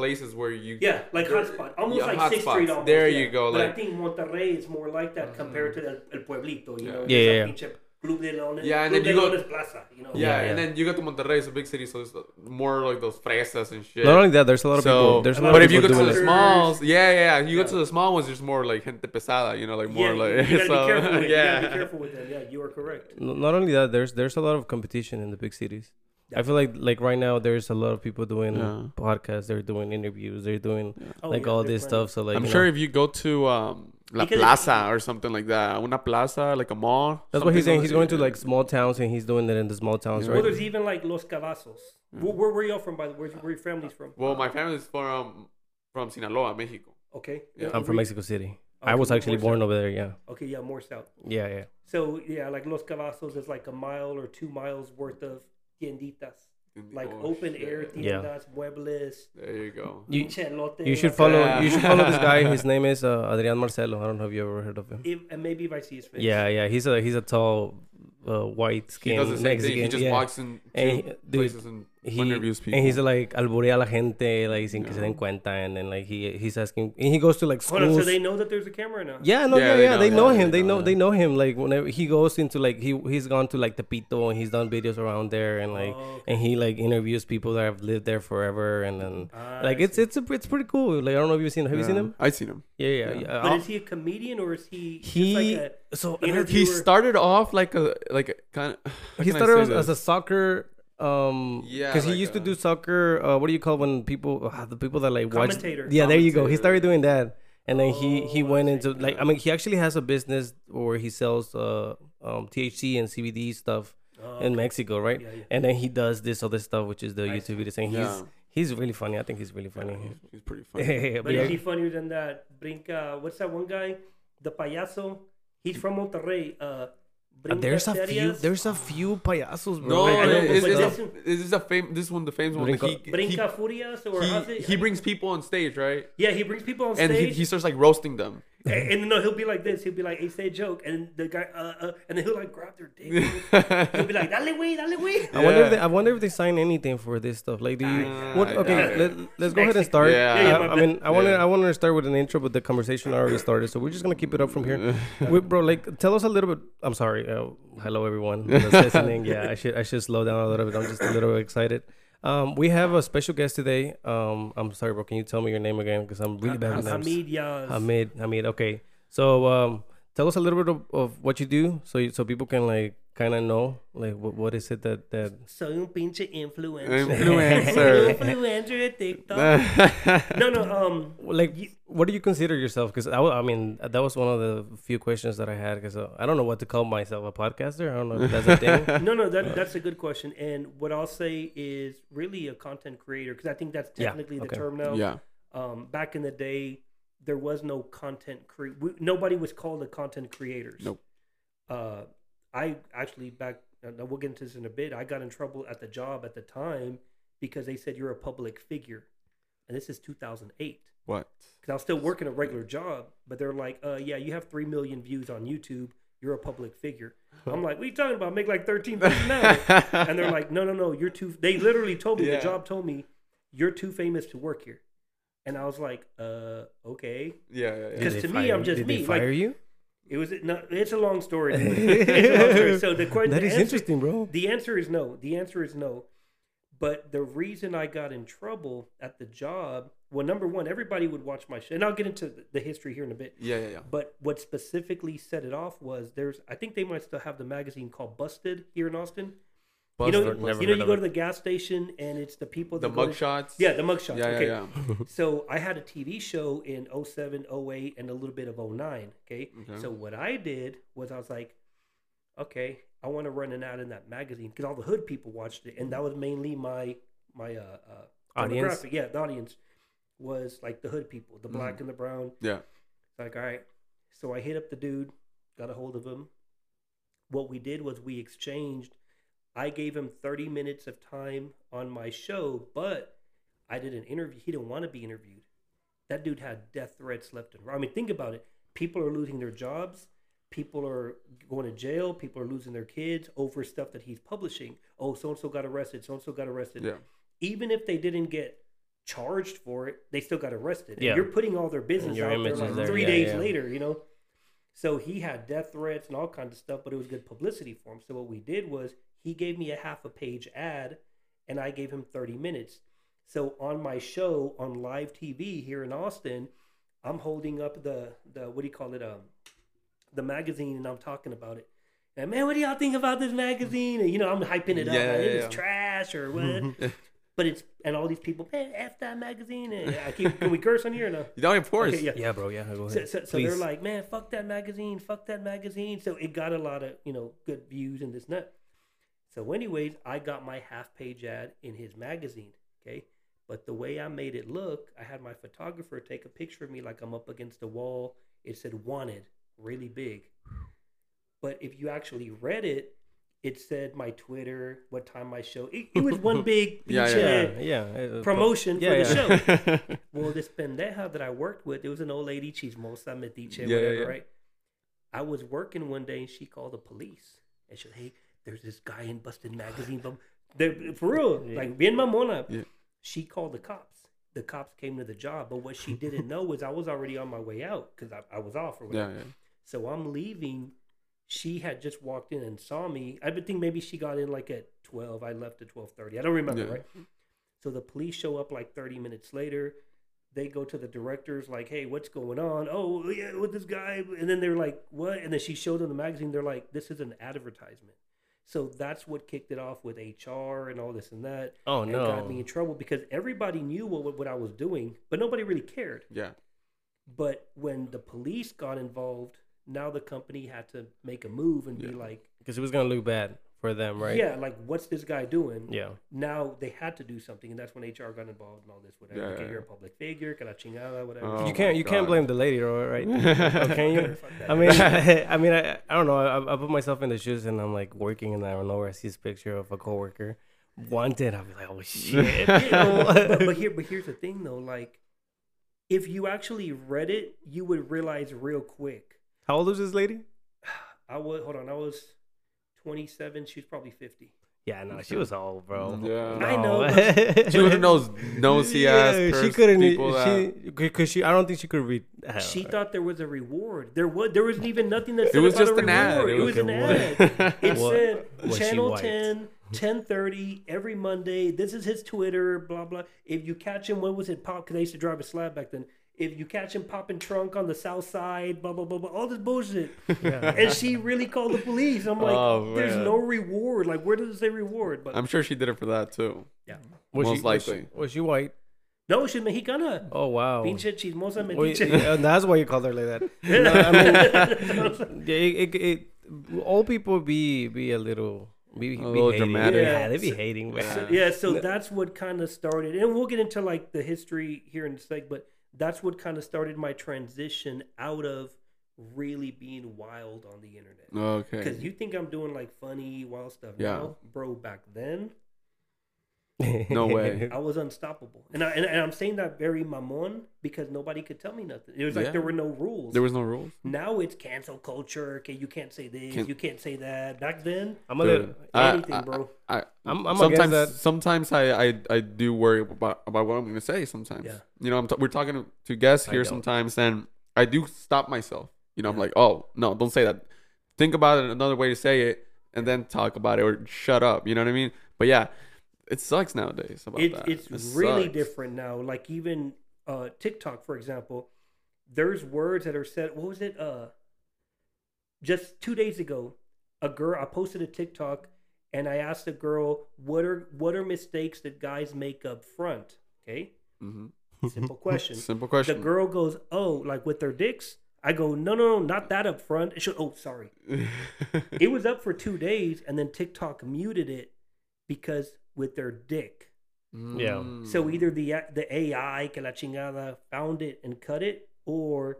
places where you Yeah, like There- hotspot, almost yeah, like Sixth Street. Almost, There yeah. you go, But I think Monterrey is more like that mm-hmm. compared to el, el pueblito. You Yeah. know, Yeah, There's yeah, yeah. Club de Leones. Yeah, and Club then de you go- Leones Plaza. You know. yeah, Yeah, and then you go to Monterrey, it's a big city, so it's more like those fresas and shit. Not only that, there's a lot of so, people. There's a lot but of if you go to the it. smalls, yeah, yeah, you Yeah. go to the small ones, there's more like gente pesada, you know, like more yeah, like you gotta so, be careful. With, You gotta be yeah. careful with them. Yeah, you are correct. Not only that, there's there's a lot of competition in the big cities. I feel like like right now there's a lot of people doing Yeah. podcasts. They're doing interviews. They're doing Oh, like yeah, all this plenty. stuff. So like I'm sure know, if you go to um, La Because- Plaza or something like that, una plaza, like a mall. that's what he's saying. He's going to like small towns and he's doing it in the small towns, Yeah. Well, there's even like Los Cavazos. Where, where, where y'all from? By the way, where, where your family's from? Well, my family's from from Sinaloa, Mexico. Okay. Yeah. I'm from Mexico City. Okay, I was more actually south. born over there. Yeah, Okay, yeah, more south. yeah, yeah. So yeah, like Los Cavazos is like a mile or two miles worth of tienditas, like Oh, open shit. air Yeah. tiendas, muebles, There you go. You- You should follow. Yeah. You should follow this guy. His name is uh, Adrian Marcelo. I don't know if you ever heard of him. If, and maybe if I see his face. Yeah, yeah. He's a he's a tall, uh, white He skin does the same Mexican. thing. He just yeah. walks in And he- dude, places and he interviews people. and he's like alburea a la gente like sin que se Yeah. den cuenta and then like he he's asking and he goes to like Hold on, schools. so they know that there's a camera now. yeah, no, Yeah, yeah, they yeah. know, They know they him. They know, know they know him. Like whenever he goes into like he he's gone to like Tepito and he's done videos around there and like Oh, okay. and he like interviews people that have lived there forever and then Ah, like I it's see. it's a, it's pretty cool. Like I don't know if you've seen have you seen him? I've seen him. Yeah, yeah. Yeah. yeah. But I'll- is he a comedian or is he just he like a so interview- He started off like a like a kind of. he started as, as a soccer um Yeah, because he like used to do soccer uh what do you call when people uh, the people that like watch Commentator. yeah there you go he started doing that and then he he Oh, went see. into like i mean he actually has a business where he sells uh um thc and cbd stuff Oh, in mexico right Yeah, yeah. and then he does this other stuff which is the I youtube see. videos and Yeah. he's he's really funny i think he's really funny He's, he's pretty funny. Yeah, But but is yeah. he funnier than that? Brinca, what's that one guy? The payaso. He's from Monterrey. Uh, Uh, Brinca there's a few Serias? there's a few payasos bro No, I- I know, is, but is, this- is this a fame? This one, the famous one. Brinca- He, Brincos Dieras or he, he, brings people on stage, right? Yeah, he brings people on stage And he, he starts like roasting them. and, and no, he'll be like this. He'll be like, "Hey, say a joke," and the guy, uh, uh, and then he'll like grab their dick. he'll be like, "Dale, güey, dale, güey." I wonder if they, I wonder if they sign anything for this stuff. Like, do you? Uh, What? Okay, doubt let, let's go ahead and start. Yeah. Yeah, yeah, I, I mean, I want to Yeah. I want to start with an intro, but the conversation already started, so we're just gonna keep it up from here. we, bro, like, tell us a little bit. I'm sorry. Hello, everyone listening. Yeah, I should I should slow down a little bit. I'm just a little excited. Um, we have a special guest today. Um, I'm sorry, bro. Can you tell me your name again? Because I'm really bad with names. Hamid Yaz. Hamid. Hamid. Okay. So, um, tell us a little bit of, of what you do, so you, so people can like kind of know like what, what is it that that Soy un pinche influencer. Influencer. influencer at TikTok. no, no. Um, like what do you consider yourself because I, I mean that was one of the few questions that i had because uh, i don't know what to call myself a podcaster i don't know if that's a thing no, no. That, that's a good question. And what I'll say is really a content creator because I think that's Yeah, technically the term now. yeah. Um, back in the day, there was no content cre- we, Nobody was called a content creators. Nope. Uh, I actually back. Uh, we'll get into this in a bit. I got in trouble at the job at the time because they said you're a public figure, and this is 2008. What? Because I was still working a regular job, but they're like, uh, "Yeah, you have three million views on YouTube. You're a public figure." I'm like, "What are you talking about? I make like 13 bucks an hour." and they're like, "No, no, no. You're too." They literally told me Yeah. the job told me you're too famous to work here, and I was like, "Uh, okay." Yeah, yeah, yeah. 'Cause Did to they me, fire I'm just did me, they like- fire you It was no. It's a long story. it's a long story. So the question that is answer, interesting bro The answer is no. The answer is no. But the reason I got in trouble at the job, well, number one, everybody would watch my show, and I'll get into the- the history here in a bit. Yeah, yeah, yeah. But what specifically set it off was there's, I think they might still have the magazine called Busted here in Austin. You know, you know, you go it. to the gas station and it's the people The that go to- mugshots. Yeah, the mugshots. Yeah, yeah, okay. yeah. So I had a TV show in 07, 08, and a little bit of 09. Okay. Okay. So what I did was I was like, okay, I want to run an ad in that magazine because all the hood people watched it, and that was mainly my my uh, uh Audience? Yeah, the audience was like the hood people, the black and the brown. Yeah. Like, all right. So I hit up the dude, got a hold of him. What we did was we exchanged. I gave him 30 minutes of time on my show, but I did an interview. He didn't want to be interviewed. That dude had death threats left and right. I mean, think about it. People are losing their jobs. People are going to jail. People are losing their kids over stuff that he's publishing. Oh, so and so got arrested. So and so got arrested. Yeah. Even if they didn't get charged for it, they still got arrested. Yeah. And you're putting all their business out there like there, three yeah, days yeah. later, you know. So he had death threats and all kinds of stuff, but it was good publicity for him. So what we did was he gave me a half a page ad, and I gave him 30 minutes. So on my show on live TV here in Austin, I'm holding up the the what do you call it um the magazine and I'm talking about it. And man, what do y'all think about this magazine? And you know, I'm hyping it up. Yeah, like, yeah, it's yeah. trash or what. but it's and all these people, man, F that magazine. And I keep can we curse on here or no? You know, of course. Okay, yeah. Yeah, bro. Yeah, go So, ahead. so, so they're like, man, fuck that magazine, fuck that magazine. So it got a lot of, you know, good views and this and that. So, anyways, I got my half page ad in his magazine. Okay. But the way I made it look, I had my photographer take a picture of me like I'm up against a wall. It said wanted really big. But if you actually read it, it said my Twitter, what time my show. It, it was one big Yeah, beachhead yeah, yeah. uh, promotion yeah, for the show. Well, this pendeja that I worked with, it was an old lady, chismosa, metiche, Yeah, yeah, whatever, yeah. right? I was working one day and she called the police. And she said, hey, there's this guy in Busted Magazine. They're, for real, Yeah. like, bien mamona. Yeah. She called the cops. The cops came to the job. But what she didn't know was I was already on my way out because I, I was off or whatever. yeah. So I'm leaving. She had just walked in and saw me. I would think maybe she got in like at 12. I left at 12:30. I don't remember, right? So the police show up like 30 minutes later. They go to the directors like, "Hey, what's going on?" "Oh, yeah, with this guy." And then they're like, "What?" And then she showed them the magazine. They're like, "This is an advertisement." So that's what kicked it off with HR and all this and that. Oh and got me in trouble because everybody knew what what I was doing, but nobody really cared. Yeah. But when the police got involved, now the company had to make a move and be like, Because it was gonna look bad for them, right? yeah, like what's this guy doing? Yeah. Now they had to do something, and that's when HR got involved and all this. Whatever, Yeah, okay, yeah, you're a public figure, que la chingada, whatever. Oh you can't. my You can't blame the lady, though, right? Or can you? I mean, I mean, I, I don't know. I, I put myself in the shoes, and I'm like working, and I don't know where I see this picture of a coworker wanted. I'll be like, oh shit. Yeah, but, but here, but here's the thing though, like if you actually read it, you would realize real quick. How old is this lady? I was hold on, I was 27. She was probably 50. Yeah, no, she was old, bro. Yeah. I know, She would have knows nosy ass. Yeah, she couldn't. She because she. I don't think she could read. hell, She thought there was a reward. There was there wasn't even nothing that said it was about just a an ad. reward. It was an Okay, ad. It What? said Was she Channel 10, 1030 every Monday. This is his Twitter, blah blah. If you catch him, what was it? Pop because I used to drive a slab back then. If you catch him popping trunk on the south side, blah blah blah blah, all this bullshit. Yeah. and she really called the police. I'm like, Oh, there's no reward. Like, where does it say reward? But I'm sure she did it for that too. Yeah, Was Most she, was she- likely. Was she white? no, she's Mexicana. Oh wow. Pinche chismosa Well, metiche. yeah, that's why you called her like that. No, I mean, yeah, it, it, it, old people be be a little be, be little hating. dramatic. Yeah, they be So- hating. man. So, yeah, so that's what kind of started, and we'll get into like the history here in a sec, but that's what kind of started my transition out of really being wild on the internet. Okay. Because you think I'm doing like funny, wild stuff Yeah. now, bro. Back then, No way. I was unstoppable, and I and, and I'm saying that very mamon because nobody could tell me nothing. It was like Yeah. there were no rules. There was no rules. now it's cancel culture. Okay, you can't say this, Can't- you can't say that. Back then, I'm a Dude, little. I- anything, I- bro. I, I'm- I'm against sometimes that. sometimes I, I I do worry about about what I'm gonna say. Sometimes Yeah. you know I'm t- we're talking to guests I here don't. sometimes, and I do stop myself. You know I'm like, oh no, don't say that. Think about it another way to say it, and then talk about it or shut up. You know what I mean? But yeah, it sucks nowadays about It, that. it's It really sucks. different now. Like even uh, TikTok, for example, there's words that are said. What was it? Uh, just two days ago, a girl. I posted a TikTok, and I asked a girl, "What are what are mistakes that guys make up front?" Okay, Mhm. simple question. Simple question. the girl goes, "Oh, like with their dicks." I go, "No, no, no, not that up front." It should, oh, sorry. It was up for two days, and then TikTok muted it because with their dick. Yeah. Mm. So either the the AI que la chingada found it and cut it, or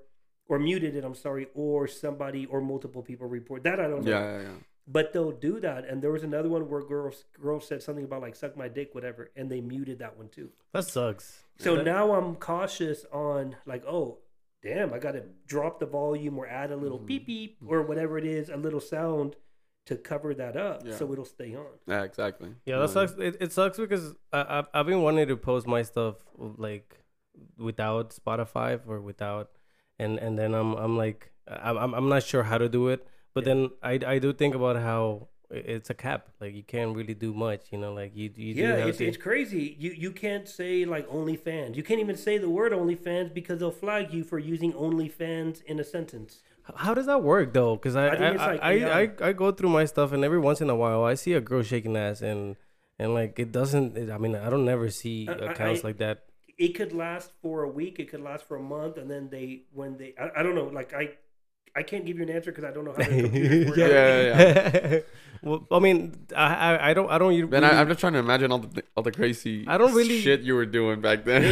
or muted it. I'm sorry, or somebody or multiple people report that. I don't know. yeah, yeah, yeah. But they'll do that. And there was another one where girls girls said something about like suck my dick, whatever, and they muted that one too. That sucks. So That- now I'm cautious on like, oh, damn, I got to drop the volume or add a little beep beep or whatever it is, a little sound, to cover that up Yeah. so it'll stay on. Yeah, exactly. Yeah, that No, sucks. It, it sucks because I, I've I've been wanting to post my stuff like without Spotify or without, and and then I'm I'm like I'm I'm I'm not sure how to do it. But Yeah. then I I do think about how it's a cap. Like you can't really do much. You know, like you you do yeah, have it's, to. it's crazy. You you can't say like OnlyFans. You can't even say the word OnlyFans because they'll flag you for using OnlyFans in a sentence. How does that work though? Because I I I, like I, I, I go through my stuff and every once in a while I see a girl shaking ass and and like it doesn't. It, I mean I don't never see accounts like that. It could last for a week. It could last for a month, and then they when they I, I don't know. Like I I can't give you an answer because I don't know how the computers work. Yeah, yeah, well, I mean, I, I, I don't, I don't. u- Man, really- I, I'm just trying to imagine all the all the crazy I don't really- shit you were doing back then.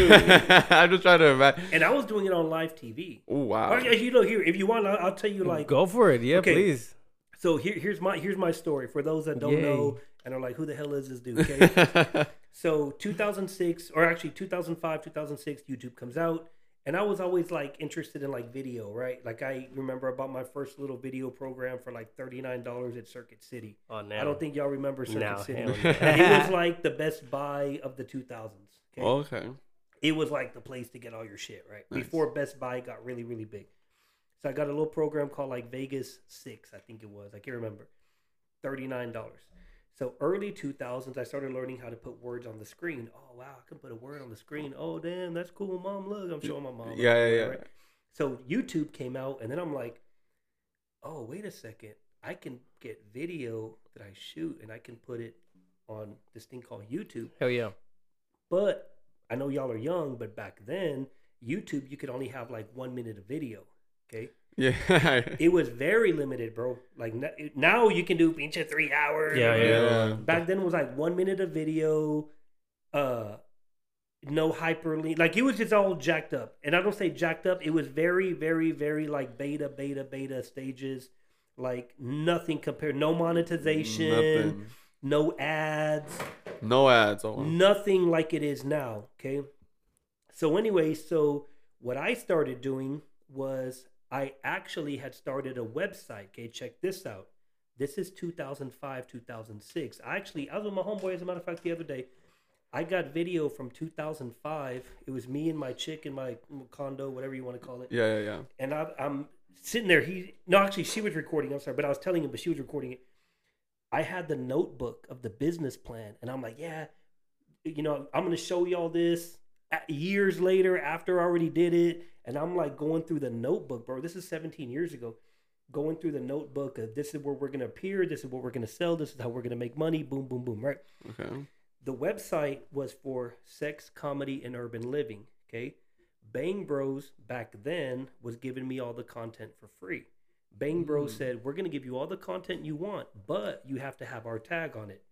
I'm just trying to imagine. And I was doing it on live TV. Oh wow. Well, you know, here if you want, I'll, I'll tell you like go for it. Yeah, Okay. please. So here, here's my here's my story for those that don't Yay. know and are like, who the hell is this dude? Okay. so 2006, or actually 2005, 2006, YouTube comes out, and I was always like interested in like video, right? Like I remember I bought my first little video program for like thirty nine dollars at Circuit City. Oh, no. I don't think y'all remember Circuit No, City. hell it was like the Best Buy of the 2000s. Okay? Oh, okay. it was like the place to get all your shit, right? Nice. Before Best Buy got really, really big. So I got a little program called like Vegas Six, I think it was. I can't remember. Thirty nine dollars. So early two thousands, I started learning how to put words on the screen. Oh wow, I can put a word on the screen. Oh damn, that's cool, mom. Look, I'm showing my mom. Yeah, yeah, yeah. Right? So YouTube came out, and then I'm like, oh wait a second, I can get video that I shoot, and I can put it on this thing called YouTube. Hell yeah. But I know y'all are young, but back then, YouTube, you could only have like one minute of video. Okay. Yeah. It was very limited, bro. Like now you can do pinche three hours. Yeah, yeah. yeah. Back then it was like one minute of video, uh, no hyperlink. Like it was just all jacked up. And I don't say jacked up. It was very, very, very like beta, beta, beta stages. Like nothing compared. No monetization. Nothing. No ads No ads. Oh, nothing like it is now okay so anyway so what i started doing was i actually had started a website okay check this out this is 2005 2006 i actually i was with my homeboy as a matter of fact the other day i got video from 2005 it was me and my chick in my condo whatever you want to call it Yeah, yeah, yeah. and I, I'm sitting there. He no, actually, she was recording. I'm sorry, but I was telling him, but she was recording it. I had the notebook of the business plan, and I'm like, yeah, you know, I'm gonna show y'all this uh, years later after I already did it, and I'm like going through the notebook, bro. This is 17 years ago. Going through the notebook of this is where we're gonna appear, this is what we're gonna sell, this is how we're gonna make money, boom, boom, boom, right? Okay. the website was for sex, comedy, and urban living. Okay. Bang Bros back then was giving me all the content for free. Bang Bros Mm. said, We're going to give you all the content you want, but you have to have our tag on it.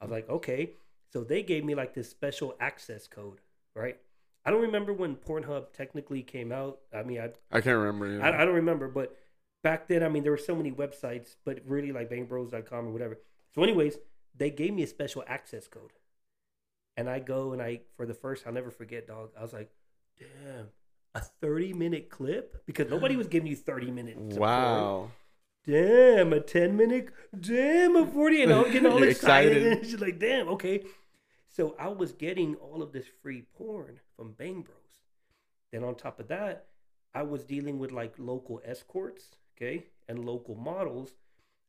I was like, Okay. So they gave me like this special access code, right? I don't remember when Pornhub technically came out. I mean, I, I can't remember. Yeah. I, I don't remember, but back then, I mean, there were so many websites, but really like bangbros.com or whatever. So, anyways, they gave me a special access code. And I go and I, for the first, I'll never forget, dog. I was like, damn, a 30 minute clip? Because nobody was giving you 30 minutes. porn. wow. Damn, a 10 minute, damn, a 40. And I'm getting all excited. excited. And she's like, damn, okay. So I was getting all of this free porn from Bang Bros. Then on top of that, I was dealing with like local escorts, okay, and local models.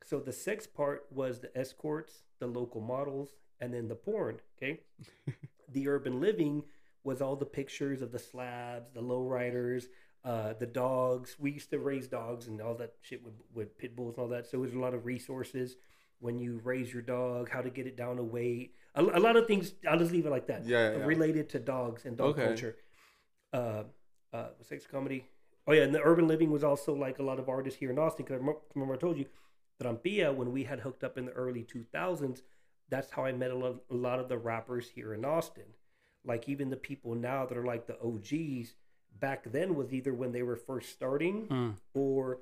So the sex part was the escorts, the local models, and then the porn, okay. the urban living was all the pictures of the slabs, the lowriders, uh, the dogs. We used to raise dogs and all that shit with, with pit bulls and all that. So there's a lot of resources when you raise your dog, how to get it down to weight, a, a lot of things. I'll just leave it like that. Yeah, yeah, yeah. related to dogs and dog Okay. culture. Uh, uh, sex comedy. Oh yeah, and the urban living was also like a lot of artists here in Austin. Because remember I told you that on Bia when we had hooked up in the early 2000s, that's how I met a lot, a lot of the rappers here in Austin. Like even the people now that are like the OGs back then was either when they were first starting Mm. or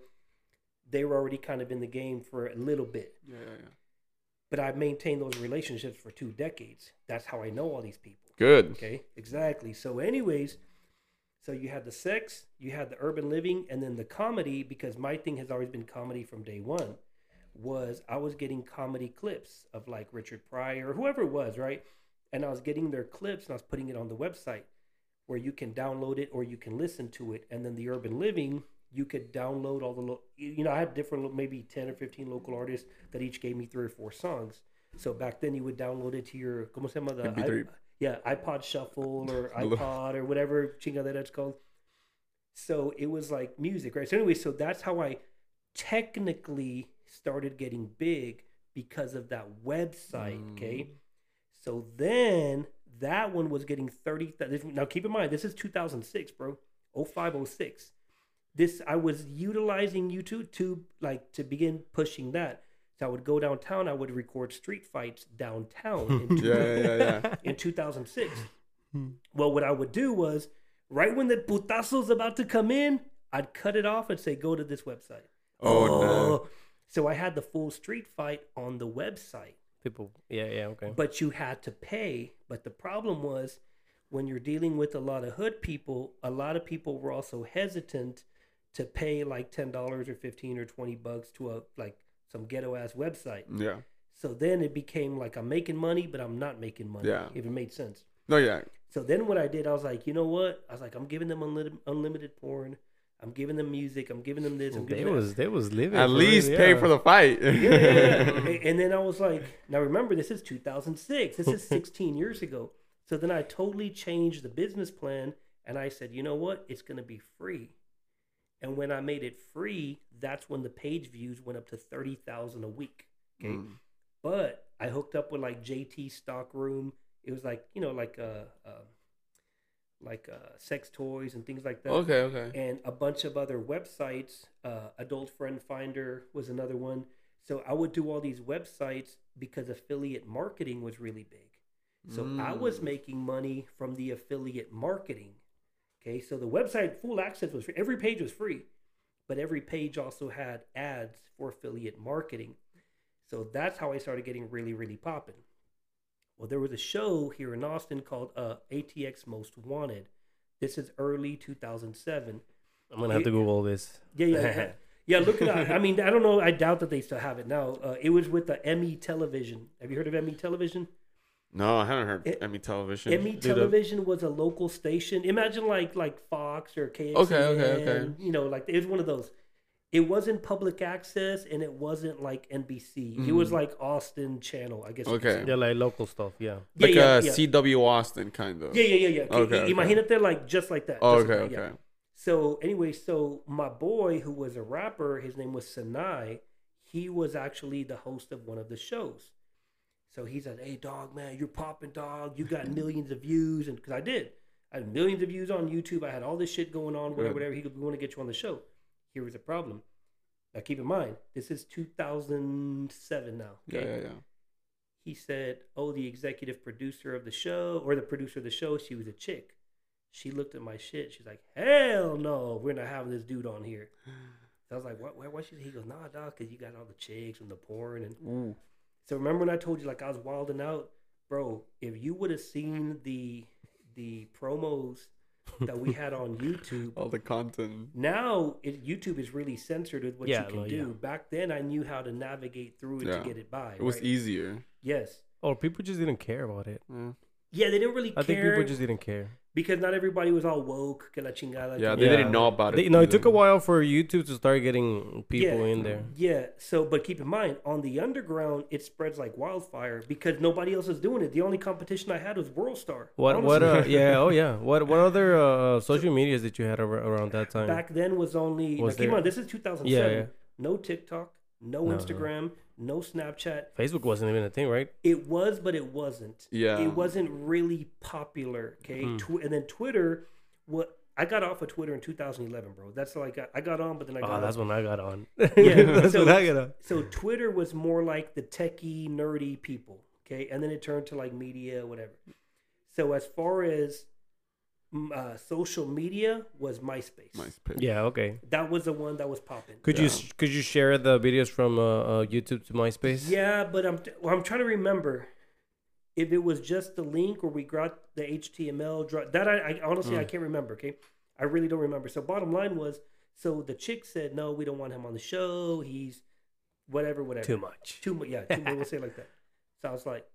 they were already kind of in the game for a little bit. Yeah, yeah, yeah. But I've maintained those relationships for two decades. That's how I know all these people. Good. Okay, exactly. So, anyways, so you had the sex, you had the urban living, and then the comedy, because my thing has always been comedy from day one. was I was getting comedy clips of like Richard Pryor or whoever it was, right? And I was getting their clips and I was putting it on the website where you can download it or you can listen to it. And then the Urban Living, you could download all the, lo- you know, I had different, maybe 10 or 15 local artists that each gave me three or four songs. So back then you would download it to your, ¿cómo se llama? The MP3. i- yeah, iPod Shuffle or iPod or whatever chingadera it's called. So it was like music, right? So anyway, so that's how I technically started getting big because of that website. Mm. Okay. So then that one was getting 30. th- Now keep in mind, this is 2006, bro. 0506. This, I was utilizing YouTube to like to begin pushing that. So I would go downtown, I would record street fights downtown in, Yeah, yeah, yeah, yeah. in 2006. Hmm. well, what I would do was right when the putazo's about to come in, I'd cut it off and say, go to this website. Oh, no. Oh. So I had the full street fight on the website, People, yeah, yeah, okay. but you had to pay. But the problem was when you're dealing with a lot of hood people, a lot of people were also hesitant to pay like ten dollars or fifteen or twenty bucks to a like some ghetto ass website. Yeah. So then it became like I'm making money, but I'm not making money. Yeah. If it made sense. No, yeah. So then what I did, I was like, you know what? I was like, I'm giving them unlimited, unlimited porn. I'm giving them music. I'm giving them this. I'm They them was they was living. At least real, pay yeah. for the fight. yeah, yeah, yeah. And then I was like, now remember, this is 2006. This is 16 years ago. So then I totally changed the business plan and I said, you know what? It's going to be free. And when I made it free, that's when the page views went up to 30,000 a week. Okay. Mm. But I hooked up with like JT Stockroom. It was like, you know, like, uh, uh, like uh, sex toys and things like that Okay, okay. and a bunch of other websites. Uh, Adult Friend Finder was another one. So I would do all these websites because affiliate marketing was really big. So I was Mm. making money from the affiliate marketing. Okay, so the website full access was free. Every page was free, but every page also had ads for affiliate marketing. So that's how I started getting really, really popping. Well, there was a show here in Austin called uh, ATX Most Wanted. This is early 2007. I'm gonna have to Google this. Yeah, yeah, yeah. yeah. Look it up. I mean, I don't know. I doubt that they still have it now. Uh, it was with the Emmy Television. Have you heard of Emmy Television? No, I haven't heard It- Emmy television. Emmy Dude, Television was a local station. Imagine like like Fox or KXAN. Okay, okay, okay. You know, like it was one of those. It wasn't public access and it wasn't like NBC. It was Mhm. like Austin Channel, I guess. Okay. say. Yeah, like local stuff. Yeah. Yeah, like yeah, uh, yeah. CW Austin, kind of. Yeah, yeah, yeah, yeah. Okay, Okay, okay. Imagínate like just like that. Oh, just like okay, that, yeah. okay. So anyway, so my boy who was a rapper, his name was Sinai. He was actually the host of one of the shows. So he said, "Hey, dog, man, you're popping, dog. You got millions of views, and because I did, I had millions of views on YouTube. I had all this shit going on, whatever, whatever. He goes, we want to get you on the show. Here was a problem. Now keep in mind, this is 2007 now. Yeah, yeah, yeah. He said, "Oh, the executive producer of the show, or the producer of the show, she was a chick." She looked at my shit. She's like, "Hell no, we're not having this dude on here." So I was like, "What? Why? she?" He goes, "Nah, dog, because you got all the chicks and the porn." And Ooh. So remember when I told you like I was wilding out, bro? If you would have seen the the promos that we had on YouTube, All the content. now it, YouTube is really censored with what Yeah, you can well, do. yeah. Back then, I knew how to navigate through it Yeah. to get it by. It was right? easier. Yes. Or people just didn't care about it. Yeah, Yeah, they didn't really care. I care. think people just didn't care. Because not everybody was all woke. Que la chingada. yeah que- they Yeah. didn't know about it. They, no, it took a while for YouTube to start getting people Yeah. in there. Yeah. So, but keep in mind, on the underground, it spreads like wildfire because nobody else is doing it. The only competition I had was WorldStar. What? What? Uh, yeah. Oh, yeah. What? What other uh, social medias that you had around that time? Back then was only. Was now, keep in mind, this is 2007. Yeah, yeah. No TikTok, no, No, no. Instagram, no Snapchat. Facebook wasn't even a thing, right? It was, but it wasn't. Yeah. It wasn't really popular. Okay. Mhm. Tw- and then Twitter. What I got off of Twitter in 2011, bro. That's like I, I got on, but then I got Oh, off. that's when I got on. Yeah, that's so- when I got on. so Twitter was more like the techie, nerdy people, okay, and then it turned to like media, whatever. So as far as mm, uh, social media was MySpace. MySpace. Yeah. Okay. That was the one that was popping. Could you Yeah. sh- could you share the videos from uh, uh, YouTube to MySpace? Yeah, but I'm well, I'm trying to remember if it was just the link or we got the HTML. Dro- that I, I honestly I Mm. can't remember. Okay, I really don't remember. So bottom line was, so the chick said no, we don't want him on the show. He's whatever, whatever. Too much. Too much. Yeah, too much. We'll say it like that. So I was like,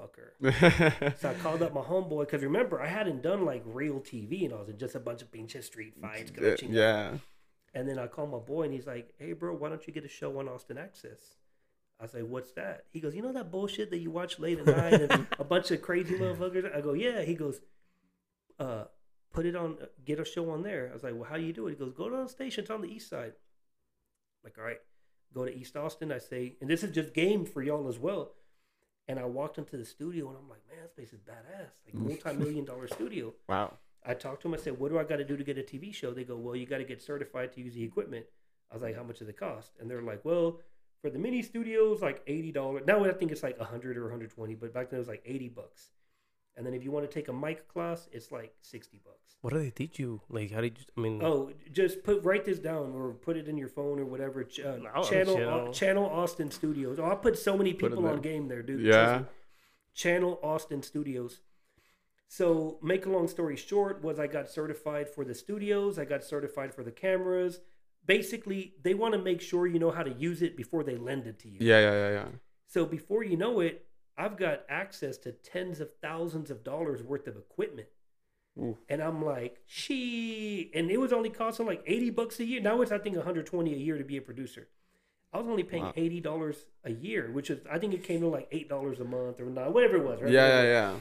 fuck her. So I called up my homeboy because remember I hadn't done like real TV and I was in just a bunch of pinche street fights. Yeah. And then I called my boy and he's like, "Hey, bro, why don't you get a show on Austin Access?" I was like, "What's that?" He goes, "You know that bullshit that you watch late at night and a bunch of crazy motherfuckers." I go, "Yeah." He goes, "Uh, put it on, get a show on there." I was like, "Well, how do you do it?" He goes, "Go to the station. It's on the east side." I'm like, all right, go to East Austin. I say, and this is just game for y'all as well. And I walked into the studio and I'm like, man, this place is badass, like mm. multi-million dollar studio. Wow. I talked to him. I said, "What do I got to do to get a TV show?" They go, "Well, you got to get certified to use the equipment." I was like, "How much does it cost?" And they're like, "Well, for the mini studios, like eighty dollars. Now I think it's like hundred or hundred twenty, but back then it was like eighty bucks. And then if you want to take a mic class, it's like sixty bucks. What do they teach you? Like, how did you? I mean, Oh, just put write this down or put it in your phone or whatever. Ch- uh, I'll- channel channel. Channel Austin Studios. Oh, I'll put so many people on game there, dude. Yeah. Channel Austin Studios. So, make a long story short, was I got certified for the studios. I got certified for the cameras. Basically, they want to make sure you know how to use it before they lend it to you. Yeah, yeah, yeah, yeah. So before you know it, I've got access to tens of thousands of dollars worth of equipment. Ooh. And I'm like, she, and it was only costing like 80 bucks a year. Now it's, I think, 120 a year to be a producer. I was only paying Wow. $80 a year, which is, I think it came to like $8 a month or not, whatever it was, right? Yeah, yeah, yeah.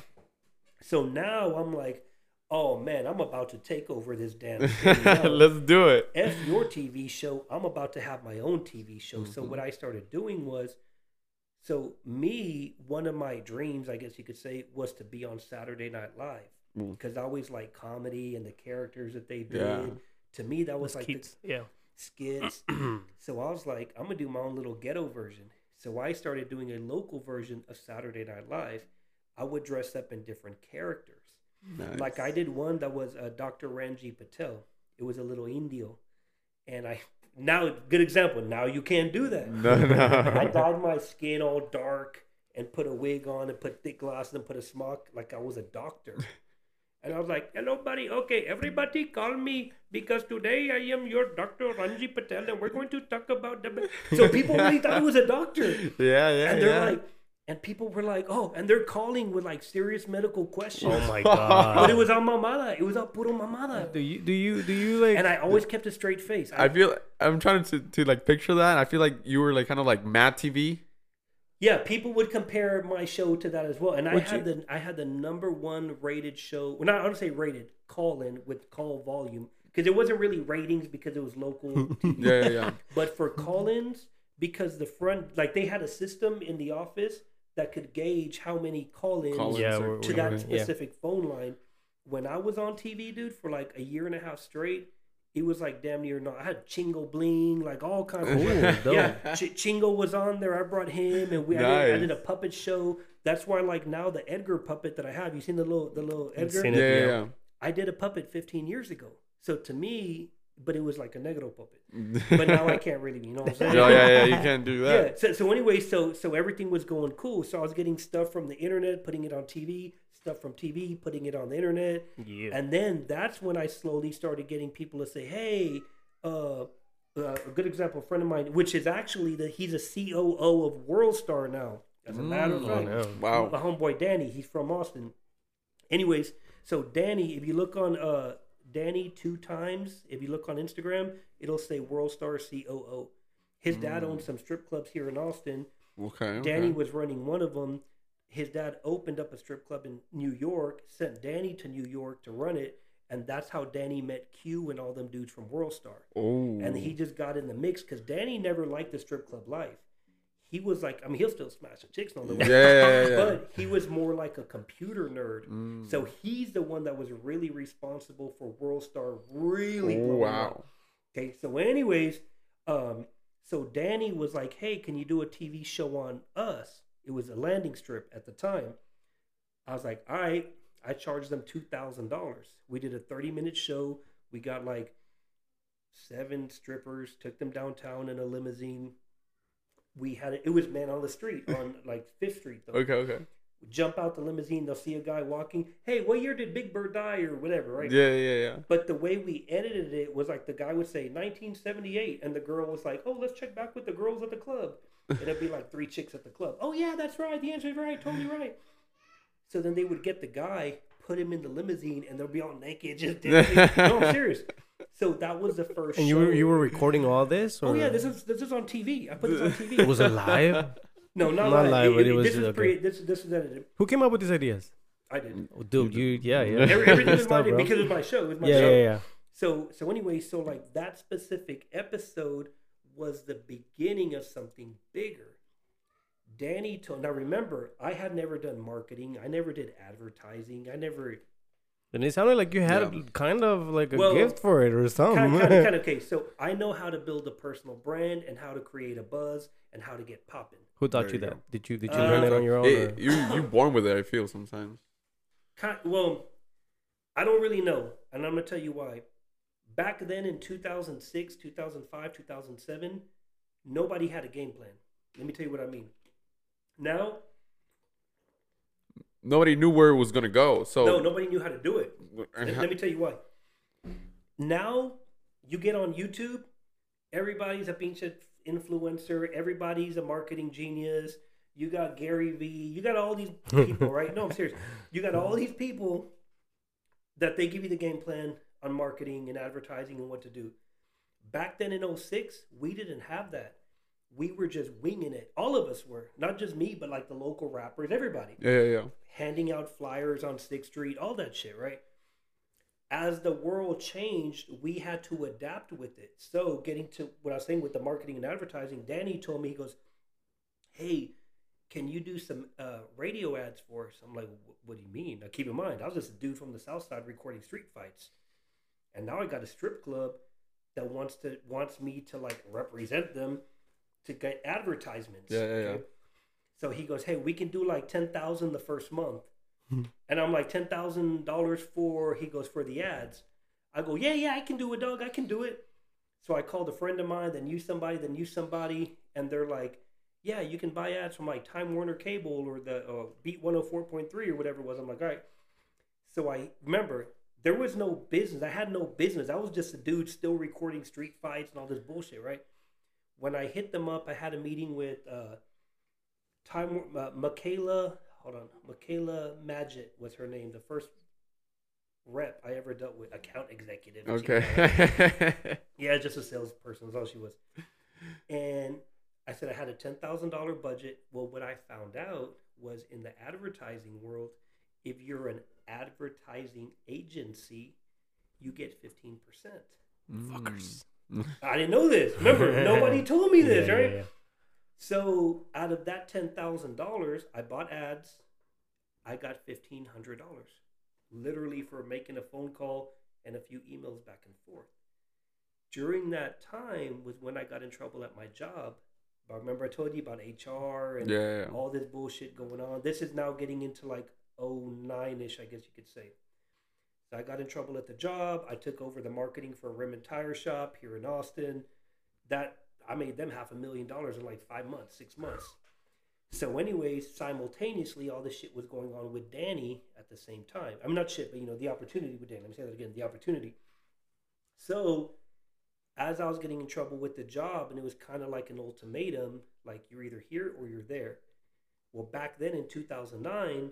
So now I'm like, oh man, I'm about to take over this damn thing. Let's do it. F your TV show. I'm about to have my own TV show. So Mm-hmm. what I started doing was, so me, one of my dreams, I guess you could say, was to be on Saturday Night Live Mm. because I always like comedy and the characters that they did. Yeah. To me, that was those like the yeah. skits. so I was like, I'm gonna do my own little ghetto version. So I started doing a local version of Saturday Night Live. I would dress up in different characters. Nice. Like I did one that was uh, Dr. Ranji Patel. It was a little Indio, and I now good example. Now you can't do that. No, I dyed my skin all dark and put a wig on and put thick glasses and put a smock like I was a doctor. And I was like, "Hello, buddy. Okay, everybody, call me because today I am your Dr. Ranji Patel, and we're going to talk about the." So people really thought I was a doctor yeah, yeah, and they're yeah. like, and people were like, oh, and they're calling with like serious medical questions. Oh my god. But it was on mamada. It was on puro mamada. Do you do you do you like? And I always kept a straight face. I, I feel I'm trying to, to like picture that. I feel like you were like kind of like Mad TV. yeah, people would compare my show to that as well. And I Would had the I had the number one rated show. Well, not I don't say rated call in with call volume because it wasn't really ratings because it was local. TV. Yeah, yeah, yeah. But for call-ins, because the front like they had a system in the office that could gauge how many call-ins Call-ins Yeah, are- we're- to we're- that yeah. specific phone line. When I was on TV, dude, for like a year and a half straight, it was like damn near no. I had Chingo Bling, like all kinds of Ooh, yeah. Ch- Chingo was on there. I brought him, and we I, did, I did a puppet show. That's why, like now, the Edgar puppet that I have. You seen the little the little Edgar? seen it. yeah, Yeah. yeah. I did a puppet 15 years ago. So to me, but it was like a negro puppet. But But now I can't really, you know what I'm saying? yeah, yeah, yeah. You can't do Yeah. that. So, so anyway, so so everything was going cool. So I was getting stuff from the internet, putting it on TV, stuff from TV, putting it on the internet, Yeah. and then that's when I slowly started getting people to say, "Hey, uh, uh, a good example, a friend of mine, which is actually the he's a COO of WorldStar now. As a matter of Mm. fact, Oh, no. Wow. my homeboy Danny, he's from Austin. Anyways, so Danny, if you look on uh Danny two times, if you look on Instagram, it'll say WorldStar COO. His dad owned mm. some strip clubs here in Austin. Okay. okay. Danny was running one of them. His dad opened up a strip club in New York, sent Danny to New York to run it, and that's how Danny met Q and all them dudes from WorldStar. Oh. And he just got in the mix because Danny never liked the strip club life. He was like, I mean, he'll still smash the chicks on the way, Yeah, yeah, yeah. but he was more like a computer nerd. Mm. So he's the one that was really responsible for World Star really Oh, wow. up. Okay, so anyways, um, so Danny was like, "Hey, can you do a TV show on us?" It was a landing strip at the time. I was like, "All right." I charged them two thousand dollars. We did a thirty-minute show. We got like seven strippers. Took them downtown in a limousine. We had it. It was man on the street on like Fifth Street though. Okay, okay. jump out the limousine, they'll see a guy walking. Hey, what year did Big Bird die or whatever, right? Yeah, yeah, yeah. But the way we edited it was like the guy would say 1978, and the girl was like, "Oh, let's check back with the girls at the club." And it'd be like three chicks at the club. Oh yeah, that's right. The answer is right. Totally right. So then they would get the guy, put him in the limousine, and they'll be all naked, just dancing. no, I'm serious. So that was the first. And you show. were you were recording all this? Or Oh yeah, this is this is on TV. I put this on TV. It was it live? no, not, not live. live, but it was- this is okay. pre. This this is edited. Who came up with these ideas? I did. Oh, Dude, you yeah yeah. Every, everything was bro. because it was my show. It was my yeah, show. yeah yeah So so anyway, so like that specific episode was the beginning of something bigger. Danny told now remember, I had never done marketing. I never did advertising. I never And it sounded like you had Yeah. kind of like a Well, gift for it or something. kind of, kind of, kind of okay. So I know how to build a personal brand and how to create a buzz and how to get popping. Who taught There you you that? go. Did you did you Uh, learn it on your own? It- you you born with it. I feel sometimes. Kind, well, I don't really know, and I'm gonna tell you why. Back then in 2006, 2005, 2007, nobody had a game plan. Let me tell you what I mean. Now, Nobody knew where it was gonna go. So no, nobody knew how to do it. Let, let me uh-huh. tell you why. Now, you get on YouTube, everybody's a pinche influencer, everybody's a marketing genius. You got Gary Vee, you got all these people, right? No, I'm serious. You got all these people that they give you the game plan on marketing and advertising and what to do. Back then in 06, we didn't have that. We were just winging it. All of us were. Not just me, but like the local rappers, everybody yeah, yeah, yeah. Handing out flyers on Sixth Street, all that shit, right? As the world changed, we had to adapt with it. So, getting to what I was saying with the marketing and advertising, Danny told me, he goes, Hey, can you do some uh, radio ads for us? I'm like, What do you mean? Now, keep in mind, I was just a dude from the South Side recording street fights. And now I got a strip club that wants to wants me to like represent them to get advertisements. Yeah, yeah, yeah. So he goes, "Hey, we can do like ten thousand the first month," and I'm like, ten thousand dollars for?" He goes, "For the ads." I go, "Yeah, yeah, I can do it, dog. I can do it." So I called a friend of mine, then knew somebody, then knew somebody, and they're like, "Yeah, you can buy ads from like Time Warner Cable or the uh, Beat 104.3 or whatever it was." I'm like, "All right." So I remember there was no business. I had no business. I was just a dude still recording street fights and all this bullshit, right? When I hit them up, I had a meeting with. Uh, Time uh, Michaela, hold on, Michaela Magid was her name, the first rep I ever dealt with, account executive. if you know that. Okay. Yeah, just a salesperson. That's all she was. And I said I had a ten thousand dollar budget. Well, what I found out was in the advertising world, if you're an advertising agency, you get fifteen percent. Fuckers. I didn't know this. Remember, nobody told me this, Yeah, right? yeah, yeah. So out of that ten thousand dollars, I bought ads. I got fifteen hundred dollars, literally for making a phone call and a few emails back and forth. During that time was when I got in trouble at my job. I remember I told you about HR and Yeah, all this bullshit going on. This is now getting into like 09 ish, I guess you could say. So I got in trouble at the job. I took over the marketing for a rim and tire shop here in Austin. That I made them half a million dollars in like five months, six months. So, anyways, simultaneously, all this shit was going on with Danny at the same time. I'm not shit, but you know, the opportunity with Danny. Let me say that again the opportunity. So, as I was getting in trouble with the job, and it was kind of like an ultimatum like, you're either here or you're there. Well, back then in 2009,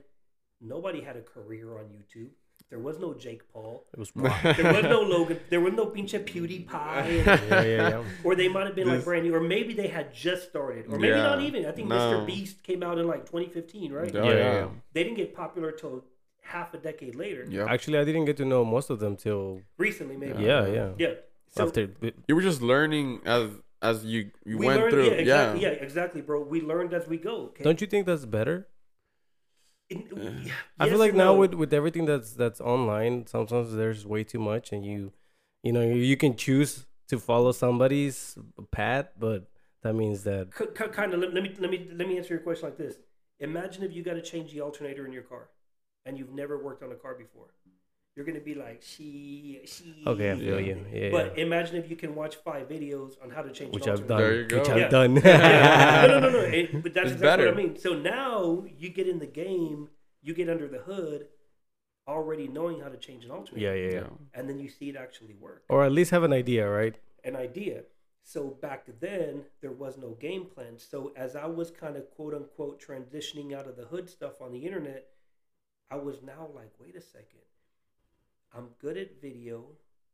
nobody had a career on YouTube. There was no Jake Paul. It was There was no Logan. There was no pinche PewDiePie. And, yeah, yeah, yeah. or they might have been like brand new, or maybe they had just started, or maybe Yeah. not even. I think No. Mr. Beast came out in like 2015, right? Yeah, Yeah, yeah, yeah, yeah. yeah. They didn't get popular till half a decade later. Yeah. Actually, I didn't get to know most of them till Recently, maybe. yeah, yeah. Yeah. So After You were just learning as as you you we went learned, through. yeah, Yeah, exactly, yeah. exactly, bro. We learned as we go. Okay? don't you think that's better? In- yeah, eh. I feel like and now no. with with everything that's that's online, sometimes there's way too much, and you, you know, you, you can choose to follow somebody's path, but that means that C- c- kind of let, let me let me let me answer your question like this. Imagine if you got to change the alternator in your car and you've never worked on a car before you're gonna be like, she, she. Okay, I feel Yeah. you. Yeah. But imagine if you can watch five videos on how to change which I've done. There you Which go. I've Yeah. done. no, no, no, no. It- but that's It's exactly what I mean. So now you get in the game, you get under the hood, already knowing how to change an alternator. yeah, yeah, yeah. And then you see it actually work. Or at least have an idea, right? An idea. So back then, there was no game plan. So as I was kind of quote unquote transitioning out of the hood stuff on the internet, I was now like, wait a second. I'm good at video.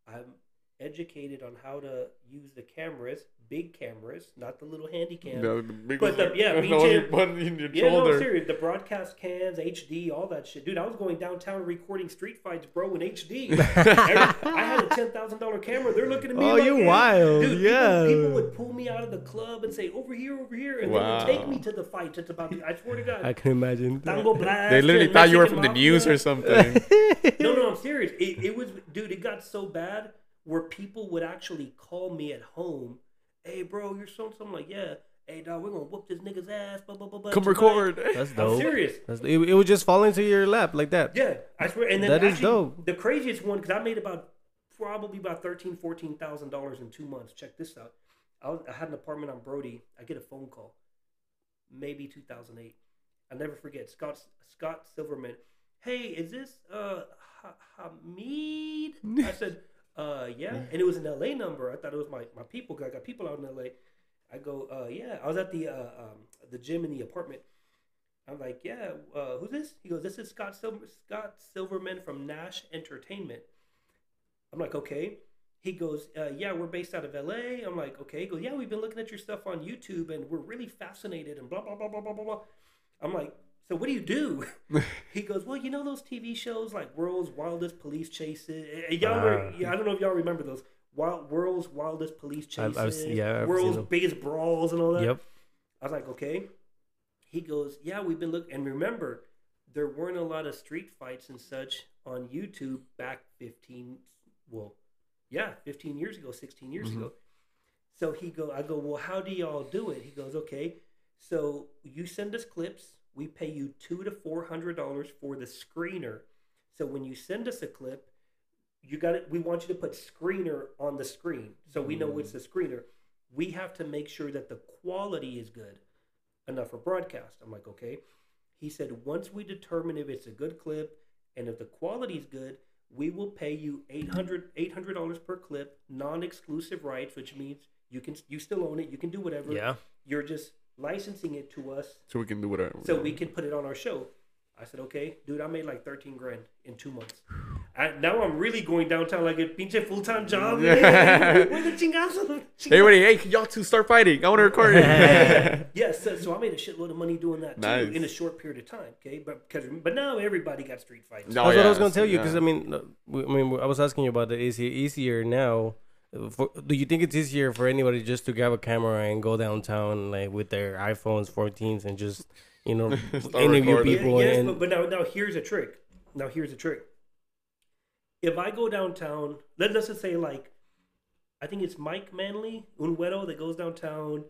I'm educated on how to use the cameras, big cameras, not the little handy cam. The, the big But the- yeah, the you put in your Yeah, no, serious. The broadcast cams, HD, all that shit, dude. I was going downtown recording street fights, bro, in HD. Every- I had a ten thousand dollar camera. They're looking at me. Oh, like, you "Hey." wild, Dude, yeah. People, people would pull me out of the club and say, "Over here, over here," and they would take me to the fights. It's about. I swear to God. I can imagine. Tango blast. They literally and thought you were Mexican from the news or something. No, no, I'm serious. It, it was, dude. It got so bad where people would actually call me at home. Hey, bro, you're so. so I'm like, yeah. Hey, dog, we're gonna whoop this nigga's ass. Blah blah blah. blah Come tonight." record. That's dope. I'm serious. That's, it, it would just fall into your lap like that. Yeah, I swear. And then That is actually, dope. The craziest one because I made about probably about thirteen, fourteen thousand dollars in two months. Check this out. I, was, I had an apartment on Brodie. I get a phone call, maybe two thousand eight. I'll never forget. Scott Scott Silverman. Hey, is this uh Hamid? I said, uh, yeah. And it was an LA number. I thought it was my my people. I got people out in LA. I go, uh, yeah. I was at the uh, um, the gym in the apartment. I'm like, yeah, uh, who's this? He goes, this is Scott Silver, Scott Silverman from Nash Entertainment. I'm like, okay. He goes, uh, yeah, we're based out of LA. I'm like, okay. He goes, yeah, we've been looking at your stuff on YouTube and we're really fascinated and blah blah blah blah blah blah blah. I'm like, so what do you do? he goes, well, you know those TV shows like World's Wildest Police Chases. Eh, Y'all, were, Ah. I don't know if y'all remember those. Wild, World's Wildest Police I've- Chases. I've se- yeah, I've World's. Biggest Brawls and all that. Yep. I was like, okay. He goes, yeah, we've been looking. And remember, there weren't a lot of street fights and such on YouTube back 15, well, yeah, 15 years ago, 16 years Mhm. ago. So he go, I go, well, how do y'all do it? He goes, okay, so you send us clips. We pay you two to four hundred dollars for the screener. So when you send us a clip, you got it. We want you to put screener on the screen, so we know it's the screener. We have to make sure that the quality is good enough for broadcast. I'm like, okay. He said, once we determine if it's a good clip and if the quality is good, we will pay you 800 dollars per clip, non-exclusive rights, which means you can you still own it. You can do whatever. Yeah. You're just licensing it to us So we can do whatever. so we can put it on our show. I said, okay, dude, I made like 13 grand in two months. I, now I'm really going downtown like a pinche full time job. Yeah. Where the chingazos? Hey, everybody, hey, can y'all two start fighting? I want to record it. Yes, so, so I made a shitload of money doing that too Nice. in a short period of time. Okay, but because but now everybody got street fights. No, That's what I was gonna tell you yeah. because I mean, uh, I mean, I was asking you about the it easier now. For, do you think it's easier for anybody just to grab a camera and go downtown like with their iPhones 14s and just you know interview recording. Yeah, people yes, and but, but now now here's a trick. Now here's a trick. If I go downtown, let, let's just say like, I think it's Mike Manley Unwedo that goes downtown.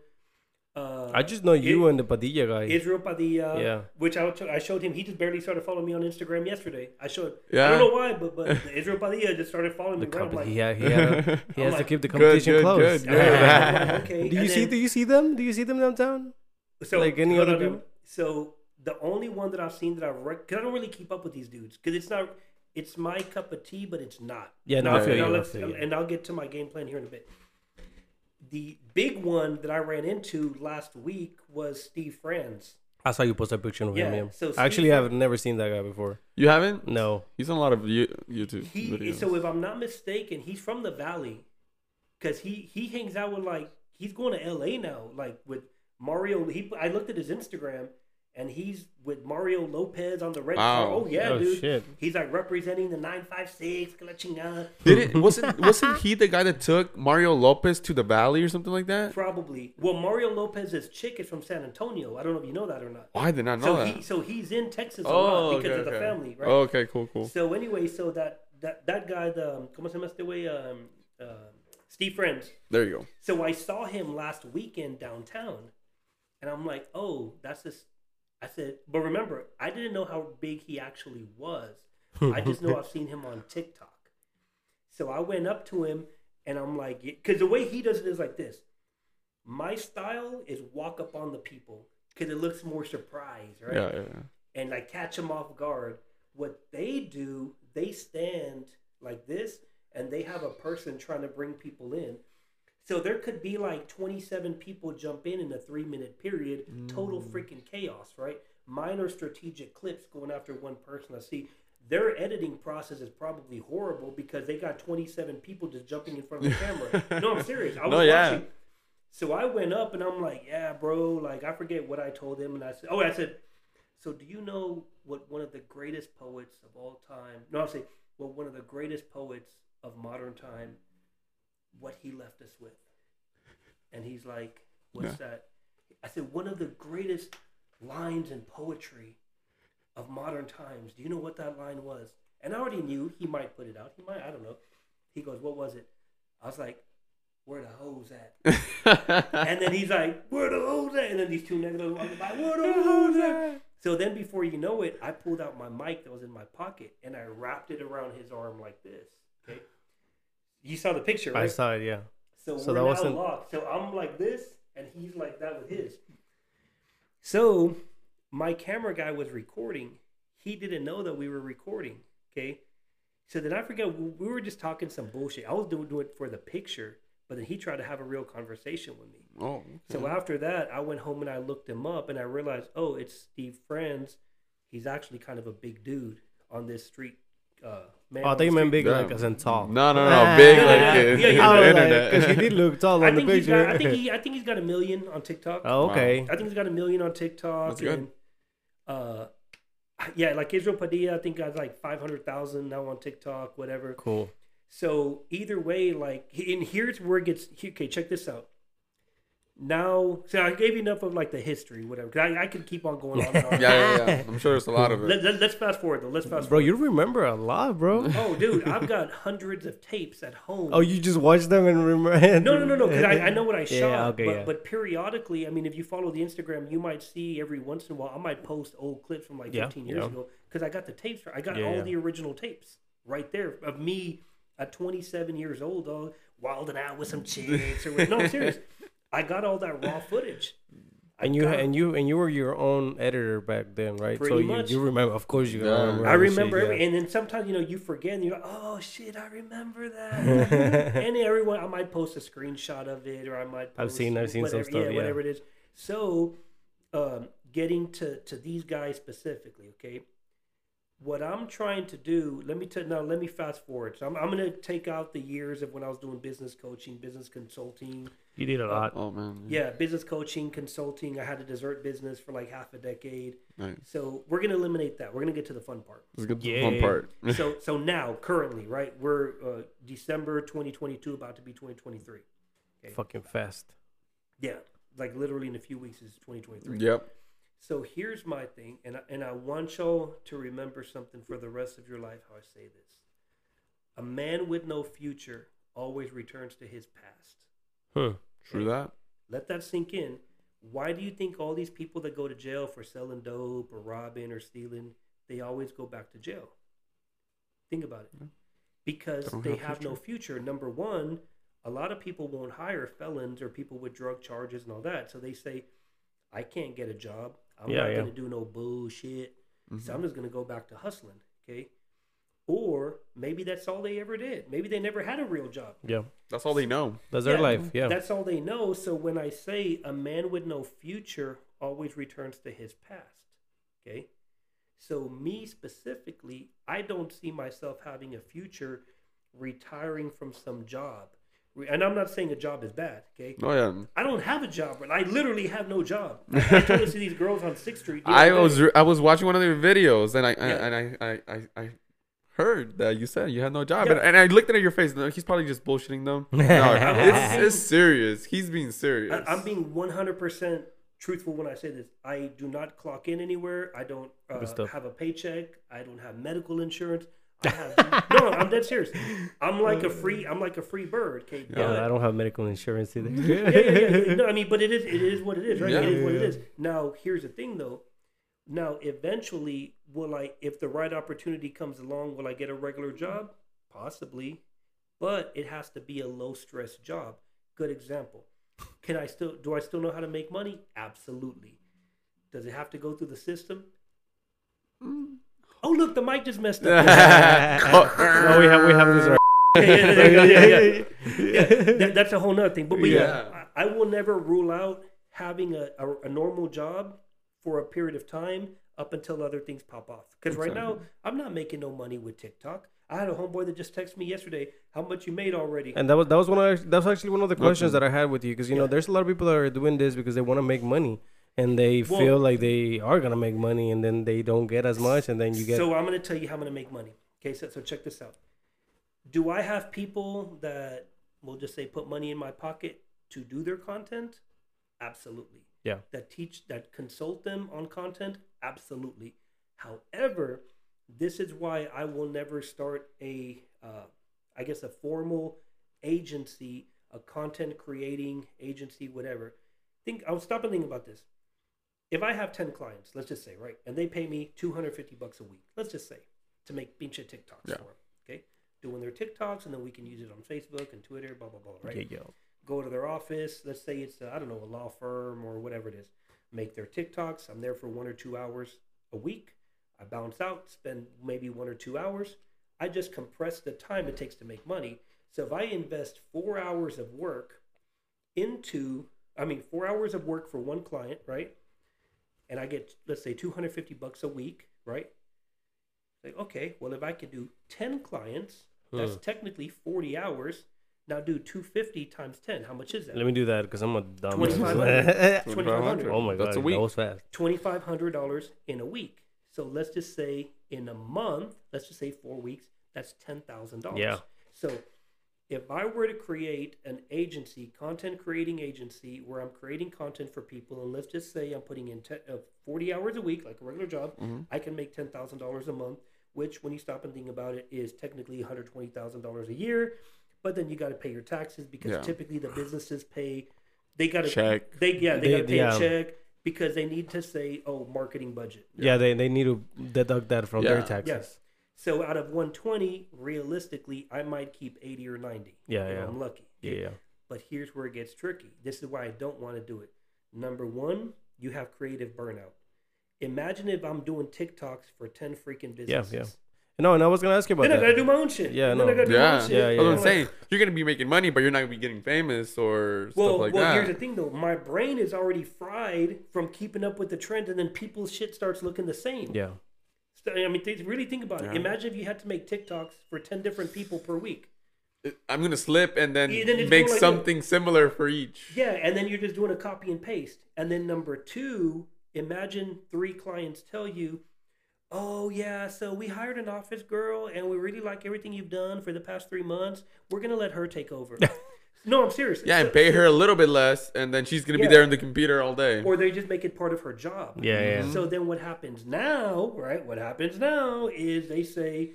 Uh, I just know you it- and the Padilla guy. Israel Padilla, Yeah. which I, I showed him. He just barely started following me on Instagram yesterday. I showed. Yeah. I don't know why, but but Israel Padilla just started following the me. around. I'm comp- like, he, he, had a- he I'm has to keep the competition good, close. good, good. I'm like, okay. do you and see? then- Do you see them? Do you see them downtown? so like any hold other on, people? So the only one that I've seen that I've because I don't really keep up with these dudes because it's not it's my cup of tea, but it's not. Yeah, no, Now- I feel you. I let's- feel you. And I'll get to my game plan here in a bit. The big one that I ran into last week was Steve Franz. I saw you post a picture of him. Yeah, Yeah. so Actually, Steve- I've never seen that guy before. You haven't? No. He's on a lot of YouTube He videos. so if I'm not mistaken, he's from the Valley, because he he hangs out with like he's going to L.A. now, like with Mario. He I looked at his Instagram, and he's with Mario Lopez on the red car. Wow. Oh yeah, Oh, dude. shit. He's like representing the nine five six. Did it? Wasn't wasn't he the guy that took Mario Lopez to the Valley or something like that? Probably. Well, Mario Lopez's chick is from San Antonio. I don't know if you know that or not. Oh, I did not know So that. he so he's in Texas a oh, lot because okay, of the okay. family, right? Oh, okay, cool, cool. So anyway, so that that that guy, the um, ¿cómo se llama este güey? Um, uh, Steve Friends. There you go. So I saw him last weekend downtown, and I'm like, oh, that's this. I said, but remember, I didn't know how big he actually was. I just know I've seen him on TikTok. So I went up to him and I'm like, because the way he does it is like this. My style is walk up on the people because it looks more surprised, right? Yeah, yeah, yeah. and like catch them off guard. What they do, they stand like this, and they have a person trying to bring people in. So there could be like 27 people jump in in a three minute period, total mm. freaking chaos, right? Minor strategic clips going after one person. I see their editing process is probably horrible because they got 27 people just jumping in front of the camera. no, I'm serious. I was No, yeah. watching. So I went up and I'm like, yeah, bro. Like I forget what I told him, and I said, oh, I said, so do you know what one of the greatest poets of all time? No, I'm saying, well, one of the greatest poets of modern time, what he left us with. And he's like, what's Yeah. that? I said, one of the greatest lines in poetry of modern times. Do you know what that line was? And I already knew he might put it out. He might, I don't know. He goes, what was it? I was like, where the hoes at? And then he's like, where the hoes at? And then these two niggas walking by, where the hoes at? So then before you know it, I pulled out my mic that was in my pocket and I wrapped it around his arm like this. Okay. You saw the picture, right? I saw it. Yeah. So, So we're that now wasn't- locked. So I'm like this, and he's like that with his. So my camera guy was recording. He didn't know that we were recording. Okay. So then I forget we we were just talking some bullshit. I was doing, doing it for the picture, but then he tried to have a real conversation with me. oh, So after that, I went home and I looked him up, and I realized, oh, it's Steve Friends. He's actually kind of a big dude on this street. Uh, man Oh, I on thought you meant big Yeah. like as in tall. No, no, no, big Yeah, like yeah, yeah, yeah. I the was like, internet. because he did look tall I on the think, he's picture. got, I think he, I think he's got a million on TikTok. oh, okay. I think he's got a million on TikTok. That's good. And, uh, yeah, like Israel Padilla, I think got like five hundred thousand now on TikTok, whatever. Cool. So either way, like, and here's where it gets. Okay, check this out. Now, so I gave you enough of like the history, whatever. 'cause I, I could keep on going on. And on. yeah, yeah, yeah. I'm sure there's a lot of it. Let, let, us fast forward though. Let's fast Bro, forward. you remember a lot, bro. Oh, dude, I've got hundreds of tapes at home. Oh, you just watch them and remember? No, no, no, no. Because I, I know what I Yeah, shot. okay, but, yeah. but periodically, I mean, if you follow the Instagram, you might see every once in a while. I might post old clips from like Yeah, 15 years yeah. ago because I got the tapes. I got Yeah, all yeah. the original tapes right there of me at 27 years old, dog, wilding out with some chicks or with, no, I'm serious. I got all that raw footage. I And you got- and you and you were your own editor back then, right? so Pretty you, much. you remember, of course, you Yeah. remember. I remember, shit, every, yeah. and then sometimes you know you forget, and you're like, "Oh shit, I remember that." and everyone, I might post a screenshot of it, or I might. I've seen- I've seen some whatever, stuff, yeah. whatever it is. So, um, getting to to these guys specifically, okay. What I'm trying to do, let me tell now. Let me fast forward. So I'm, I'm going to take out the years of when I was doing business coaching, business consulting, You did a lot. Oh man. yeah, business coaching, consulting. I had a dessert business for like half a decade. Nice. So we're going to eliminate that. We're going to get to the fun part Let's get to the fun part. so so now currently right we're uh, december 2022 about to be 2023 Fucking fast. yeah like literally in a few weeks is 2023 yep. So here's my thing and I, and I want y'all to remember something for the rest of your life how i say this. A man with no future always returns to his past. Huh? True that. let that sink in. Why do you think all these people that go to jail for selling dope or robbing or stealing they always go back to jail? Think about it. Because They don't they have have no future. Number one a lot of people won't hire felons or people with drug charges and all that. So they say i can't get a job i'm Yeah, not yeah. going to do no bullshit so Mhm. i'm just going to go back to hustling okay or maybe that's all they ever did maybe they never had a real job Yeah, That's all they know. that's their life. Yeah. that's all they know. So when I say a man with no future always returns to his past, okay? So me specifically, I don't see myself having a future retiring from some job. Re- And I'm not saying a job is bad, okay? Oh yeah. I don't have a job, but I literally have no job. I, I told this to these girls on Sixth Street. I other was day. I was watching one of their videos and I, I and I, I, I, I heard that you said you had no job Yeah. and, and I looked at your face. No, he's probably just bullshitting them. No, it's, it's serious. He's being serious. I, I'm being 100% truthful when I say this. I do not clock in anywhere. I don't uh, have a paycheck. I don't have medical insurance. I have no, I'm dead serious. I'm like a free. I'm like a free bird. Okay, Yeah, but- I don't have medical insurance either. yeah, yeah, yeah. No, I mean, but it is. It is what it is, right? Yeah. it is what it Yeah. is. Now, here's the thing, though. Now, eventually, will I, if the right opportunity comes along, will I get a regular job? Possibly, but it has to be a low stress job. Good example. Can I still, do I still know how to make money? Absolutely. Does it have to go through the system? Mm. Oh, look, the mic just messed up. no, oh, we have we have this. yeah, yeah, there yeah, yeah, yeah. That- that's a whole nother thing. But, but yeah, Yeah. I, I will never rule out having a, a, a normal job for a period of time up until other things pop off. Because right now, I'm not making no money with TikTok. I had a homeboy that just texted me yesterday how much you made already. And that was that was one of that was actually one of the questions that I had with you because you know there's a lot of people that are doing this because they want to make money and they Well- feel like they are gonna make money and then they don't get as much and then you get So I'm going to tell you how I'm to make money. Okay, so, so check this out. Do I have people that will just say put money in my pocket to do their content? Absolutely. Yeah. That teach that consult them on content? Absolutely. However, this is why I will never start a uh, I guess a formal agency, a content creating agency, whatever. Think I'll stop and think about this if I have 10 clients, let's just say, right, and they pay me 250 bucks a week, let's just say, to make pinche TikToks Yeah. for them, okay? Doing their TikToks, and then we can use it on Facebook and Twitter, blah, blah, blah, right? Go to their office, let's say it's, uh, I don't know, a law firm or whatever it is. Make their TikToks. I'm there for one or two hours a week. I bounce out, spend maybe one or two hours. I just compress the time it takes to make money. So if I invest four hours of work into, I mean, four hours of work for one client, right? And I get, let's say, 250 bucks a week, right? Like, okay, well, if I could do 10 clients, that's Hmm. technically 40 hours. Now do 250 times 10. How much is that? Let me do that because I'm a dumb. 2500. 2500. oh my god, That's a week. that was fast. $2,500 in a week. So let's just say in a month, let's just say four weeks, that's $10,000. Yeah. So if I were to create an agency, content creating agency, where I'm creating content for people, and let's just say I'm putting in te- uh, 40 hours a week, like a regular job, I can make $10,000 a month, which, when you stop and think about it, is technically $120,000 a year. But then you got to pay your taxes because Yeah. typically the businesses pay, they got to Check. They yeah, they, They- got to pay yeah. a check because they need to say, oh, marketing budget. Yeah, they, they need to deduct that from their taxes. Yes. So out of 120, realistically, I might keep 80 or 90. Yeah, if yeah. I'm lucky. Yeah, yeah. But here's where it gets tricky. This is why I don't want to do it. Number one, you have creative burnout. Imagine if I'm doing TikToks for 10 freaking Yeah, businesses. yeah. yeah. No, and I was gonna ask you about Then I gotta do my own shit. Yeah, And then no. I gotta do my Yeah, own shit. Yeah, yeah. what I'm I'm like, saying. You're gonna be making money, but you're not gonna be getting famous or Well, stuff like that. well, that. here's the thing though. My brain is already fried from keeping up with the trend, and then people's shit starts looking the same. Yeah, So, I mean, really think about it. Yeah. Imagine if you had to make TikToks for 10 different people per week. Uh, I'm gonna slip and then Yeah, then make like something similar for each. Yeah, and then you're just doing a copy and paste. And then number two, imagine three clients tell you, "Oh yeah, so we hired an office girl, and we really like everything you've done for the past three months. We're gonna let her take over." no, I'm serious. Yeah, and pay her a little bit less, and then she's gonna Yeah. be there in the computer all day. or they just make it part of her job. yeah, yeah. So then what happens now, right? What happens now is they say,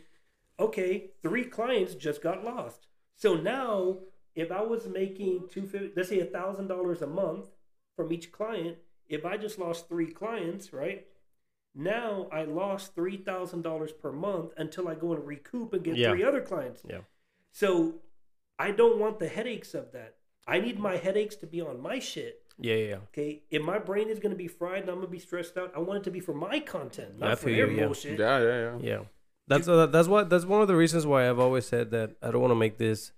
okay, three clients just got lost. So now if I was making two fifty, let's say a thousand dollars a month from each client, if I just lost three clients, right? Now I lost three thousand dollars per month until I go and recoup and get Yeah. three other clients. Yeah. So I don't want the headaches of that. I need my headaches to be on my shit. Yeah, yeah, yeah. Okay, if my brain is going to be fried and I'm going to be stressed out, I want it to be for my content, I not for feel their you, bullshit. Yeah, yeah, yeah. Yeah, that's uh, that's what that's one of the reasons why I've always said that I don't want to make this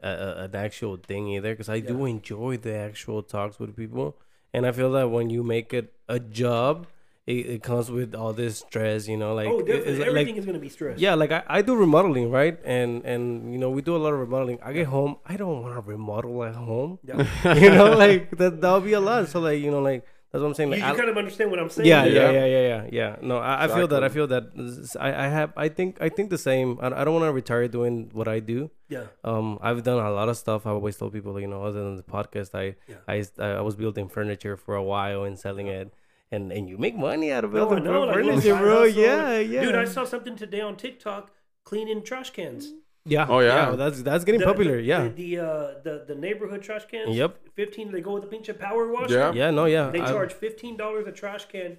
a, a, an actual thing either because I do enjoy the actual talks with people, and I feel that when you make it a job, it, it comes with all this stress. You know, like oh, it- definitely. it's like- Everything is going to be stress. yeah, like I, I do remodeling, right? And and you know we do a lot of remodeling. I get home, I don't want to remodel at home. Yeah. you know, like that that'll be a lot. So like you know, like that's what I'm saying. You, Like, you I- kind of understand what I'm saying. yeah, Yeah. yeah, yeah, yeah, yeah, yeah. No, I, I feel that. I feel that. I, I have. I think. I think the same. I, I don't want to retire doing what I do. Yeah. Um, I've done a lot of stuff. I always told people, you know, other than the podcast, I, Yeah. I, I was building furniture for a while and selling it, and and you make money out of No, I building know, like furniture, side bro. hustle. Yeah, yeah. Dude, I saw something today on TikTok cleaning trash cans. yeah. Oh, yeah. That's that's getting The- popular. yeah. The the, uh, the the neighborhood trash cans. Yep. Fifteen. They go with a pinch of power washer. Yeah. Yeah. No. Yeah. They I- charge fifteen dollars a trash can.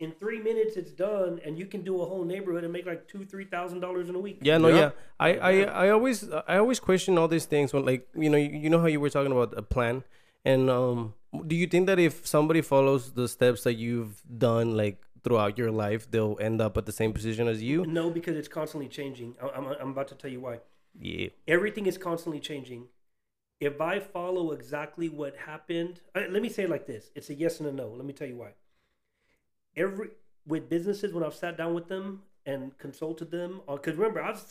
in three minutes it's done, and you can do a whole neighborhood and make like two, three thousand dollars in a week. Yeah, no, Yeah. yeah. I, I, I always, I always question all these things when, like, you know, you, you know how you were talking about a plan, and um, do you think that if somebody follows the steps that you've done, like throughout your life, they'll end up at the same position as you? No, because it's constantly changing. I- I'm, I'm about to tell you why. Yeah. Everything is constantly changing. If I follow exactly what happened, uh, let me say it like this: it's a yes and a no. Let me tell you why. Every with businesses, when I've sat down with them and consulted them, because remember, I've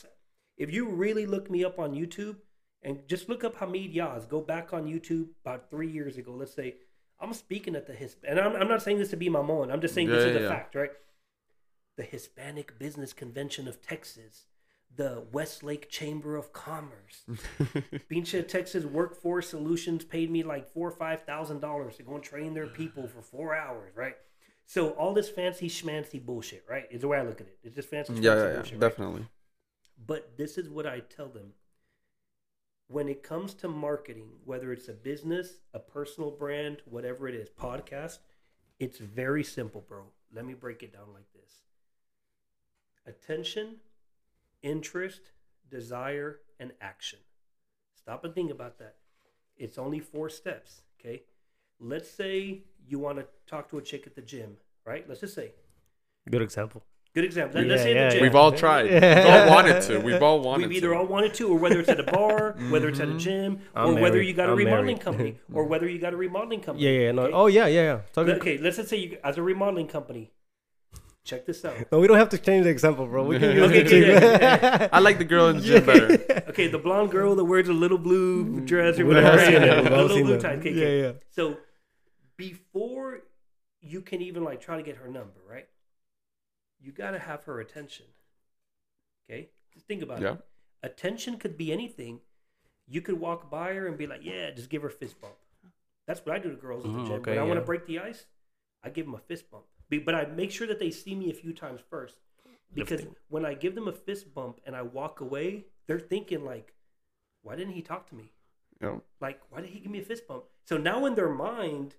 if you really look me up on YouTube and just look up Hamid Yaz, go back on YouTube about three years ago. Let's say I'm speaking at the Hisp, and I'm, I'm not saying this to be my mom. I'm just saying this Yeah, is a yeah. fact, right? The Hispanic Business Convention of Texas, the Westlake Chamber of Commerce, Pinche Texas Workforce Solutions paid me like four or five thousand dollars to go and train their people for four hours, right? So all this fancy schmancy bullshit, right? Is the way I look at it. It's just fancy schmancy yeah, yeah, yeah, bullshit. right? definitely. But this is what I tell them. When it comes to marketing, whether it's a business, a personal brand, whatever it is, podcast, it's very simple, bro. Let me break it down like this attention, interest, desire, and action. Stop and think about that. It's only four steps, okay? Let's say you want to talk to a chick at the gym, right? Let's just say. Good example. Good example. Let- Yeah, Let's say at yeah, the gym. yeah. We've all tried. Yeah. We've all wanted to. We've all wanted to. We've either to. all wanted to, or whether it's at a bar, whether it's at a Mhm. gym, I'm or whether you got a I'm remodeling married. company, or whether you got a remodeling company. Yeah, yeah, no. Okay? Oh, yeah, yeah, yeah. Talk okay, let's just say you as a remodeling company. Check this out. No, we don't have to change the example, bro. We can use Okay, it okay, too. yeah, I like the girl in the gym better. Okay, the blonde girl that wears a little blue dress or whatever. all seen right? that. We've A all little blue tie. Okay, Yeah, okay. yeah. So before you can even like try to get her number, right? You got to have her attention. Okay, just think about Yeah. it. Attention could be anything. You could walk by her and be like, "Yeah, just give her a fist bump." That's what I do to girls at the Mm, gym. okay, when I want to break the ice, I give them a fist bump. But I make sure that they see me a few times first, because Lifting. when I give them a fist bump and I walk away, they're thinking like, "Why didn't he talk to me? Know, Like, why did he give me a fist bump?" So now in their mind,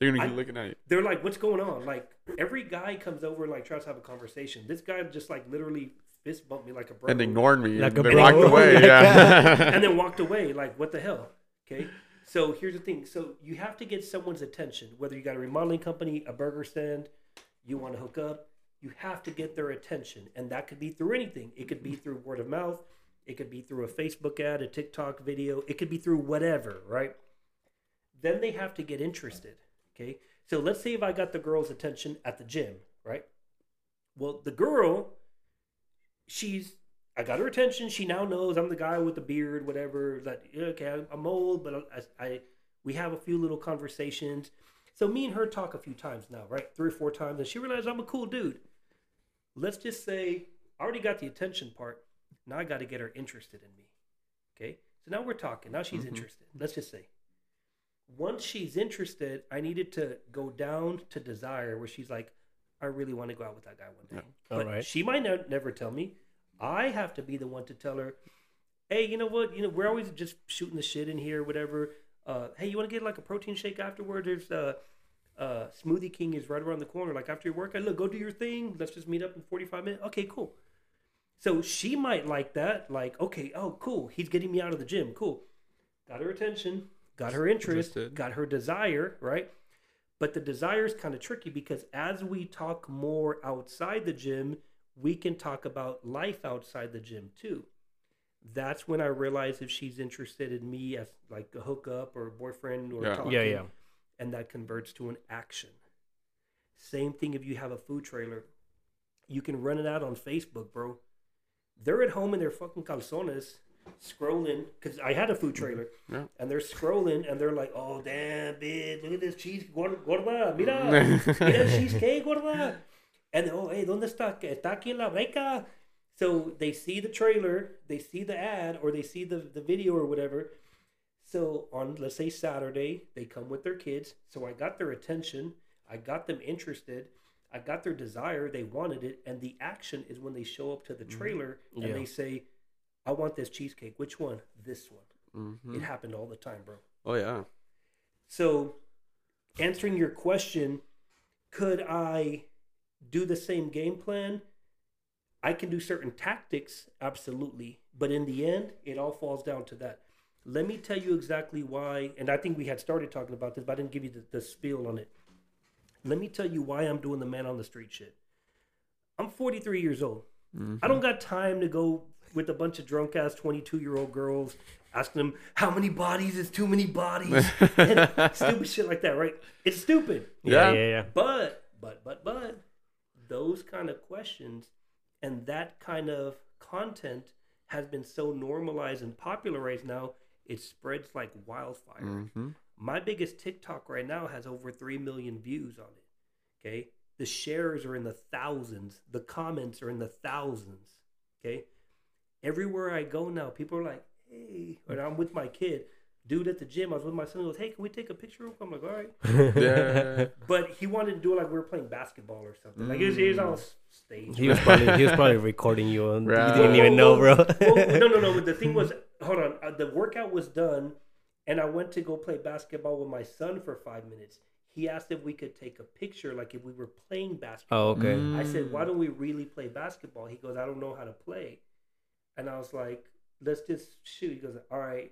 they're gonna I- looking at you. they're like, "What's going on?" Like every guy comes over and like tries to have a conversation. This guy just like literally fist bumped me like a bro, And ignored me. Like and a bro. walked away. Like Yeah. and then walked away. Like, what the hell? Okay. So here's the thing. So you have to get someone's attention. Whether you got a remodeling company, a burger stand, you want to hook up, you have to get their attention, and that could be through anything. It could be through word of mouth. It could be through a Facebook ad, a TikTok video. It could be through whatever, right? Then they have to get interested. Okay. So let's say if I got the girl's attention at the gym, right? Well, the girl, she's, I got her attention. She now knows I'm the guy with the beard, whatever. That okay, I'm- old, but I, I, we have a few little conversations. So me and her talk a few times now, right? Three or four times, and she realized I'm a cool dude. Let's just say I already got the attention part. Now I got to get her interested in me. Okay. So now we're talking. Now she's Mhm. interested. Let's just say. Once she's interested, I needed to go down to desire, where she's like, I really want to go out with that guy one day. Yeah. But Alright. she might not, never tell me. I have to be the one to tell her, hey, you know what? You know, we're always just shooting the shit in here, whatever. Uh, hey, you want to get like a protein shake afterward? There's uh, uh, Smoothie King is right around the corner. Like after your workout, look, go do your thing. Let's just meet up in 45 minutes. Okay, cool. So she might like that. Like, okay, oh, cool. He's getting me out of the gym. Cool. Got her attention, got her interest, Interested. got her desire, right? But the desire is kind of tricky because as we talk more outside the gym, we can talk about life outside the gym too. That's when I realize if she's interested in me as like a hookup or a boyfriend or Yeah. talking, Yeah, yeah. and that converts to an action. Same thing if you have a food trailer. You can run it out on Facebook, bro. They're at home in their fucking calzones scrolling because I had a food trailer mm-hmm. Yeah. and they're scrolling and they're like, "Oh damn, bitch! Look at this cheese, gorda, gorda mira, mira cheesecake, gorda." And oh, hey, ¿dónde está? Está aquí la beca. So they see the trailer, they see the ad, or they see the, the video or whatever. So on let's say Saturday, they come with their kids. So I got their attention, I got them interested, I got their desire, they wanted it, and the action is when they show up to the mm-hmm. trailer and Yeah. they say, I want this cheesecake. Which one? This one. Mhm. It happened all the time, bro. Oh yeah. So, answering your question, could I do the same game plan. I can do certain tactics, absolutely. But in the end, it all falls down to that. Let me tell you exactly why. And I think we had started talking about this, but I didn't give you the, the spiel on it. Let me tell you why I'm doing the man on the street shit. I'm 43 years old. I don't got time to go with a bunch of drunk ass 22 year old girls asking them how many bodies is too many bodies. and stupid shit like that, right? It's stupid. Yeah, Yeah. yeah, yeah. But, but, but, but, those kind of questions and that kind of content has been so normalized and popularized now, it spreads like wildfire. Mm-hmm. My biggest TikTok right now has over 3 million views on it. Okay. The shares are in the thousands, the comments are in the thousands. Okay. Everywhere I go now, people are like, hey, or I'm with my kid. Dude at the gym, I was with my son. He goes, "Hey, can we take a picture?" real quick?" I'm like, "All right," Yeah. but he wanted to do it like we were playing basketball or something. Like it was, it was on stage. He was probably he was probably recording you and Right. you didn't even know, bro. Well, well, no, no, no. But the thing was, hold on. Uh, the workout was done, and I went to go play basketball with my son for five minutes. He asked if we could take a picture, like if we were playing basketball. oh, okay. Mm. I said, "Why don't we really play basketball?" He goes, "I don't know how to play," and I was like, "Let's just shoot." He goes, "All right."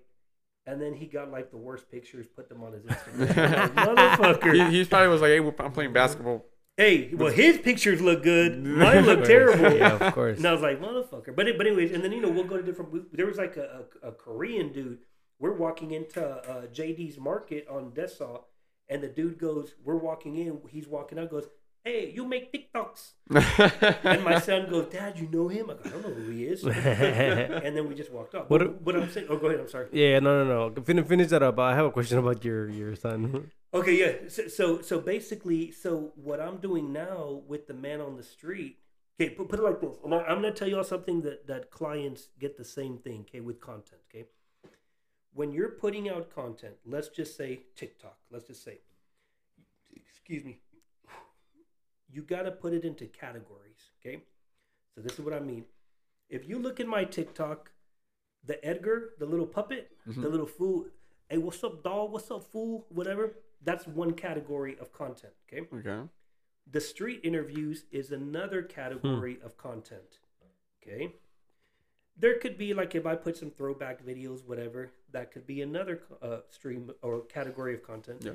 And then he got like the worst pictures, put them on his Instagram. Like, Motherfucker. he, he probably was like, "Hey, I'm playing basketball." Hey, well, his pictures look good. Mine look terrible. Yeah, of course. And I was like, motherfucker. But but anyways, and then you know we'll go to different. we- There was like a, a, a Korean dude. We're walking into uh, JD's Market on Dessau, and the dude goes, "We're walking in. He's walking out. Goes, hey, you make TikToks." And my son goes, "Dad, you know him?" I go, "I don't know who he is." and then we just walked off. What- But, but I'm saying, oh, go ahead. I'm sorry. Yeah, no, no, no. Finish, finish that up. I have a question about your your son. Okay, yeah. So, so, so basically, so what I'm doing now with the man on the street. Okay, put, put it like this, and I, I'm going to tell you all something that that clients get the same thing. Okay, with content. Okay, when you're putting out content, let's just say TikTok. Let's just say, excuse me. You got to put it into categories. Okay, so this is what I mean. If you look at my TikTok, the Edgar, the little puppet, the little fool. Hey, what's up, dog? What's up, fool? Whatever. That's one category of content. Okay. okay. The street interviews is another category of content. Okay. There could be like if I put some throwback videos, whatever, that could be another uh, stream or category of content. Yeah.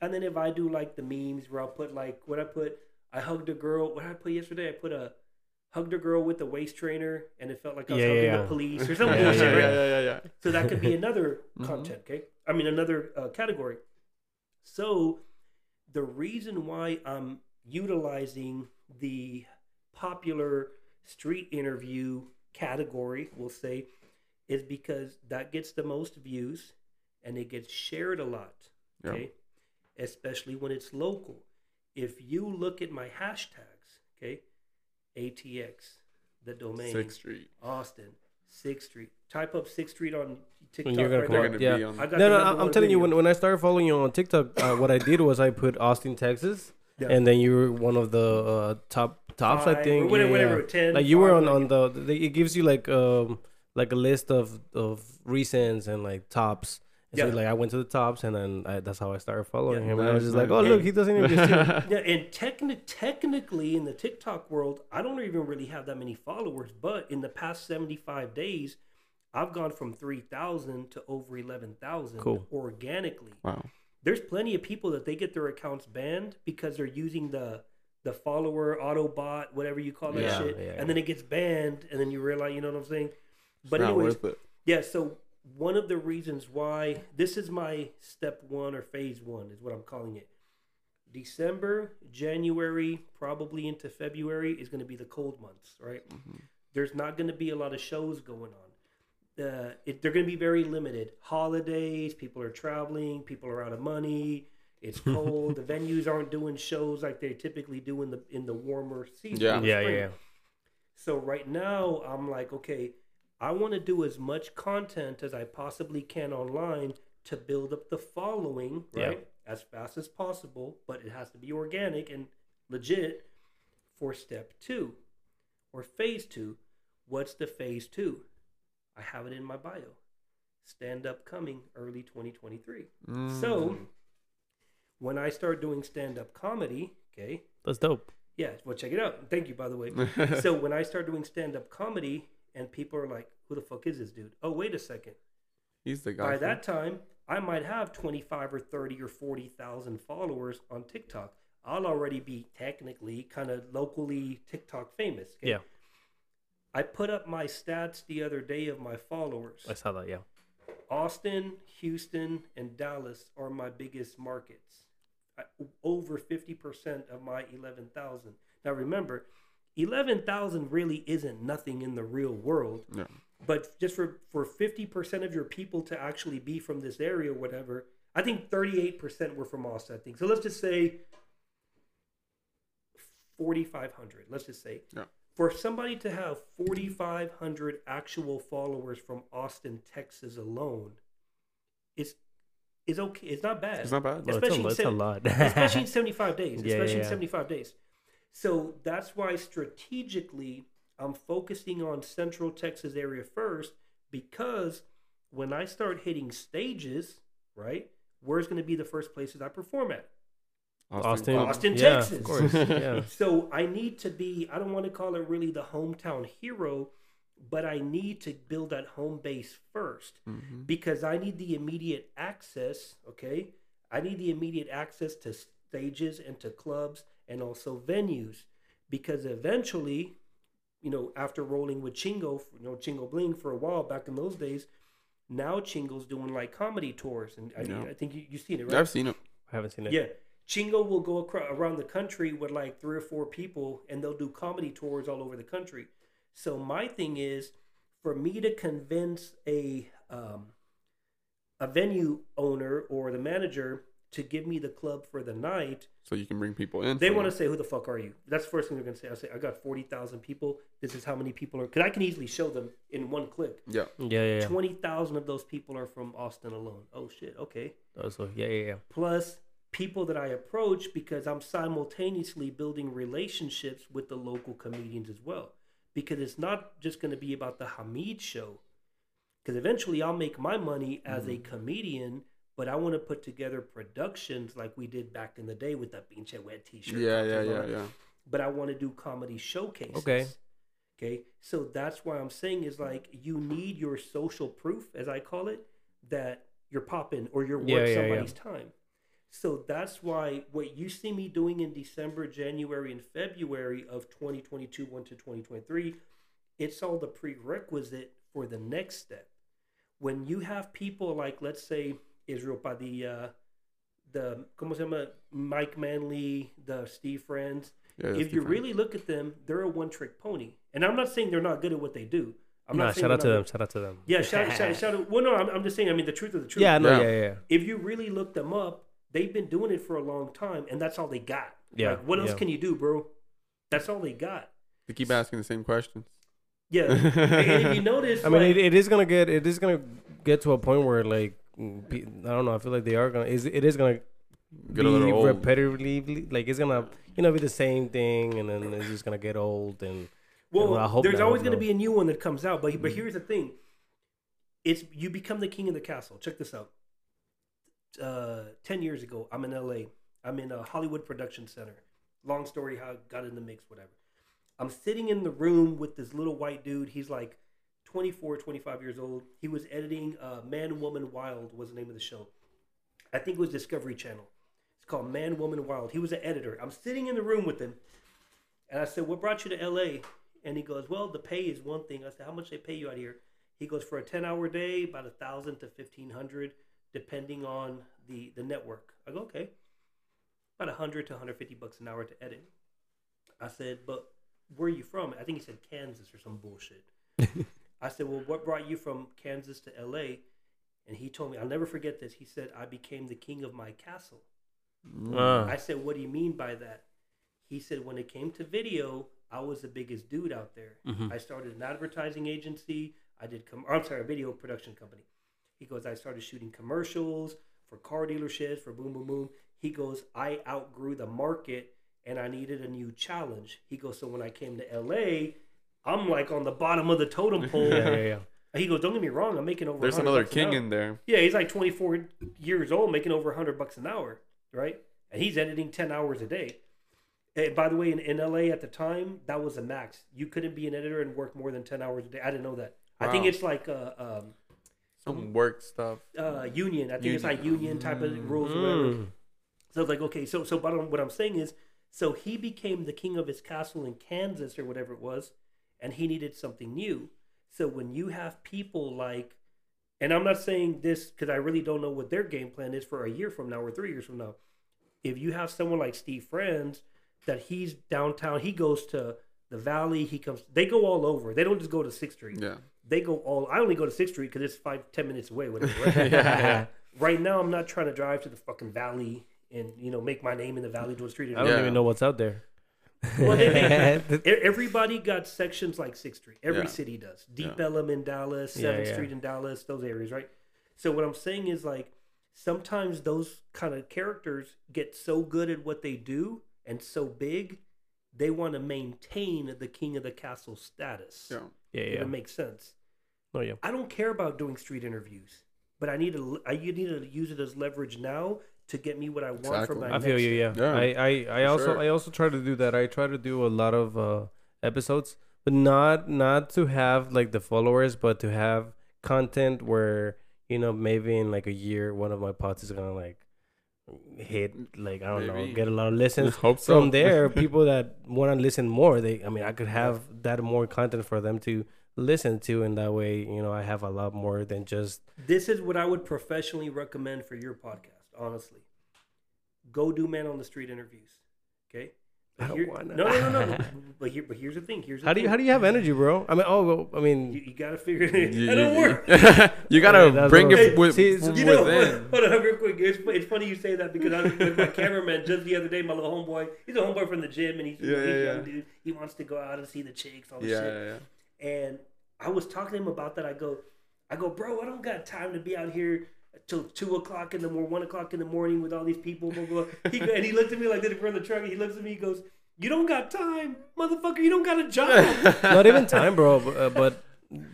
And then if I do like the memes where I'll put like what I put, I hugged a girl. What did I put yesterday? I put a hugged a girl with a waist trainer, and it felt like I was Yeah, hugging yeah, the police or something. Yeah, bullshit, yeah, right? yeah, yeah, yeah. So that could be another Mhm. content, okay? I mean, another uh, category. So the reason why I'm utilizing the popular street interview category, we'll say, is because that gets the most views and it gets shared a lot, Yeah. okay? Especially when it's local. If you look at my hashtags, okay, ATX, the domain, Sixth Street. Austin, Sixth Street. Type up Sixth Street on TikTok. you're gonna right come They're now. up, gonna yeah. be on. I got no, no, I'm one telling you, when, when I started following you on TikTok, uh, what I did was I put Austin, Texas, Yeah. and then you were one of the uh, top tops, I think. whatever, yeah, whatever, 10, like you were on on the, the. It gives you like um like a list of of recents and like tops. And So Yeah. like I went to the tops, and then I, that's how I started following Yeah. him. And I was just like, oh look, he doesn't even just Yeah, and techni- technically in the TikTok world, I don't even really have that many followers. But in the past 75 days, I've gone from 3,000 to over 11,000 Cool. organically. wow. There's plenty of people that they get their accounts banned because they're using the the follower auto bot, whatever you call that Yeah, shit, yeah, and then it gets banned, and then you realize, you know what I'm saying? But Not anyways, worth it. Yeah, so one of the reasons why this is my step one or phase one is what I'm calling it. December, January, probably into February is going to be the cold months, right? There's not going to be a lot of shows going on. Uh, it, they're going to be very limited. Holidays, people are traveling, people are out of money. It's cold. the venues aren't doing shows like they typically do in the in the warmer season. Yeah. yeah, spring. yeah. So right now, I'm like, okay, I want to do as much content as I possibly can online to build up the following, Yeah. right? As fast as possible, but it has to be organic and legit for step two or phase two. What's the phase two? I have it in my bio. Stand up coming early 2023. So Mm. when I start doing stand up comedy, okay, That's dope. Yeah, well, check it out. Thank you, by the way. so when I start doing stand up comedy, and people are like, "Who the fuck is this dude?" Oh, wait a second. He's the guy. By from- that time, I might have twenty five or thirty or forty thousand followers on TikTok. I'll already be technically kind of locally TikTok famous. okay? Yeah. I put up my stats the other day of my followers. I saw that. Yeah. Austin, Houston, and Dallas are my biggest markets. I, over 50% of my 11,000. Now remember, 11,000 really isn't nothing in the real world, Yeah. but just for, for 50% of your people to actually be from this area or whatever, I think 38% were from Austin, I think. So let's just say 4,500, let's just say. Yeah. For somebody to have 4,500 actual followers from Austin, Texas alone, is is okay. It's not bad. It's not bad. Well, it's, a, Especially it's a lot. especially in 75 days. Yeah, especially yeah, in 75 days. So that's why strategically I'm focusing on Central Texas area first because when I start hitting stages, right, where's going to be the first places I perform at? Austin, Austin, yeah, Texas. Of course. Yeah. So I need to be, I don't want to call it really the hometown hero, but I need to build that home base first Mhm. because I need the immediate access, okay? I need the immediate access to stages and to clubs and also venues because eventually, you know, after rolling with Chingo, you know, Chingo Bling for a while back in those days, now Chingo's doing like comedy tours. And I, Yeah. I think you, you've seen it, right? I've seen it. I haven't seen it. Yeah. Chingo will go across, around the country with like three or four people and they'll do comedy tours all over the country. So my thing is for me to convince a um, a venue owner or the manager to give me the club for the night, So you can bring people in. they want to say, "Who the fuck are you?" That's the first thing they're gonna say. I say, "I got forty thousand people. This is how many people are." Because I can easily show them in one click. Yeah. Yeah. Yeah. yeah. Twenty thousand of those people are from Austin alone. Oh shit. Okay Also, yeah. Yeah. Yeah. plus people that I approach because I'm simultaneously building relationships with the local comedians as well. Because it's not just going to be about the Hamid show. Because eventually I'll make my money as a mm-hmm. comedian, but I want to put together productions like we did back in the day with the pinche wet t-shirt. Yeah, yeah, yeah, yeah. But I want to do comedy showcases. Okay. Okay. So that's why I'm saying is like you need your social proof, as I call it, that you're popping or you're worth Yeah, yeah, yeah. somebody's time. So that's why what you see me doing in December, January, and February of 2022 1 to 2023, it's all the prerequisite for the next step. When you have people like, let's say, Israel Padilla, the, uh, the, ¿cómo se llama? Mike Manley, the Steve Friends, yeah if you different. really look at them, they're a one trick pony. And I'm not saying they're not good at what they do. I'm Nah, not shout out to them. not Shout out to them. Yeah, shout, shout, shout out. Well, no, I'm, I'm just saying, I mean, the truth of the truth. Yeah. No. Yeah. Yeah. Yeah. If you really look them up, they've been doing it for a long time, and that's all they got. Yeah, Like, what else yeah. can you do, bro? That's all they got. They keep asking the same questions. Yeah. and if you notice, I mean, like, it, it is gonna get it is gonna get to a point where like mm, pe- I don't know. I feel like they are gonna is it is gonna Get be a little old. repetitively like it's gonna you know be the same thing and then it's just gonna get old and Well, Well, I hope there's not, always going to be a new one that comes out, but but Mhm. here's the thing: it's you become the king of the castle. Check this out. Uh, Ten years ago, I'm in L.A. I'm in a Hollywood Production Center. Long story how I got in the mix, whatever. I'm sitting in the room with this little white dude. He's like 24, 25 years old. He was editing uh, Man, Woman, Wild was the name of the show. I think it was Discovery Channel. It's called Man, Woman, Wild. He was an editor. I'm sitting in the room with him, and I said, "What brought you to L.A.?" And he goes, "Well, the pay is one thing." I said, "How much they pay you out here?" He goes, "For a ten-hour day, about a thousand to fifteen hundred, depending on the the network." I go, "Okay." About a hundred to hundred fifty bucks an hour to edit. I said, "But where are you from?" I think he said Kansas or some bullshit. I said, "Well, what brought you from Kansas to L.A.?" And he told me, I'll never forget this. He said, "I became the king of my castle." Uh, I said, "What do you mean by that?" He said, "When it came to video, I was the biggest dude out there. Mhm. I started an advertising agency. I did, com- I'm sorry, a video production company." He goes, "I started shooting commercials for car dealerships for Boom Boom Boom." He goes, "I outgrew the market and I needed a new challenge." He goes, "So when I came to LA, I'm like on the bottom of the totem pole." yeah, yeah, yeah. He goes, "Don't get me wrong, I'm making over." There's another bucks an king hour." in there. Yeah, he's like 24 years old, making over 100 bucks an hour, right? And he's editing 10 hours a day. And by the way, in, in LA at the time, that was a max. You couldn't be an editor and work more than ten hours a day. I didn't know that. I think it's like a um, Some work stuff. uh, union. I think it's like union type of rules. Or whatever. Mm. So I was like, okay, so so but what I'm saying is, so he became the king of his castle in Kansas or whatever it was, and he needed something new. So when you have people like, and I'm not saying this because I really don't know what their game plan is for a year from now or three years from now. If you have someone like Steve Friends, that he's downtown, he goes to the Valley, he comes, they go all over. They don't just go to Sixth Street. Yeah. They go all. I only go to Sixth Street because it's five ten minutes away. Whatever. Right? Yeah. right now I'm not trying to drive to the fucking valley and you know make my name in the valley to a street. I don't Yeah. even know what's out there. Well, they- they- Everybody got sections like Sixth Street. Every Yeah. city does. Deep Yeah. Ellum in Dallas, Yeah, Seventh yeah. Street in Dallas, those areas, right? So what I'm saying is like sometimes those kind of characters get so good at what they do and so big, they want to maintain the king of the castle status. Yeah. Yeah, If yeah. it makes sense. Oh yeah. I don't care about doing street interviews, but I need to I you need to use it as leverage now to get me what I want Exactly. from my I next feel you. Yeah. Yeah, I I, I also sure. I also try to do that. I try to do a lot of uh, episodes, but not not to have like the followers, but to have content where you know maybe in like a year one of my pods is gonna like hit like I don't Maybe. know get a lot of listens. Hope so. From there, people that want to listen more, they I mean I could have that more content for them to listen to, and that way you know I have a lot more than just This is what I would professionally recommend for your podcast, honestly. Go do man on the street interviews. Okay? I don't wanna. No, no, no, no. but here but here's the thing. Here's the how do you thing. how do you have energy, bro? I mean, oh, well, I mean, you, you gotta figure it You- that don't you- work. you gotta that's bring what- it with, See, from You know, within. hold on, real quick. It's, it's funny you say that because I was with my cameraman just the other day. My little homeboy, he's a homeboy from the gym, and he's, Yeah, he's yeah, a young yeah. dude. He wants to go out and see the chicks, all this Yeah, shit. yeah, yeah. And I was talking to him about that. I go, I go, bro, I don't got time to be out here till two o'clock in the morning, one o'clock in the morning with all these people. Blah, blah. blah. He and he looked at me like this from the truck. And he looks at me. He goes, "You don't got time, motherfucker. You don't got a job." not even time, bro. But, uh, but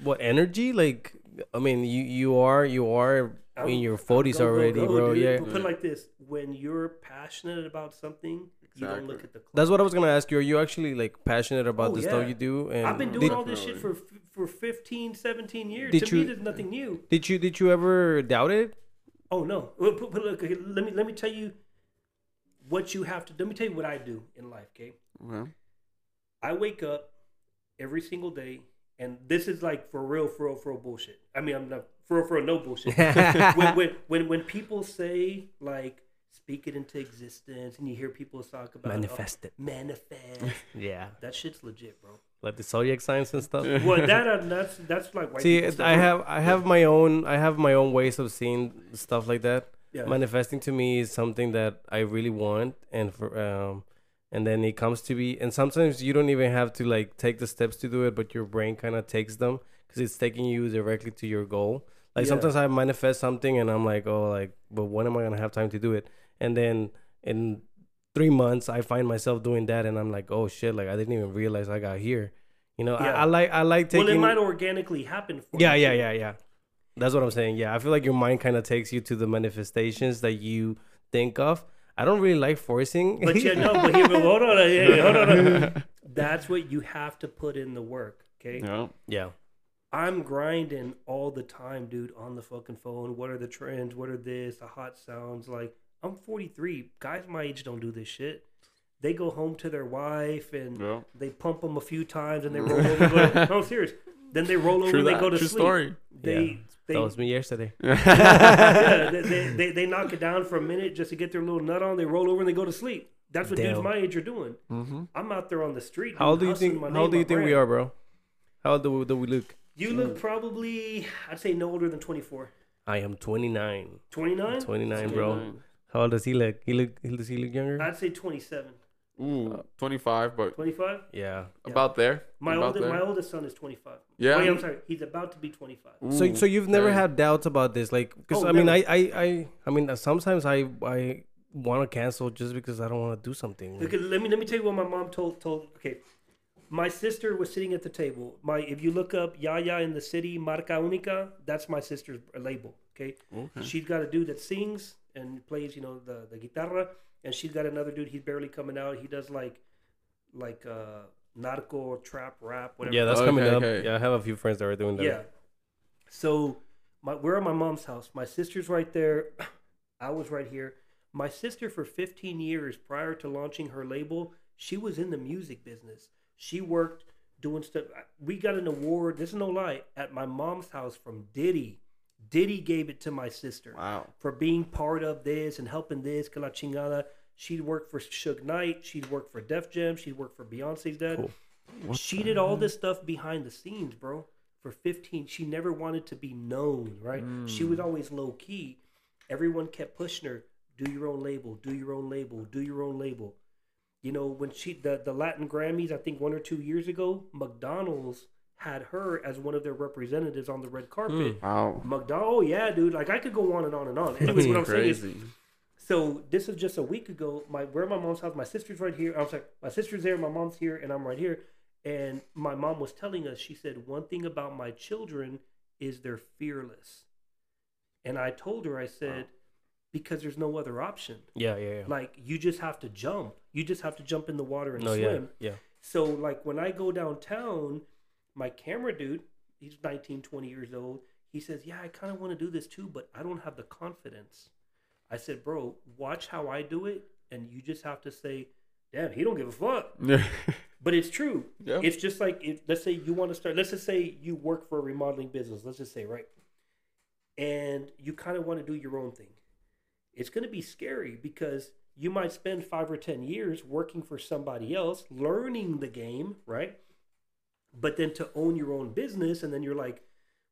what energy? Like, I mean, you you are you are in your forties Go, go, already, go, bro. dude. Yeah, Put it like this: when you're passionate about something, you don't look at the clock. that's what I was gonna ask you. Are you actually like passionate about Oh, the yeah. stuff you do? And I've been doing did, all this shit for for 15, 17 years. Did to me, there's nothing new. did you did you ever doubt it? Oh no! Well, put- put- look, let me let me tell you what you have to. Let me tell you what I do in life. Okay, Well, I wake up every single day, and this is like for real, for real, for real bullshit. I mean, I'm not for real, for real, no bullshit. when, when when when people say like speak it into existence, and you hear people talk about Manifest it. oh, manifest, Yeah, that shit's legit, bro. like the zodiac signs and stuff. Well, that uh, that's that's like white See. I have I have my own I have my own ways of seeing stuff like that. yeah. manifesting to me is something that I really want, and for um, and then it comes to be, and sometimes you don't even have to like take the steps to do it, but your brain kind of takes them because it's taking you directly to your goal. Like Yeah. sometimes I manifest something, and I'm like, oh, like, but when am I gonna have time to do it? And then in three months, I find myself doing that, and I'm like, oh shit, like I didn't even realize I got here. You know, Yeah. I, I like I like taking. well, it might organically happen. For Yeah, you, yeah, yeah, yeah. That's what I'm saying. Yeah, I feel like your mind kind of takes you to the manifestations that you think of. I don't really like forcing. But yeah, no, but here, but hold on, yeah, yeah, hold on. That's what you have to put in the work. Okay, yeah. yeah, I'm grinding all the time, dude, on the fucking phone. What are the trends? What are this? The hot sounds. Like I'm 43. Guys my age don't do this shit. They go home to their wife and Yeah. they pump them a few times and they roll over. And go no, I'm serious. Then they roll over True and they that. go to True sleep. story. They Yeah. they that was me yesterday. yeah, they, they, they, they knock it down for a minute just to get their little nut on. They roll over and they go to sleep. That's what dudes my age are doing. Mm-hmm. I'm out there on the street. How old do you think? my How old do you think we are, bro? How old do we, do we look? You look probably, I'd say no older than 24. I am 29. 29? 29, bro. How old does he look? He look. He does he look younger? I'd say 27. Ooh, 25, but 25? yeah. about there. My, about oldest, there. my oldest son is 25. Yeah. Wait, I'm sorry. He's about to be 25. So, Ooh, so you've never dang. had doubts about this, like, because Oh, I mean, I. I, I, I mean, uh, sometimes I, I want to cancel just because I don't want to do something. Look, let me let me tell you what my mom told told. Okay, my sister was sitting at the table. My if you look up Yaya in the city, Marca Única, that's my sister's label. Okay, Okay. she's got a dude that sings and plays, you know, the the guitarra, and she's got another dude. He's barely coming out. He does like like uh narco trap rap whatever. Yeah, that's Okay, coming up. okay. Yeah, I have a few friends that are doing that. Yeah. So my we're at my mom's house. My sister's right there. I was right here. My sister for 15 years prior to launching her label, she was in the music business. She worked doing stuff. We got an award, this is no lie, at my mom's house from Diddy. Diddy gave it to my sister Wow. for being part of this and helping this, que la chingada. She'd worked for Suge Knight. She'd worked for Def Jam. She'd worked for Beyonce's dad. Cool. She did all this stuff behind the scenes, bro. For 15, she never wanted to be known, right? She was always low key. Everyone kept pushing her, do your own label, do your own label, do your own label. You know, when she the, the Latin Grammys, I think one or two years ago, McDonald's had her as one of their representatives on the red carpet. Hmm. Wow. McDonald, oh yeah, dude. Like I could go on and on and on. Anyways, what I'm saying is, Crazy. so this is just a week ago. My we're at my mom's house. My sister's right here. I'm sorry, my sister's there. My mom's here, and I'm right here. And my mom was telling us. She said one thing about my children is they're fearless. And I told her, I said, because there's no other option. Yeah, yeah, yeah. Like you just have to jump. You just have to jump in the water and no, yeah, swim. yeah. So like when I go downtown, my camera dude, he's 19, 20 years old. He says, "Yeah, I kind of want to do this too, but I don't have the confidence." I said, "Bro, watch how I do it, and you just have to say, damn, he don't give a fuck." But it's true. Yeah. It's just like if, let's say you want to start. Let's just say you work for a remodeling business. Let's just say right, and you kind of want to do your own thing. It's going to be scary because you might spend five or ten years working for somebody else, learning the game, right? But then to own your own business, and then you're like,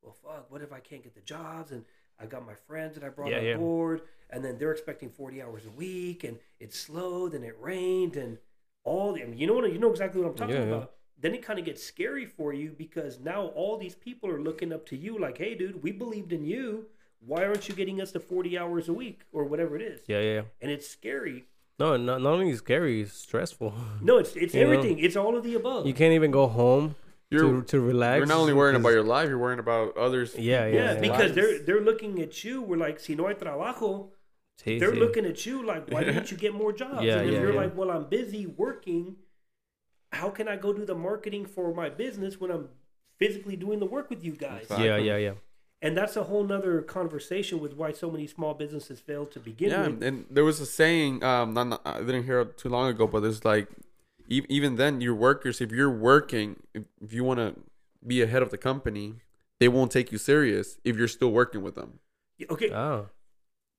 well, fuck, what if I can't get the jobs? And I got my friends that I brought Yeah, on yeah. board, and then they're expecting 40 hours a week, and it slowed, and it rained, and all the, I mean, you know what, you know exactly what I'm talking Yeah, about. Then it kind of gets scary for you because now all these people are looking up to you, like, hey, dude, we believed in you. Why aren't you getting us to 40 hours a week or whatever it is? Yeah, yeah, yeah. And it's scary. No, not, not only scary, it's stressful. No, it's it's You know? everything. It's all of the above. You can't even go home You're to, to relax. you're not only worrying about your life, you're worrying about others. Yeah, yeah. yeah, yeah. because Lives. they're they're looking at you. We're like, si no hay trabajo, Sí, they're sí. looking at you like, why didn't you get more jobs? Yeah, and if yeah, you're yeah. like, well, I'm busy working, how can I go do the marketing for my business when I'm physically doing the work with you guys? Exactly. Yeah, yeah, yeah. And that's a whole nother conversation with why so many small businesses fail to begin Yeah, with. and there was a saying. Um, not, not- I didn't hear it too long ago, but there's like, even then, your workers, if you're working, if, if you want to be ahead of the company, they won't take you serious if you're still working with them. Okay, Oh,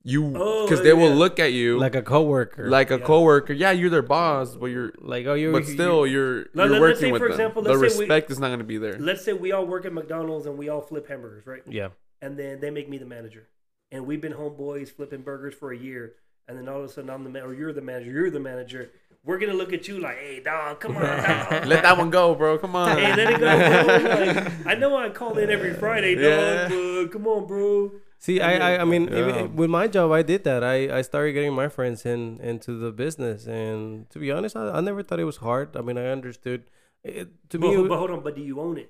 You, Oh, because they will look at you like a coworker. like a Yeah. coworker. Yeah, you're their boss, but you're, like oh, you. but still, you're Let- you're let- let's say, with for them. example, the let's say we- respect is not going to be there. let's say we all work at McDonald's and we all flip hamburgers, right? Yeah. and then they make me the manager. And we've been homeboys flipping burgers for a year, and then all of a sudden I'm the man, or you're the manager, you're the manager. We're gonna look at you like, hey dog, come on, dog. Let that one go, bro. Come on. Hey, let it go, bro. Like, I know I call in every Friday, dog. Yeah. But come on, bro. See, I, I, I mean, Yeah. even with my job, I did that. I, I started getting my friends in into the business, and to be honest, I, I never thought it was hard. I mean, I understood. It, to But, me, but hold on, but do you own it,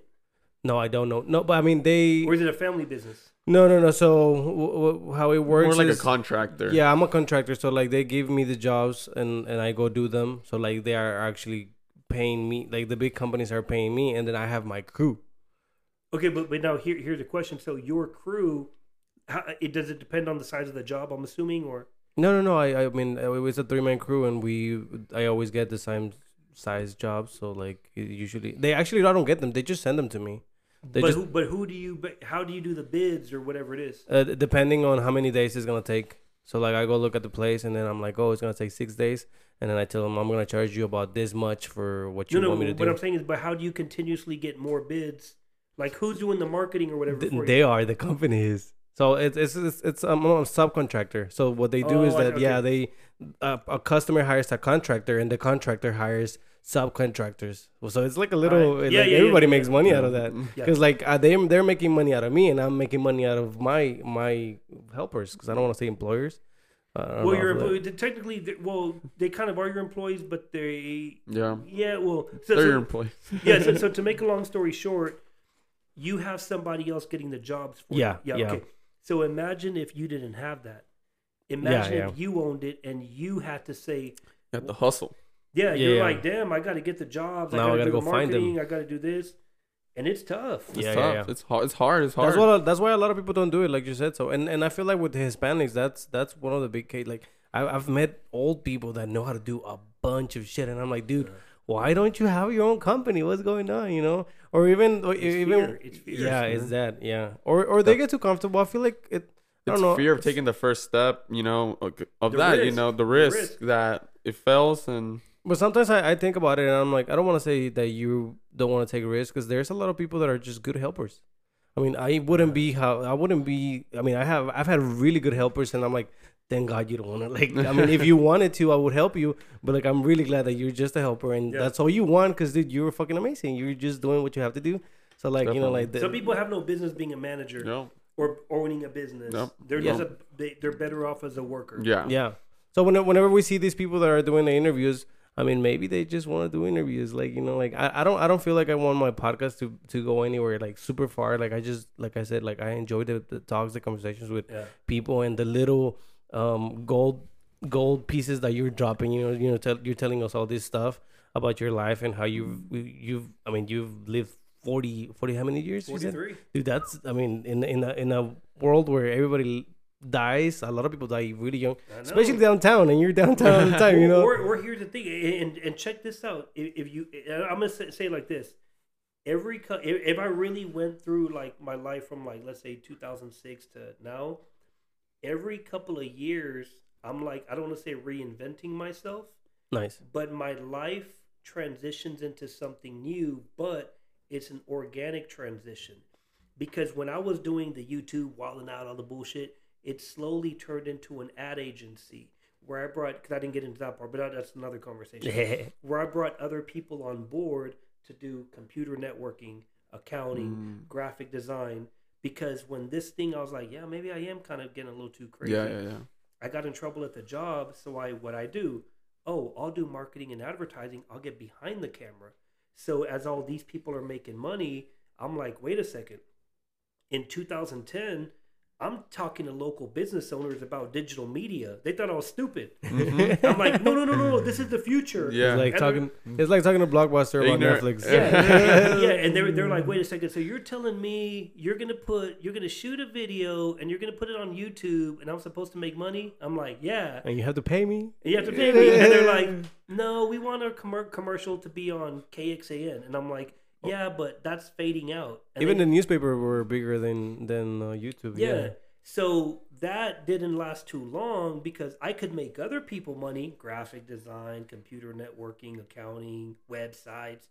no, I don't know. No, but I mean, they. or is it a family business? No, no, no. So w- w- how it works More like a contractor. yeah, I'm a contractor. So like they give me the jobs and and I go do them. So like they are actually paying me. Like the big companies are paying me, and then I have my crew. Okay, but but now here here's a question. So your crew, how, it does it depend on the size of the job? I'm assuming, or No, no, no. I I mean it was a three man crew, and we I always get the same size jobs. So like usually they actually I don't get them. They just send them to me. They but just who, but who do you? But how do you do the bids or whatever it is? uh, depending on how many days it's gonna take. So like I go look at the place, and then I'm like, oh, it's gonna take six days, and then I tell them I'm gonna charge you about this much for what you No, no. want me to What do. What I'm saying is, but how do you continuously get more bids? Like who's doing the marketing or whatever? Th- for you? they are the companies. So it's it's it's, it's I'm a subcontractor. So what they do is Oh, I- that yeah they uh, a customer hires a contractor and the contractor hires subcontractors. So it's like a little Right. like Yeah, yeah, everybody yeah, makes money out of that Yeah. because like uh, they they're making money out of me and I'm making money out of my my helpers because I don't want to say employers. Uh, I don't Well, know your if employee, technically, they- well, they kind of are your employees, but they, Yeah. yeah, well, so, They're so- your employees. yeah. So, so to make a long story short, you have somebody else getting the jobs for Yeah, you. yeah. Okay. So imagine if you didn't have that. Imagine yeah. if you owned it and you had to say, You have to hustle. Yeah, you're like, damn, I got to get the jobs. Now I I got to do go the find them. marketing. I got to do this, and it's tough. It's Yeah, tough. yeah, yeah. It's hard. It's hard. It's hard. That's what. That's why a lot of people don't do it, like you said. So, and and I feel like with the Hispanics, that's that's one of the big case. Like I, I've met old people that know how to do a bunch of shit, and I'm like, dude, why don't you have your own company? What's going on? You know, or even or It's even fear. It's fear. yeah, it's that yeah, or or they get too comfortable. I feel like it. I it's don't know. fear of taking the first step. You know, of of The that. You know, the The risk, risk. that it fails and But sometimes I, I think about it and I'm like, I don't want to say that you don't want to take risks because there's a lot of people that are just good helpers. I mean, I wouldn't be how I wouldn't be. I mean, I have I've had really good helpers, and I'm like, thank God you don't want to. Like, I mean, if you wanted to, I would help you. But like, I'm really glad that you're just a helper, and Yeah. that's all you want because dude, you're fucking amazing. You're just doing what you have to do. So like, you know, like the, Some people have no business being a manager you know, or owning a business. Yep. They're Yeah. just a, they, they're better off as a worker. yeah, Yeah. So whenever, whenever we see these people that are doing the interviews, I mean, maybe they just want to do interviews. Like you know, like I, I don't I don't feel like I want my podcast to to go anywhere like super far. Like I just like I said, like I enjoy the, the talks, the conversations with Yeah. people, and the little um gold gold pieces that you're dropping. You know, you know, tell, you're telling us all this stuff about your life and how you've you've I mean you've lived 40, 40 how many years? 43. Dude, that's I mean in in a in a world where everybody dies, a lot of people die really young, especially downtown, and you're downtown all the time, you know. Or, or here's the thing, and, and check this out. If, if you, I'm gonna say, say like this: every if I really went through like my life from like let's say 2006 to now, every couple of years, I'm like I don't want to say reinventing myself, Nice. but my life transitions into something new, but it's an organic transition. Because when I was doing the YouTube, wilding out all the bullshit, it slowly turned into an ad agency where I brought, because I didn't get into that part, but that's another conversation. where I brought other people on board to do computer networking, accounting, Mm. graphic design. Because when this thing, I was like, yeah, maybe I am kind of getting a little too crazy. yeah, yeah, yeah. I got in trouble at the job, so I what I do? Oh, I'll do marketing and advertising. I'll get behind the camera. So as all these people are making money, I'm like, wait a second. In 2010, I'm talking to local business owners about digital media. They thought I was stupid. Mm-hmm. I'm like, no, no, no, no, no. This is the future. Yeah. It's like And talking. It's like talking to Blockbuster about Ignorant. Netflix. yeah, yeah, yeah, and they're they're like, wait a second. So you're telling me you're gonna put you're gonna shoot a video and you're gonna put it on YouTube and I'm supposed to make money? I'm like, yeah. And you have to pay me. And you have to pay me. And they're like, no, we want our commer- commercial to be on KXAN. And I'm like, yeah, but that's fading out. And Even they- the newspaper were bigger than than uh, YouTube. yeah. Yeah. So that didn't last too long because I could make other people money graphic design, computer networking, accounting, websites.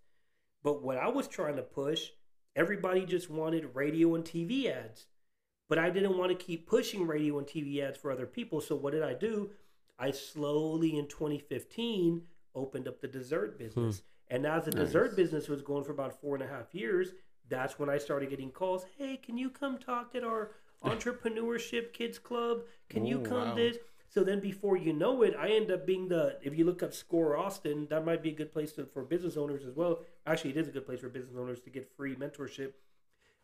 But what I was trying to push, everybody just wanted radio and TV ads. But I didn't want to keep pushing radio and TV ads for other people. So what did I do? I slowly in 2015 opened up the dessert business. And as the Nice. dessert business was going for about four and a half years, that's when I started getting calls. Hey, can you come talk at our entrepreneurship kids club? Can you come wow. this? So then before you know it, I end up being the if you look up Score Austin, that might be a good place to, for business owners as well. Actually, it is a good place for business owners to get free mentorship.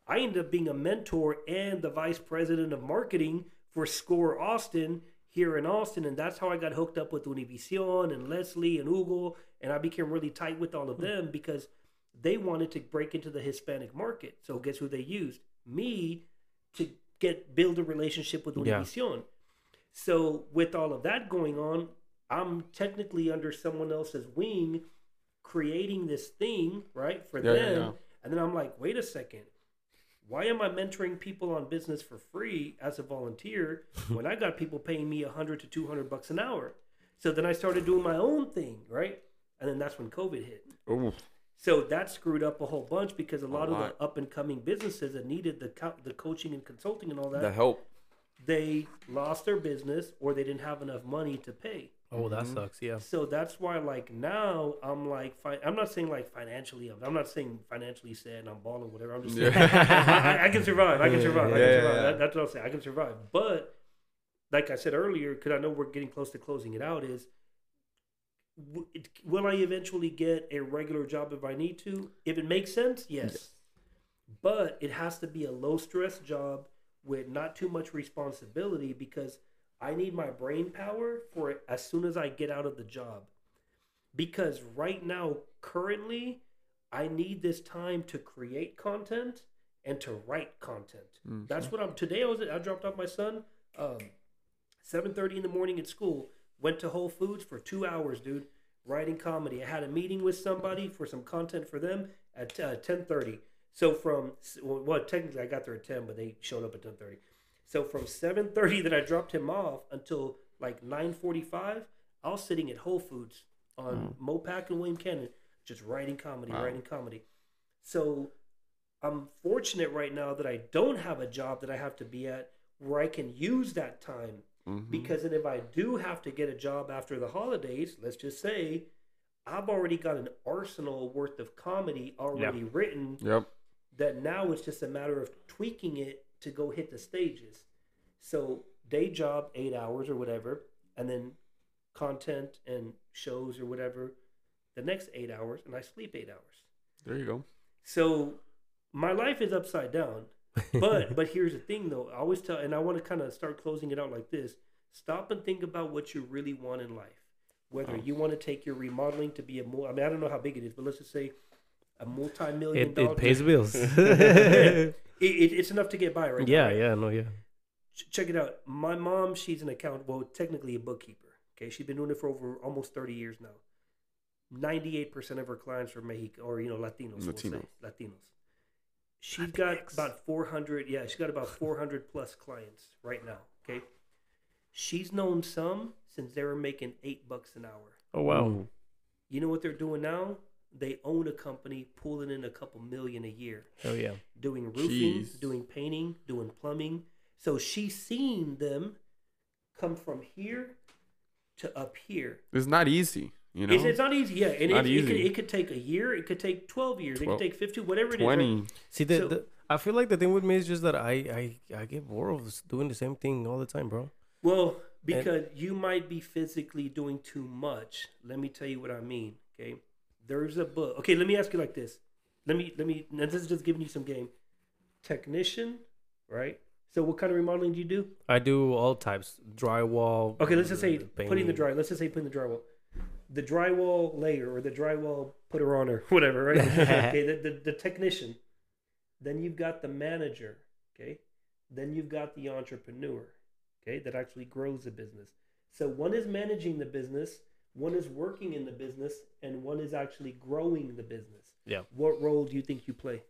I ended up being a mentor and the vice president of marketing for Score Austin here in Austin, and that's how I got hooked up with Univision and Leslie and Hugo, and I became really tight with all of hmm. them because they wanted to break into the Hispanic market. So guess who they used? Me to get build a relationship with Yeah. Univision. So with all of that going on, I'm technically under someone else's wing, creating this thing right for Yeah, yeah, them, yeah. and then I'm like, wait a second. Why am I mentoring people on business for free as a volunteer when I got people paying me 100 to 200 bucks an hour? So then I started doing my own thing, right? And then that's when COVID hit. Ooh, So that screwed up a whole bunch because a lot of lot. the up and coming businesses that needed the co- the coaching and consulting and all that, the help. they lost their business or they didn't have enough money to pay. Oh, that Mhm. sucks. Yeah. So that's why, like now, I'm like, fi- I'm not saying like financially, I'm, not saying financially sad and I'm balling whatever. I'm just saying Yeah. I, I can survive. I can survive. I can survive. yeah. That, that's what I'm saying. I can survive. But like I said earlier, because I know we're getting close to closing it out, is w- it- will I eventually get a regular job if I need to? If it makes sense, yes. But it has to be a low stress job with not too much responsibility because I need my brain power for it as soon as I get out of the job. because right now, currently, I need this time to create content and to write content. Mm, That's what I'm. Today I was. I dropped off my son. Um, seven thirty in the morning at school. Went to Whole Foods for two hours, dude. Writing comedy. I had a meeting with somebody for some content for them at uh, ten thirty. So from well, well, technically I got there at ten, but they showed up at ten thirty. So from seven thirty that I dropped him off until like nine forty five, I was sitting at Whole Foods on Mopac and William Cannon, just writing comedy, Wow. writing comedy. So I'm fortunate right now that I don't have a job that I have to be at where I can use that time. Mhm. Because then if I do have to get a job after the holidays, let's just say I've already got an arsenal worth of comedy already written Yep. that now it's just a matter of tweaking it to go hit the stages. So day job eight hours or whatever, and then content and shows or whatever the next eight hours, and I sleep eight hours. There you go. So my life is upside down. But but here's the thing though. I always tell and I want to kind of start closing it out like this. Stop and think about what you really want in life. Whether Oh. you want to take your remodeling to be a more I mean I don't know how big it is, but let's just say a multi-million it, dollar it pays bills. it, it, it's enough to get by right now, yeah, right? yeah, no, yeah. Check it out. My mom, she's an account, well, technically a bookkeeper. Okay, she's been doing it for over almost thirty years now. Ninety-eight percent of her clients are Mexican or you know Latinos. We'll say. Latinos. Latinos. She's got about four hundred. Yeah, she's got about four hundred plus clients right now. Okay, she's known some since they were making eight bucks an hour. Oh wow. You know what they're doing now? They own a company, pulling in a couple million a year Oh yeah. doing roofing, Jeez. doing painting, doing plumbing. So she's seen them come from here to up here. It's not easy, you know. It's, it's not easy, yeah. And Not it, it, could, it could take a year. It could take twelve years. it could take fifteen, whatever it is. right? Twenty. See, the, So- the I feel like the thing with me is just that I I I get bored of doing the same thing all the time, bro. Well, because you might be physically doing too much. Let me tell you what I mean. Okay, there's a book. Okay, let me ask you like this. Let me let me. Now this is just giving you some game. Technician, right? So what kind of remodeling do you do? I do all types, drywall. Okay, let's just say uh, putting the painting. dry. Let's just say putting the drywall, the drywall layer or the drywall putter on or whatever, right? okay, the, the the technician. Then you've got the manager. Okay, then you've got the entrepreneur. Okay, that actually grows the business. So one is managing the business, one is working in the business, and one is actually growing the business. Yeah. What role do you think you play?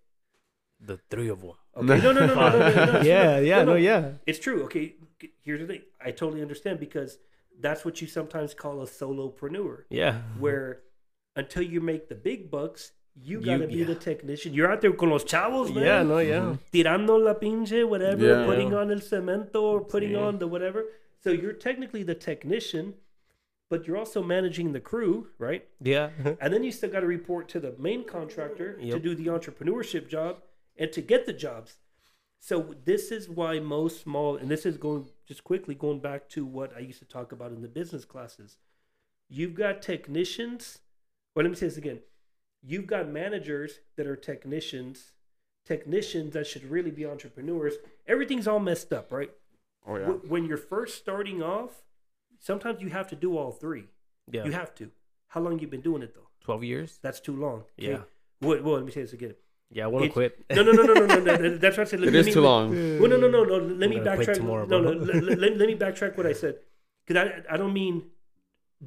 The three of one. Okay. No, no, no, no, no, no, no, Yeah, yeah, no, yeah. It's true. Okay, here's the thing. I totally understand because that's what you sometimes call a solopreneur. Yeah. Where until you make the big bucks, you gotta you, be yeah. the technician. You're out there con los chavos, man. Yeah, no, yeah. Mm-hmm. Tirando la pinche, whatever, yeah, putting yeah. on el cemento or putting on the whatever. So you're technically the technician, but you're also managing the crew, right? Yeah. And then you still got to report to the main contractor to do the entrepreneurship job and to get the jobs. So this is why most small, and this is going just quickly going back to what I used to talk about in the business classes. You've got technicians. Well, let me say this again. You've got managers that are technicians, technicians that should really be entrepreneurs. Everything's all messed up, right? Oh yeah. When you're first starting off, sometimes you have to do all three. Yeah. You have to. How long you been doing it though? 12 years? That's too long. Yeah. Well, well, let me say this again. Yeah, I want to quit. No, no, no, no, no, no. no, That's what I said. Let It me- is let too long. Well, no, no, no, no. Let me I'm gonna quit backtrack. tomorrow, no, no. Let, let- let- let me backtrack what I said because I, I don't mean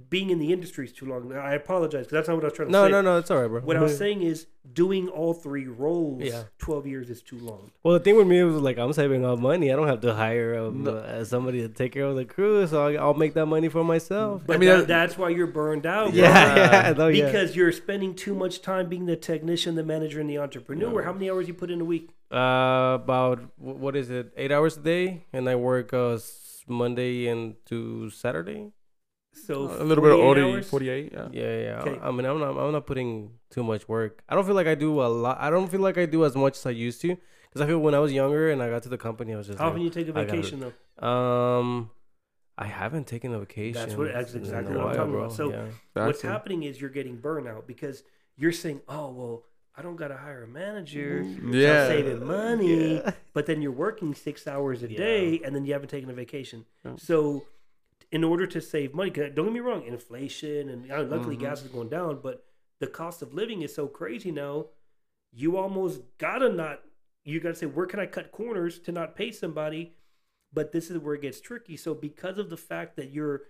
being in the industry is too long. I apologize because that's not what I was trying to No, say. no, no, no, it's all right, bro. What I was saying is doing all three roles. Yeah. Twelve years is too long. Well, the thing with me was like I'm saving up money. I don't have to hire um, uh, somebody to take care of the crew, so I'll, I'll make that money for myself. But mean, that, that- that's why you're burned out. bro. Yeah, yeah, no, yeah. Because you're spending too much time being the technician, the manager, and the entrepreneur. No. How many hours you put in a week? Uh, about what is it? Eight hours a day, and I work uh Monday and to Saturday. So a little bit of 48 hours? 48. Yeah. Yeah, yeah. Okay. I mean, I'm not, I'm not putting too much work. I don't feel like I do a lot. I don't feel like I do as much as I used to. Because I feel when I was younger and I got to the company, I was just How often like, you take a I gotta- vacation though? um, I haven't taken a vacation. That's what- that's exactly what I'm while, talking bro. about. So- yeah. What's it. happening is you're getting burnout because you're saying, "Oh well, I don't got to hire a manager." so I'm Yeah. saving money, Yeah. but then you're working six hours a Yeah. day, and then you haven't taken a vacation. Yeah. So in order to save money. 'cause don't get me wrong, inflation and luckily Mhm. gas is going down, but the cost of living is so crazy now. You almost gotta not. You gotta say, where can I cut corners to not pay somebody? But this is where it gets tricky. So because of the fact that you're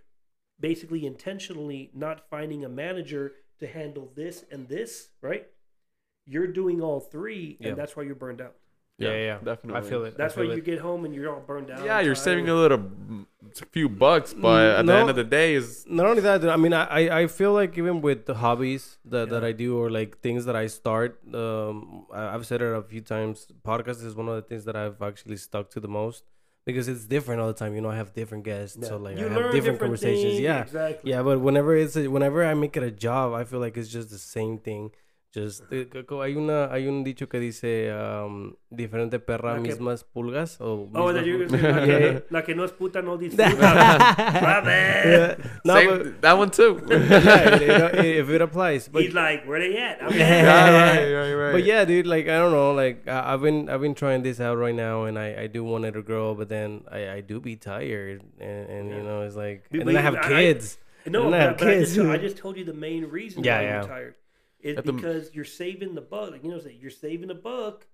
basically intentionally not finding a manager to handle this and this, right? You're doing all three, Yeah. and that's why you're burned out. Yeah, yeah, definitely. I feel it. That's I why feel you it. get home and you're all burned out. Yeah, you're saving a little, a few bucks, but at the No. end of the day, is not only that i mean i i I feel like even with the hobbies that, that i do or like things that i start um I- i've said it a few times podcast is one of the things that i've actually stuck to the most because it's different all the time you know i have different guests so like you i learn have different, conversations things, yeah exactly. yeah but whenever it's a, whenever i make it a job i feel like it's just the same thing just eh, co- co- hay una hay un dicho que dice um, diferente perra La que- mismas pulgas o Oh, mismas that you're pul- gonna say, la, Yeah, que, la que no es puta no disfruta. My bad. yeah. no same, but that one too. yeah, you know, if it applies but He's like, where they at? I'm Yeah. at. right, right, right. But yeah, dude, like I don't know, like I, I've been I've been trying this out right now, and I I do want it to grow, but then I I do be tired, and and Yeah. you know it's like, But- and then I but have I- kids. No, And I have but, but I, kids. just, I just told you the main reason Yeah, why yeah. you're tired. Is At the- because you're saving the buck. Like, you know, you're saving a buck,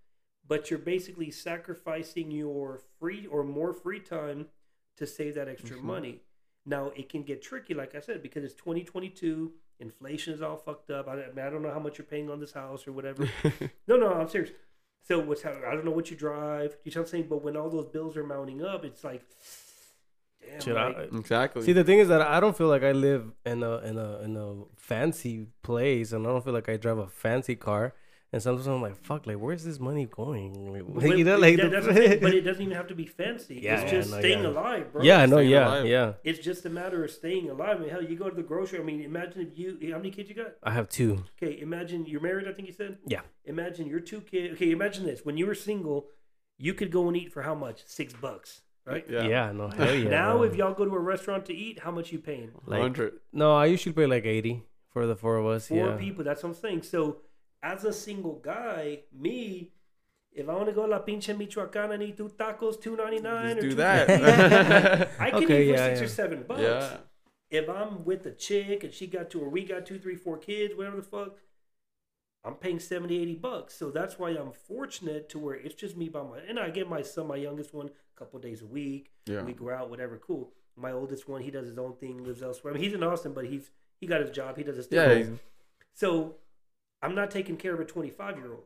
but you're basically sacrificing your free or more free time to save that extra Mhm. money. Now it can get tricky, like I said, because it's 2022. Inflation is all fucked up. I, I mean, I don't know how much you're paying on this house or whatever. no, no, I'm serious. So what's how I don't know what you drive. You know what I'm saying? But when all those bills are mounting up, it's like, damn. Should I- exactly. See, the thing is that I don't feel like I live in a in a in a fancy place, and I don't feel like I drive a fancy car. And sometimes I'm like, fuck, like where's this money going? Like, But- you know, like that- the- that's the thing, but it doesn't even have to be fancy. Yeah, it's yeah, just no, staying yeah. alive, bro. yeah, no, Staying yeah, alive. yeah. It's just a matter of staying alive. I mean, hell, you go to the grocery. I mean, imagine if you how many kids you got? I have two. Okay, imagine you're married. I think you said. Yeah. Imagine your two kids. Okay, imagine this: when you were single, you could go and eat for how much? Six bucks, right? Yeah, yeah. no, hell yeah. now, if y'all go to a restaurant to eat, how much you paying? like, 100. no, I usually pay like eighty for the four of us. Four yeah. people. That's what I'm saying. So, as a single guy, me. If I want to go to La Pinche Michoacana and eat two tacos, two ninety nine, or do two that. I can Okay, eat for yeah, six yeah. or seven bucks. yeah. If I'm with a chick and she got two or we got two, three, four kids, whatever the fuck, I'm paying 70, 80 bucks. So that's why I'm fortunate to where it's just me by my and I get my son, my youngest one, a couple days a week. Yeah. We go out, whatever, cool. My oldest one, he does his own thing, lives elsewhere. I mean, he's in Austin, but he's he got his job, he does his thing. Yeah. he's- So I'm not taking care of a 25 year old.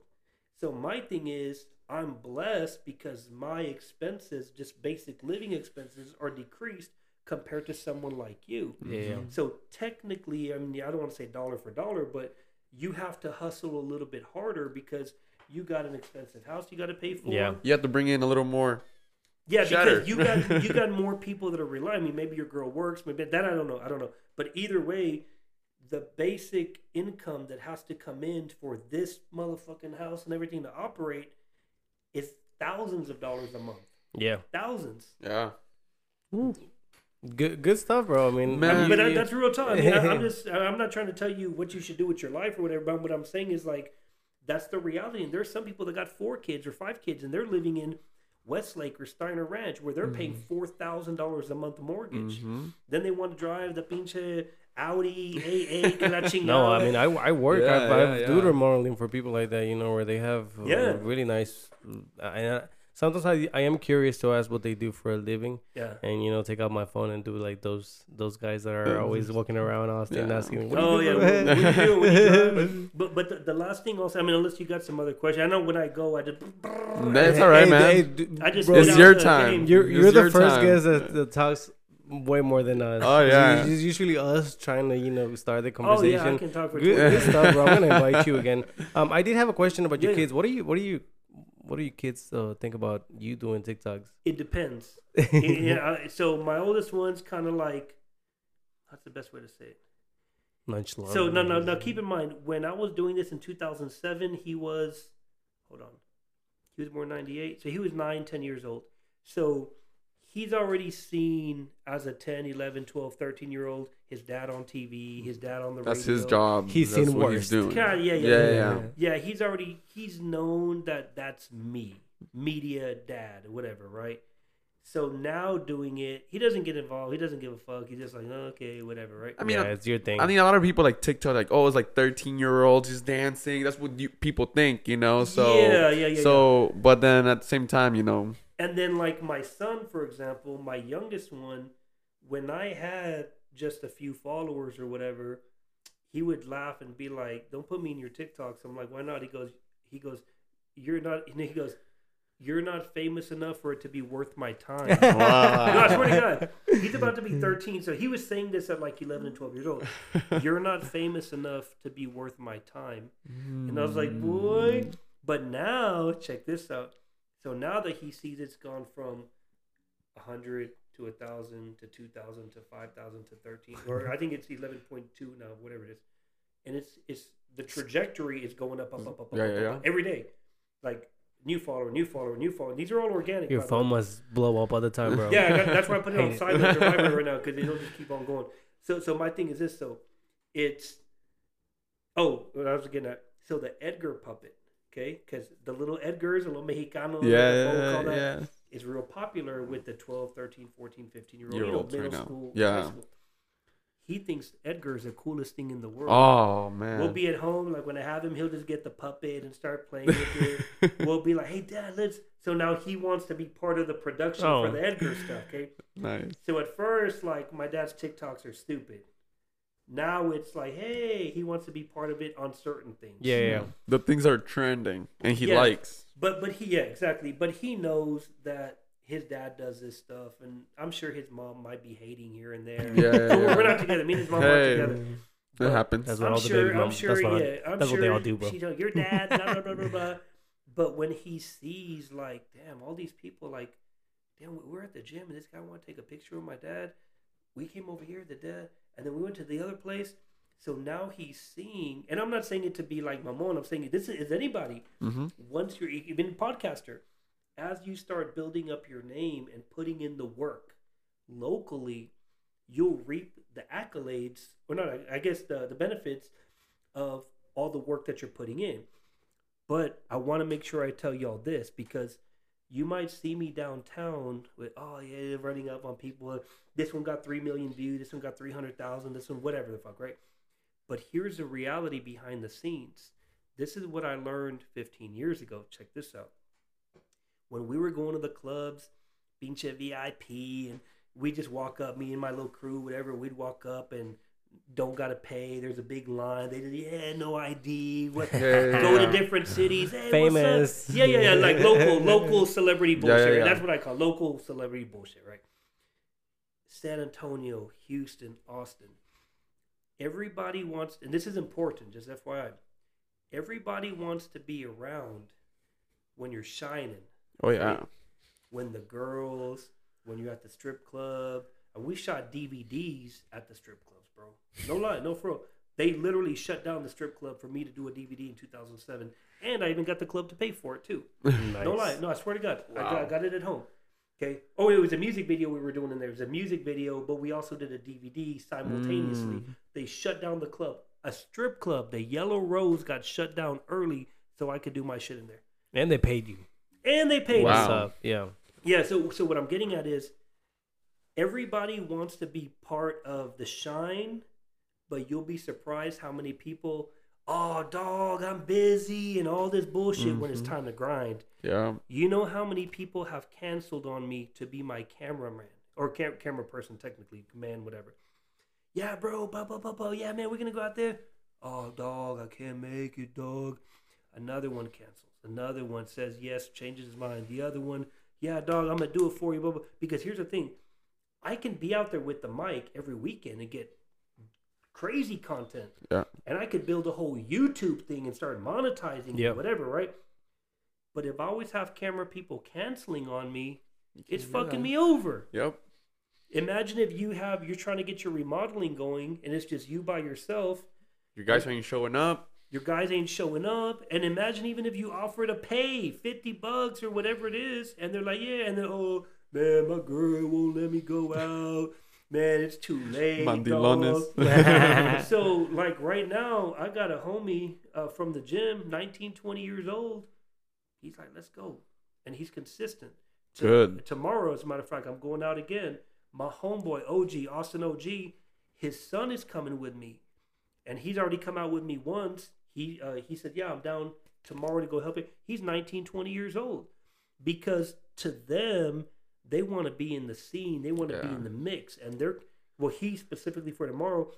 So my thing is, I'm blessed because my expenses, just basic living expenses, are decreased compared to someone like you. Yeah, yeah. So technically, I mean, I don't want to say dollar for dollar, but you have to hustle a little bit harder because you got an expensive house you got to pay for. Yeah. You have to bring in a little more. Yeah, Cheddar. because you got you got more people that are relying. I mean, maybe your girl works, maybe that I don't know. I don't know. But either way, the basic income that has to come in for this motherfucking house and everything to operate is thousands of dollars a month. Yeah. Thousands. Yeah. Good good stuff, bro. I mean, Man. I mean, but that, you- that's real talk. I mean, I, I'm just I'm not trying to tell you what you should do with your life or whatever. But what I'm saying is like that's the reality. And there's some people that got four kids or five kids, and they're living in Westlake or Steiner Ranch where they're paying four thousand dollars a month mortgage. Mhm. Then they want to drive the pinche Audi A8 que la chingada. No, I mean I, I work. Yeah, I've, I've yeah, do yeah. remodeling for people like that. You know where they have uh, Yeah. really nice. uh, And I, sometimes I I am curious to ask what they do for a living, yeah. and you know take out my phone and do like those those guys that are always walking around Austin Yeah. asking. What Oh you yeah, do, what, what do you do? What do? But but the, the last thing also, I mean, unless you got some other question, I know when I go, I just That's all right, Hey, man. hey, d- I just bro, It's your time. game. You're you're the your first time. guest that, that talks way more than us. Oh, yeah. it's, it's usually us trying to you know start the conversation. Oh conversation. yeah, I can talk for good, good stuff, bro. I'm gonna invite you again. Um, I did have a question about your Yeah. kids. What are you, what do you, what do you kids uh, think about you doing TikToks? It depends. yeah, I- so my oldest one's kind of like, that's the best way to say it? Nonchalant. So no, no, no. Keep in mind when I was doing this in 2007, he was, hold on, he was born 98, so he was nine, ten years old. So he's already seen as a 10, 11, 12, 13 year old his dad on TV, his dad on the That's radio. his job. He's That's seen what worse. he's doing. Yeah, yeah, yeah, Yeah, yeah. yeah. Yeah, he's already he's known that that's me, media dad, whatever, right? So now doing it, he doesn't get involved. He doesn't give a fuck. He's just like, oh, okay, whatever, right? I mean, yeah, I, it's your thing. I mean a lot of people like TikTok, like, oh, it's like 13 year olds just dancing. That's what you, people think, you know? So, yeah, yeah, yeah. so, but then at the same time, you know, And then, like my son, for example, my youngest one, when I had just a few followers or whatever, he would laugh and be like, "Don't put me in your TikToks." I'm like, "Why not?" He goes, "He goes, you're not." And he goes, "You're not famous enough for it to be worth my time." no, I swear to God, he's about to be 13, so he was saying this at like 11 and 12 years old. You're not famous enough to be worth my time. And I was like, hmm. boy. But now, check this out. So now that he sees it's gone from 100 to 1,000 to 2,000 to 5,000 to 13, or I think it's 11.2 now, whatever it is. And it's it's the trajectory is going up, up, up, up, up, Yeah, up, yeah, up, yeah. up every day. Like new follower, new follower, new follower. These are all organic. your phone way. must blow up all the time, bro. Yeah, that- that's why I put it on silent right now because it'll just keep on going. So, so my thing is this. So, it's oh, what I was getting at. So the Edgar puppet, okay, because the little Edgars, a little Mexicano, yeah, what we call yeah, that, yeah. is real popular with the 12, 13, 14, 15 year old, you know, middle right school, Yeah. high school. He thinks Edgar is the coolest thing in the world. Oh man. We'll be at home, like when I have him, he'll just get the puppet and start playing with it. we'll be like, "Hey, Dad, let's." So now he wants to be part of the production Oh. for the Edgar stuff. Okay, nice. so at first, like my dad's TikToks are stupid. Now it's like, hey, he wants to be part of it on certain things. Yeah, yeah. The things are trending, and he Yeah. likes. But but he yeah exactly. But he knows that his dad does this stuff, and I'm sure his mom might be hating here and there. Yeah, yeah, So we're- yeah. we're not together. Me and his mom Hey. aren't together. It But happens. That's what I'm all the sure. baby I'm moms- sure. that's what- yeah, I'm that's what they all do, bro. She's like, your dad, blah, blah, blah, blah, blah. But when he sees, like, damn, all these people, like, damn, we're at the gym and this guy want to take a picture of my dad. We came over here, the dad, and then we went to the other place. So now he's seeing, and I'm not saying it to be like Mamon. I'm saying this is, is anybody. hmm Once you're even a podcaster, as you start building up your name and putting in the work locally, you'll reap the accolades, or not, I guess the, the benefits of all the work that you're putting in. But I want to make sure I tell y'all this because you might see me downtown with, oh, yeah, running up on people. This one got 3 million views. This one got 300,000. This one, whatever the fuck, right? But here's the reality behind the scenes. This is what I learned 15 years ago. Check this out. When we were going to the clubs, being a VIP, and we just walk up, me and my little crew, whatever, we'd walk up and don't gotta pay. There's a big line. They just, yeah, no ID. What? Yeah, Go to different cities. Hey, Famous. What's up? Yeah, yeah, yeah. Like local, local celebrity bullshit. yeah, yeah. That's what I call local celebrity bullshit, right? San Antonio, Houston, Austin. Everybody wants, and this is important, just FYI. Everybody wants to be around when you're shining Oh yeah. when the girls, when you're at the strip club, and we shot DVDs at the strip clubs, bro. No lie, no for real. They literally shut down the strip club for me to do a DVD in 2007, and I even got the club to pay for it too. Nice. No lie, no, I swear to God, I, got, I got it at home. Okay. Oh, it was a music video we were doing in there. It was a music video, but we also did a DVD simultaneously. Mm. They shut down the club, a strip club. The Yellow Rose got shut down early, so I could do my shit in there, And they paid you. and they paid Wow. us. What's up? Yeah. Yeah, so so what I'm getting at is everybody wants to be part of the shine, but you'll be surprised how many people, oh dog, I'm busy and all this bullshit when it's Mhm. time to grind. Yeah. You know how many people have canceled on me to be my cameraman or cam- camera person technically, man, whatever. Yeah, bro, blah blah blah blah. Yeah, man, we're gonna go out there. Oh, dog, I can't make it, dog. Another one cancels. Another one says yes, changes his mind. The other one, yeah, dog, I'm gonna do it for you, blah, blah. Because here's the thing, I can be out there with the mic every weekend and get crazy content, Yeah. and I could build a whole YouTube thing and start monetizing Yep. it, whatever, right? But if I always have camera people canceling on me, it's fucking me over. Yep. Imagine if you have you're trying to get your remodeling going and it's just you by yourself. Your guys ain't showing up. Your guys ain't showing up, and imagine even if you offer to pay fifty bucks or whatever it is, and they're like, yeah, and then oh man, my girl won't let me go out. Man, it's too late. Mandilones. dog." so like right now, I got a homie uh, from the gym, 19, 20 years old. He's like, let's go, and he's consistent. To- Good. Tomorrow, as a matter of fact, I'm going out again. My homeboy OG Austin OG, his son is coming with me, and he's already come out with me once. He uh, he said, "Yeah, I'm down tomorrow to go help it." He's 19, 20 years old, because to them, they want to be in the scene. They want to be in the mix, and they're well. He specifically for tomorrow,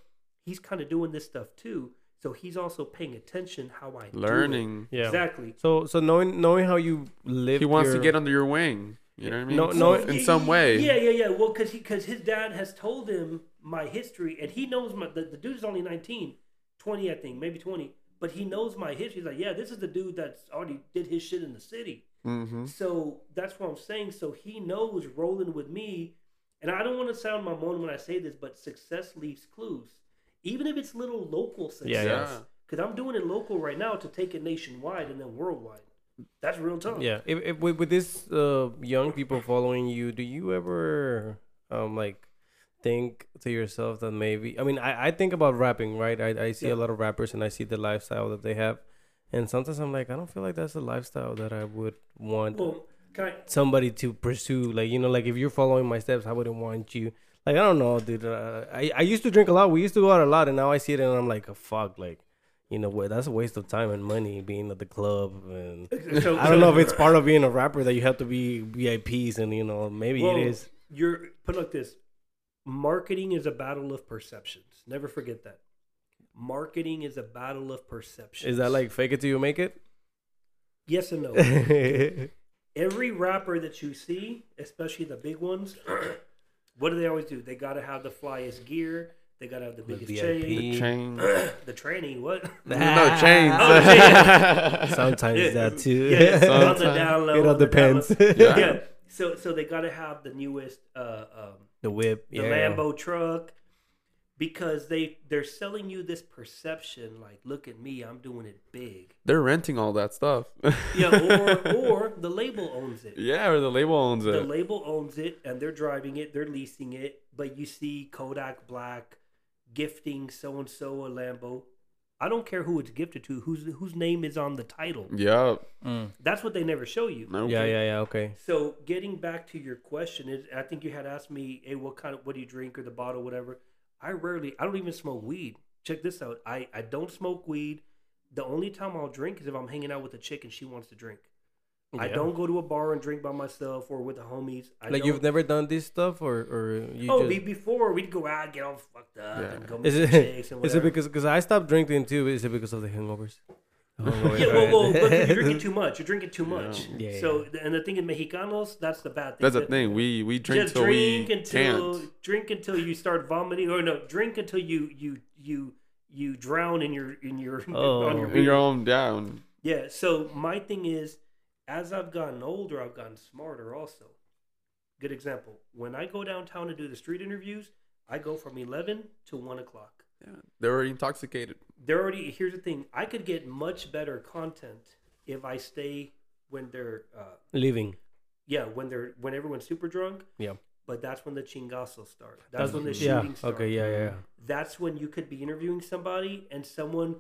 he's kind of doing this stuff too. So he's also paying attention how I do it. Learning. Yeah. exactly. So so knowing knowing how you live, He wants to get under your wing. You know what I mean? No- no- in Yeah, some way. Yeah, yeah, yeah. Well, because because his dad has told him my history, and he knows my the, the dude's only 19, 20, I think, maybe twenty, but he knows my history. He's like, yeah, this is the dude that's already did his shit in the city. Mm-hmm. So that's what I'm saying. So he knows rolling with me, and I don't want to sound my moan when I say this, but success leaves clues, even if it's little local success. Yeah, yeah. Because I'm doing it local right now to take it nationwide and then worldwide. That's real tough. Yeah, if, if with, with this uh, young people following you, do you ever um like think to yourself that maybe? I mean, I, I think about rapping, right? I, I see Yeah. a lot of rappers and I see the lifestyle that they have, and sometimes I'm like, I don't feel like that's a lifestyle that I would want Well, I, somebody to pursue. Like you know, like if you're following my steps, I wouldn't want you. Like I don't know, dude. Uh, I I used to drink a lot. We used to go out a lot, and now I see it and I'm like, oh, fuck, like. You know what? That's a waste of time and money being at the club and so, I don't know if it's part of being a rapper that you have to be VIPs and you know maybe Well, it is. You're put it like this: marketing is a battle of perceptions. Never forget that. Marketing is a battle of perception. Is that like fake it till you make it? yes and no? Every rapper that you see, especially the big ones, what do they always do? They got to have the flyest gear. They got to have the biggest VIP. chain. The chain. the training, what? no chains. Oh, yeah. Sometimes Yeah. that too. Yeah, on the down low. it all on the down low. depends. Yeah. Yeah. So so they got to have the newest uh, um, the whip, the yeah. Lambo truck because they they're selling you this perception like look at me I'm doing it big They're renting all that stuff. yeah or or the label owns it yeah, or the label owns it. the label owns it and they're driving it they're leasing it but you see Kodak Black gifting so and so a Lambo I don't care who it's gifted to whose whose name is on the title yeah. Mm. that's what they never show you Okay. Yeah, yeah, yeah. Okay. So getting back to your question is, I think you had asked me, "Hey, what kind of what do you drink or the bottle, whatever." I rarely, I don't even smoke weed. Check this out. I I don't smoke weed. The only time I'll drink is if I'm hanging out with a chick and she wants to drink. I don't go to a bar and drink by myself or with the homies. I Like don't- you've never done this stuff, or or you Oh, just. be, before we'd go out, get all fucked up, Yeah. and go meet Is it chicks and is it because because I stopped drinking too? Is it because of the hangovers? Oh, Hangovers, Yeah, well, right? well, but you're drinking too much. You're drinking too much. Yeah, So, and the thing in Mexicanos, that's the bad thing. That's the That- thing. We we drink just till drink we until can't. drink until you start vomiting or no drink until you you you you drown in your in your Oh. on your oh. In your beer. own down. yeah so my thing is as i've gotten older i've gotten smarter also good example when i go downtown to do the street interviews i go from 11 to 1 o'clock Yeah. they're intoxicated. They're already here's the thing i could get much better content if i stay when they're uh, Living. yeah when they're when everyone's super drunk Yeah. but that's when the chingazos start that's, when the yeah. shooting starts Okay. Yeah. Yeah. that's when you could be interviewing somebody and someone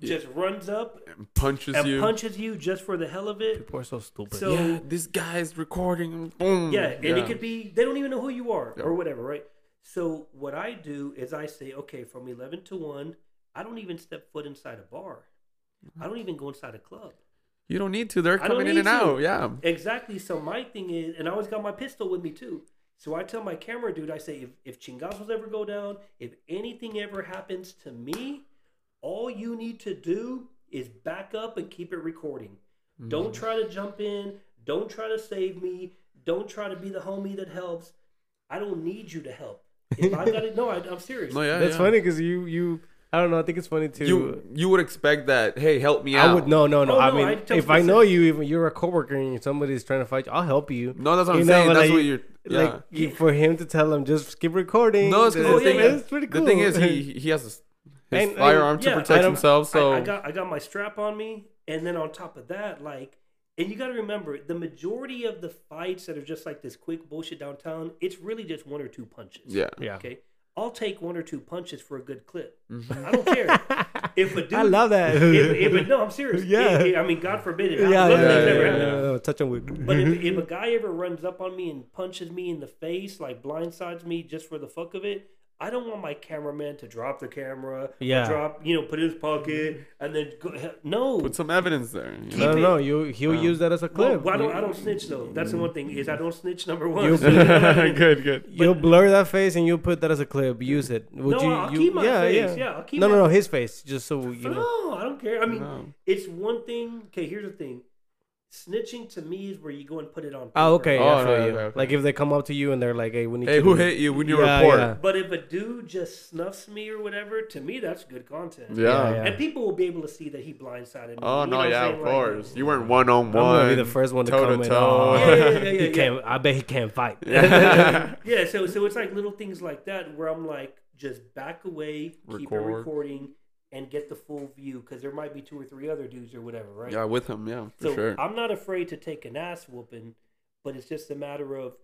just runs up And punches and you. punches you just for the hell of it. People are so stupid. So- yeah, this guy's recording. Boom. Yeah, and it could be they don't even know who you are Yeah. or whatever, right? So what I do is I say, okay, from eleven to one, I don't even step foot inside a bar. I don't even go inside a club. You don't need to. They're coming in and to. out. Yeah. Exactly. So my thing is, and I always got my pistol with me too. So I tell my camera dude, I say, if, if chingazos ever go down, if anything ever happens to me, all you need to do is back up and keep it recording. Don't try to jump in. Don't try to save me. Don't try to be the homie that helps. I don't need you to help. If I got it, no, I, I'm serious. No, yeah. That's yeah. funny because you you I don't know. I think it's funny too. You you would expect that. Hey, help me out. I would no no no. Oh, I no, mean, I if I know you, even you're a coworker and somebody's trying to fight you, I'll help you. No, that's what I'm You know, saying. but That's like- what you're. Yeah. Like you, for him to tell him just keep recording. no, it's because Oh, the yeah, thing is, pretty cool. the thing is, he he has his, his And- and- firearm to protect himself. So I, I got I got my strap on me, and then on top of that, like, and you got to remember, the majority of the fights that are just like this quick bullshit downtown, it's really just one or two punches. yeah. yeah. Okay. I'll take one or two punches for a good clip. Mhm. I don't care. if a dude, I love that. If, if a, no, I'm serious. Yeah. If- if- I mean, God forbid it. yeah, yeah, love yeah, yeah, yeah, yeah, Touch on wood. But if, if a guy ever runs up on me and punches me in the face, like blindsides me just for the fuck of it, I don't want my cameraman to drop the camera, Yeah. drop, you know, put it in his pocket, mm-hmm. and then go, no. Put some evidence there. you know? no, keep no, you he'll Oh. use that as a clip. well, I don't. I don't mm-hmm. snitch though. That's the one thing is I don't snitch. Number one. You- good, good. You'll blur that face and you'll put that as a clip. Use it. Would No, you? I'll you keep my yeah, face. Yeah. Yeah, I'll keep no, no, no, his face, just so you know. no, I don't care. I mean, No. it's one thing. Okay, here's the thing. Snitching to me is where you go and put it on. Oh, okay. Oh, yeah, I feel no, you. okay, okay. Like if they come up to you and they're like, "Hey, we need." Hey, to who do- hit you when you Yeah, report? yeah. But if a dude just snuffs me or whatever, to me that's good content. Yeah. Yeah, yeah. And people will be able to see that he blindsided me. Oh You no, know yeah, saying? of Like, course. You weren't one on I'm gonna be the first one to toe to come in. toe. Oh, Yeah, yeah, yeah, oh. he yeah, can't. I bet he can't fight. Yeah, so so it's like little things like that where I'm like, just back away, keep it recording, and get the full view because there might be two or three other dudes or whatever, right? Yeah, with him, yeah, for so sure. I'm not afraid to take an ass whooping, but it's just a matter of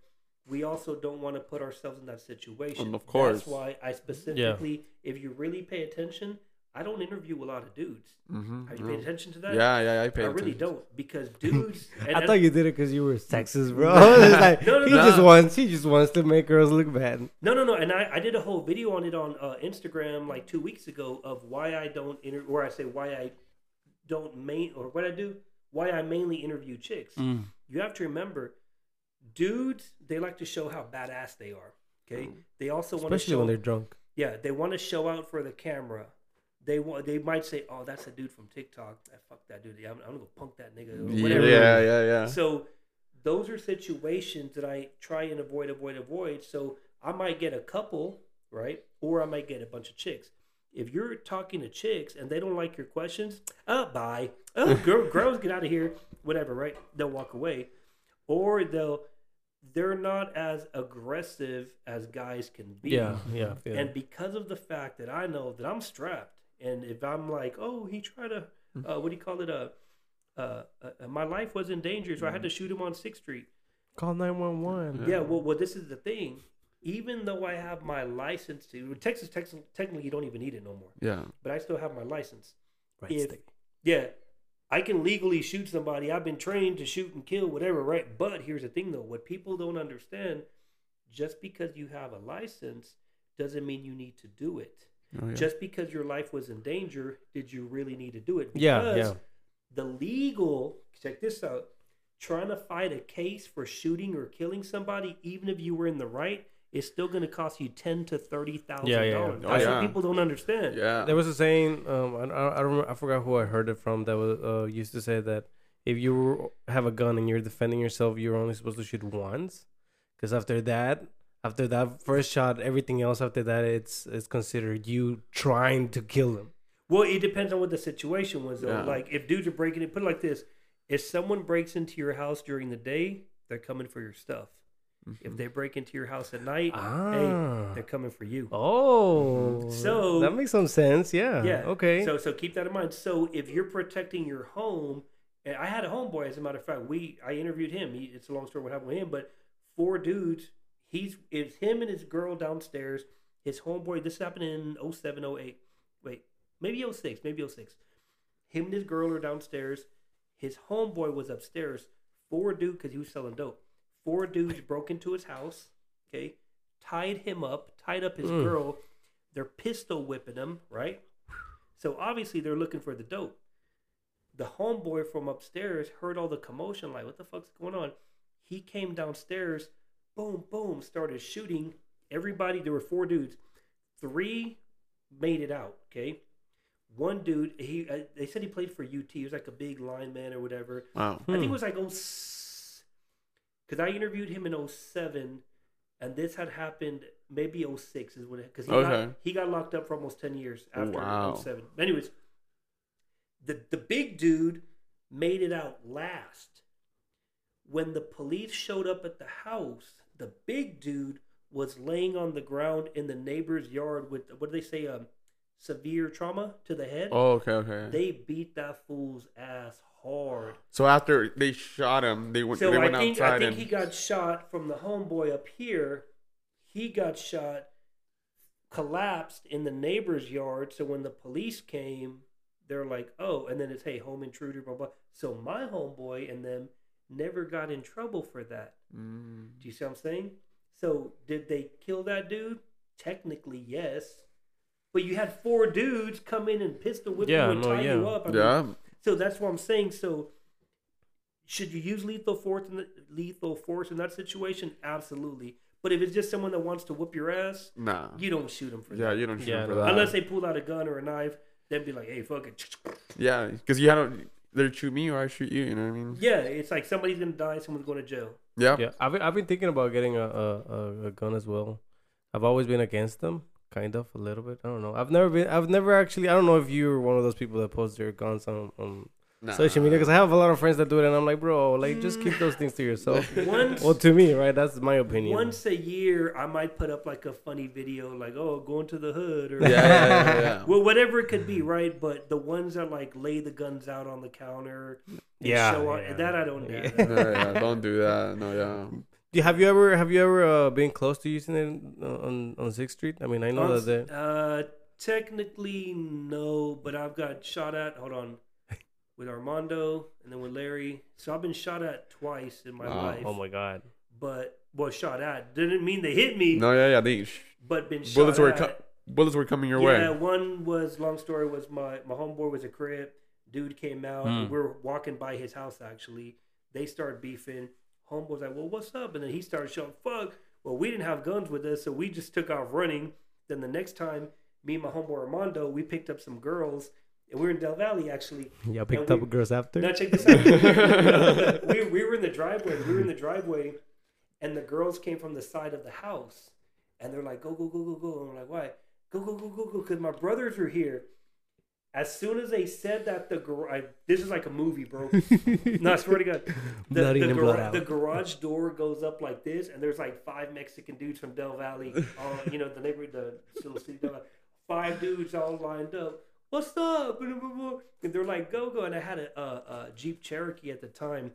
we also don't want to put ourselves in that situation. And of course. that's why I specifically, if you really pay attention, I don't interview a lot of dudes. Mm-hmm. Have you paid attention to that? Yeah, yeah, I pay attention. I really attention. don't because dudes. And, I thought you did it because you were sexist, bro. It's like, No, no, he no. just wants. He just wants to make girls look bad. No, no, no. And I, I did a whole video on it on uh, Instagram like two weeks ago of why I don't inter or I say why I don't main or what I do, why I mainly interview chicks. Mm. You have to remember, dudes they like to show how badass they are. Okay, they also want to Especially show. when they're drunk. yeah, they want to show out for the camera. They want. They might say, "Oh, that's a dude from TikTok. Ah, fuck that dude. I'm, I'm gonna go punk that nigga." Or Yeah, whatever. yeah, yeah, yeah. So those are situations that I try and avoid, avoid, avoid. So I might get a couple, right? Or I might get a bunch of chicks. If you're talking to chicks and they don't like your questions, oh, bye. Oh, girl, girls, get out of here. Whatever, right? They'll walk away. Or they'll, they're not as aggressive as guys can be. Yeah, yeah. I feel And because of the fact that I know that I'm strapped, and if I'm like, oh, he tried to, uh, what do you call it? Uh, uh, uh, my life was in danger, so I had to shoot him on Sixth Street. Call nine one one. Yeah, well, well, this is the thing. Even though I have my license to Texas, Texas, technically you don't even need it no more. Yeah. But I still have my license. Right. If-. Yeah, I can legally shoot somebody. I've been trained to shoot and kill, whatever, right? But here's the thing, though: what people don't understand, just because you have a license doesn't mean you need to do it. Oh, yeah. Just because your life was in danger, did you really need to do it? Because yeah. the legal check this out trying to fight a case for shooting or killing somebody even if you were in the right is still going to cost you ten to thirty thousand Yeah, yeah, yeah. dollars Oh, that's yeah. what people don't understand yeah. There was a saying. Um, I, I, I remember. I forgot who I heard it from. That was uh, used to say that if you have a gun and you're defending yourself, you're only supposed to shoot once, because after that, after that first shot, everything else after that, it's it's considered you trying to kill them. well it depends on what the situation was though Yeah. like if dudes are breaking it put it like this if someone breaks into your house during the day they're coming for your stuff if they break into your house at night Ah. hey they're coming for you Oh, So- that makes some sense. Yeah. Yeah. Okay. So so keep that in mind. So if you're protecting your home, and I had a homeboy, as a matter of fact, we I interviewed him. He, it's a long story what happened with him, but four dudes. He's it's him and his girl downstairs. His homeboy. This happened in 07, 08. Wait, maybe 06, maybe 06. Him and his girl are downstairs. His homeboy was upstairs. Four dudes, because he was selling dope. Four dudes broke into his house. Okay, tied him up, tied up his Mm. girl. They're pistol whipping him, right? So obviously they're looking for the dope. The homeboy from upstairs heard all the commotion, like, what the fuck's going on? He came downstairs, boom, boom, started shooting. Everybody, there were four dudes. Three made it out, okay? One dude, he uh, they said he played for UT. He was like a big lineman or whatever. Wow. I think it was like oh, because I interviewed him in 07, and this had happened maybe 06 is when it because he Okay. got he got locked up for almost 10 years after Wow. 07. Anyways, the the big dude made it out last. When the police showed up at the house, the big dude was laying on the ground in the neighbor's yard with what do they say um severe trauma to the head. Oh, okay, okay. They beat that fool's ass hard. so after they shot him, they went. So they I went think I think and. he got shot from the homeboy up here. He got shot collapsed in the neighbor's yard. So when the police came, they're like, oh, and then it's, hey, home intruder, blah, blah. So my homeboy and them never got in trouble for that. Mm. Do you see what I'm saying? So did they kill that dude? Technically, yes. But you had four dudes come in and pistol whip Yeah, you and no, tie you up. I mean, Yeah. so that's what I'm saying. So should you use lethal force in the, lethal force in that situation? Absolutely. But if it's just someone that wants to whoop your ass, Nah. you don't shoot them for Yeah, that. Yeah, you don't shoot Yeah, him for no. that. Unless they pull out a gun or a knife, then be like, "Hey, fuck it." yeah, because you had to either shoot me or I shoot you. You know what I mean? Yeah, it's like somebody's gonna die, someone's going to jail. Yeah. Yeah, I've been, I've been thinking about getting a, a, a, a gun as well. I've always been against them, kind of a little bit. I don't know. I've never been. I've never actually. I don't know if you're one of those people that post their guns on, on Nah. social media because I have a lot of friends that do it, and I'm like, bro, like just keep those things to yourself. Once, well, to me, right? That's my opinion. once a year, I might put up like a funny video, like, "Oh, going to the hood," or Yeah, yeah, yeah, yeah. well, whatever it could be, right? But the ones that like lay the guns out on the counter, and Yeah, show off- yeah. that I don't do. Yeah. that. no, yeah, don't do that. No, yeah. Do- have you ever have you ever uh, been close to using it uh, on on Sixth Street? I mean, I know On that s- they, Uh, technically no, but I've got shot at. Hold on, with Armando and then with Larry. So I've been shot at twice in my Wow. life. oh my god, But well, shot at didn't mean they hit me, No, yeah, yeah. They sh- but been shot bullets were at. co- bullets were coming your yeah, way. one was long story was my my homeboy was a crib. Dude came out. Hmm. We were walking by his house actually. They started beefing. Homeboy's like, "Well, what's up?" And then he started shouting, "Fuck!" Well, we didn't have guns with us, so we just took off running. Then the next time, me and my homeboy Armando, we picked up some girls, and we were in Del Valley actually. yeah, picked we- up girls after. Now check this out. we, we were in the driveway. We were in the driveway, and the girls came from the side of the house, and they're like, "Go, go, go, go, go!" And we're like, "Why? Go, go, go, go, go!" Because my brothers are here. As soon as they said that, the garage. This is like a movie, bro. no, I swear to God. The, the, and gara- blood out. the garage door goes up like this, and there's like five Mexican dudes from Del Valley. Uh, you know, the neighborhood, the little city. Del Valley. Five dudes all lined up. What's up? And they're like, go, go. And I had a, a, a Jeep Cherokee at the time.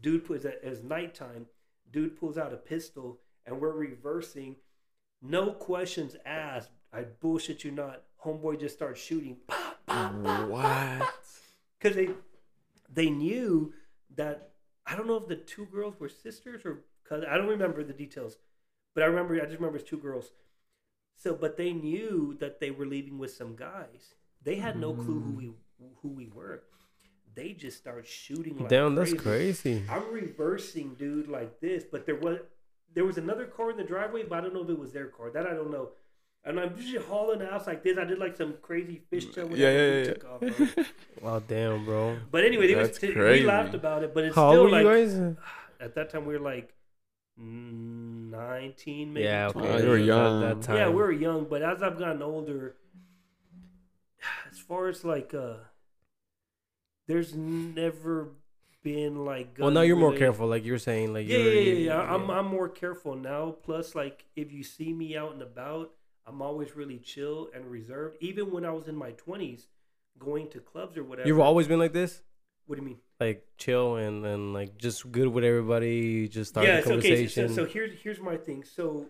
Dude it was nighttime. Dude pulls out a pistol, and we're reversing. No questions asked. I bullshit you not. Homeboy just starts shooting. Pop, pop, pop, What? because they they knew that I don't know if the two girls were sisters or cause I don't remember the details, but I remember I just remember it's two girls. So, but they knew that they were leaving with some guys. They had no clue who we who we were. They just started shooting. Like Damn, that's crazy. crazy. I'm reversing, dude, like this. But there was there was another car in the driveway, but I don't know if it was their car. That I don't know. And I'm just hauling ass like this. I did like some crazy fish tail. Yeah, whatever, yeah, yeah. took off, bro. Wow, damn, bro. But anyway, it was That's we laughed about it, but it's How still old were like you guys? at that time we were like nineteen, maybe. Yeah, 20. okay. you were that- young. That, time. Yeah, we were young, but as I've gotten older, as far as like, uh there's never been like. Well, now you're more careful, like you're saying, like Yeah, you're, yeah, yeah, you- yeah. I'm I'm more careful now. Plus, like if you see me out and about, I'm always really chill and reserved. Even when I was in my twenties, going to clubs or whatever. You've always been like this, What do you mean? like chill and and like just good with everybody, just start yeah, a it's okay. So, conversation. so here's here's my thing. So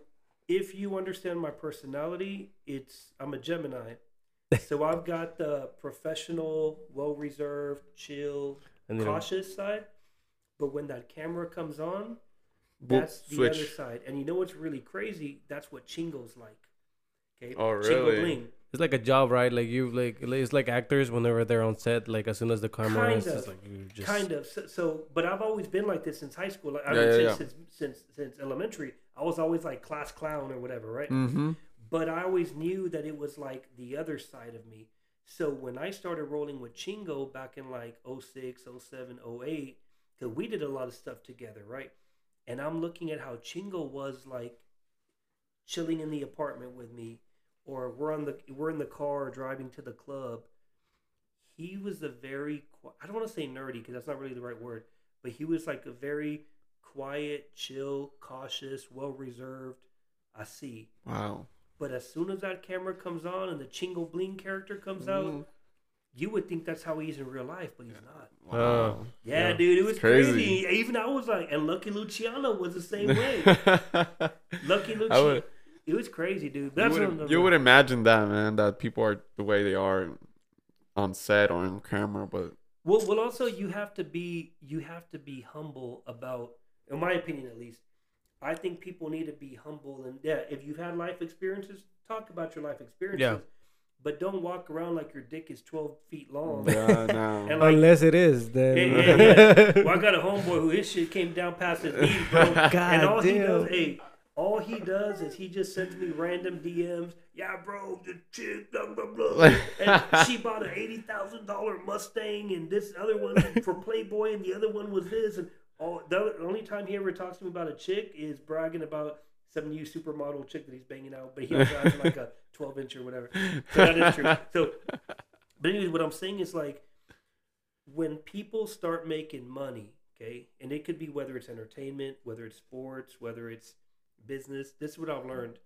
if you understand my personality, it's I'm a Gemini. So I've got the professional, well reserved, chill, and then cautious side. But when that camera comes on, Boop, that's the switch. other side. And you know what's really crazy? That's what Chingo's like. Okay. Oh, Chingo really? Bling. it's like a job, right? Like you've like it's like actors whenever they're on set, like as soon as the camera Kind is, it's of. like you just Kind of. So, so, but I've always been like this since high school. Like, I Yeah, mean, yeah, since, yeah. since since since elementary, I was always like class clown or whatever, right? Mm-hmm. But I always knew that it was like the other side of me. So when I started rolling with Chingo back in like 06, 07, 08, because we did a lot of stuff together, right? And I'm looking at how Chingo was like chilling in the apartment with me, or we're on the we're in the car driving to the club. He was a very I don't want to say nerdy because that's not really the right word, but he was like a very quiet, chill, cautious, well reserved. I see. Wow. But as soon as that camera comes on and the Chingo Bling character comes out, Mhm. you would think that's how he is in real life, but he's not. Wow. Yeah, Yeah. dude, it was crazy. crazy. Even I was like, and Lucky Luciano was the same way. Lucky Luciano. would. it was crazy, dude. You That's would, what I'm- you would imagine that, man, that people are the way they are on set or on camera, but Well, well, also you have to be you have to be humble about, in my opinion at least. I think people need to be humble and yeah, if you've had life experiences, talk about your life experiences. Yeah. But don't walk around like your dick is twelve feet long. yeah, no. Like, Unless it is, then. yeah, yeah, yeah. Well, I got a homeboy who his shit came down past his knees, bro. God and all he does, hey, all he does is he just sends me random DMs. Yeah, bro, the chick, blah blah blah. And she bought an eighty thousand dollar Mustang, and this other one for Playboy, and the other one was this. And all the only time he ever talks to me about a chick is bragging about some new supermodel chick that he's banging out, but he also has like a twelve inch or whatever. So that is true. So, but anyways, what I'm saying is like when people start making money, okay, and it could be whether it's entertainment, whether it's sports, whether it's business. This is what I've learned.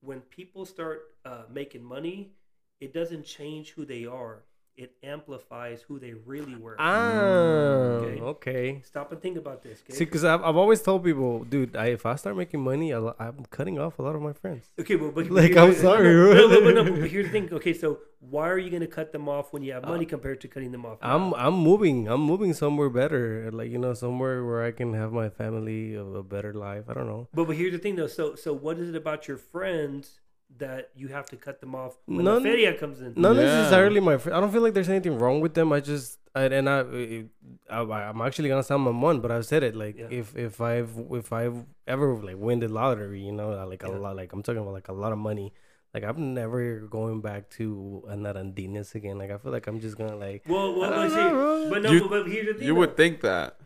When people start uh, making money, it doesn't change who they are. It amplifies who they really were. Ah, Okay. okay. Stop and think about this. Okay. See, because I've, I've always told people, dude, I, if I start making money, I, I'm cutting off a lot of my friends. Okay, well, but Like, I'm sorry, No, no, no, no, but here's the thing. Okay, so why are you going to cut them off when you have money compared to cutting them off? I'm I'm moving. I'm moving somewhere better, like you know, somewhere where I can have my family a, a better life. I don't know. But, but here's the thing, though. So so what is it about your friends that you have to cut them off when None- the feria comes in? Not Yeah. necessarily my. Fr- I don't feel like there's anything wrong with them. I just I, and I, I I'm actually gonna sound my one, but I've said it like Yeah. if if I've if I've ever like win the lottery, you know, like a Yeah. lot, like I'm talking about like a lot of money. Like I'm never going back to another Anarandines again. Like I feel like I'm just gonna like. Well, well, I don't see, know, bro. but no, You- but, but here's the thing. you though. would think that.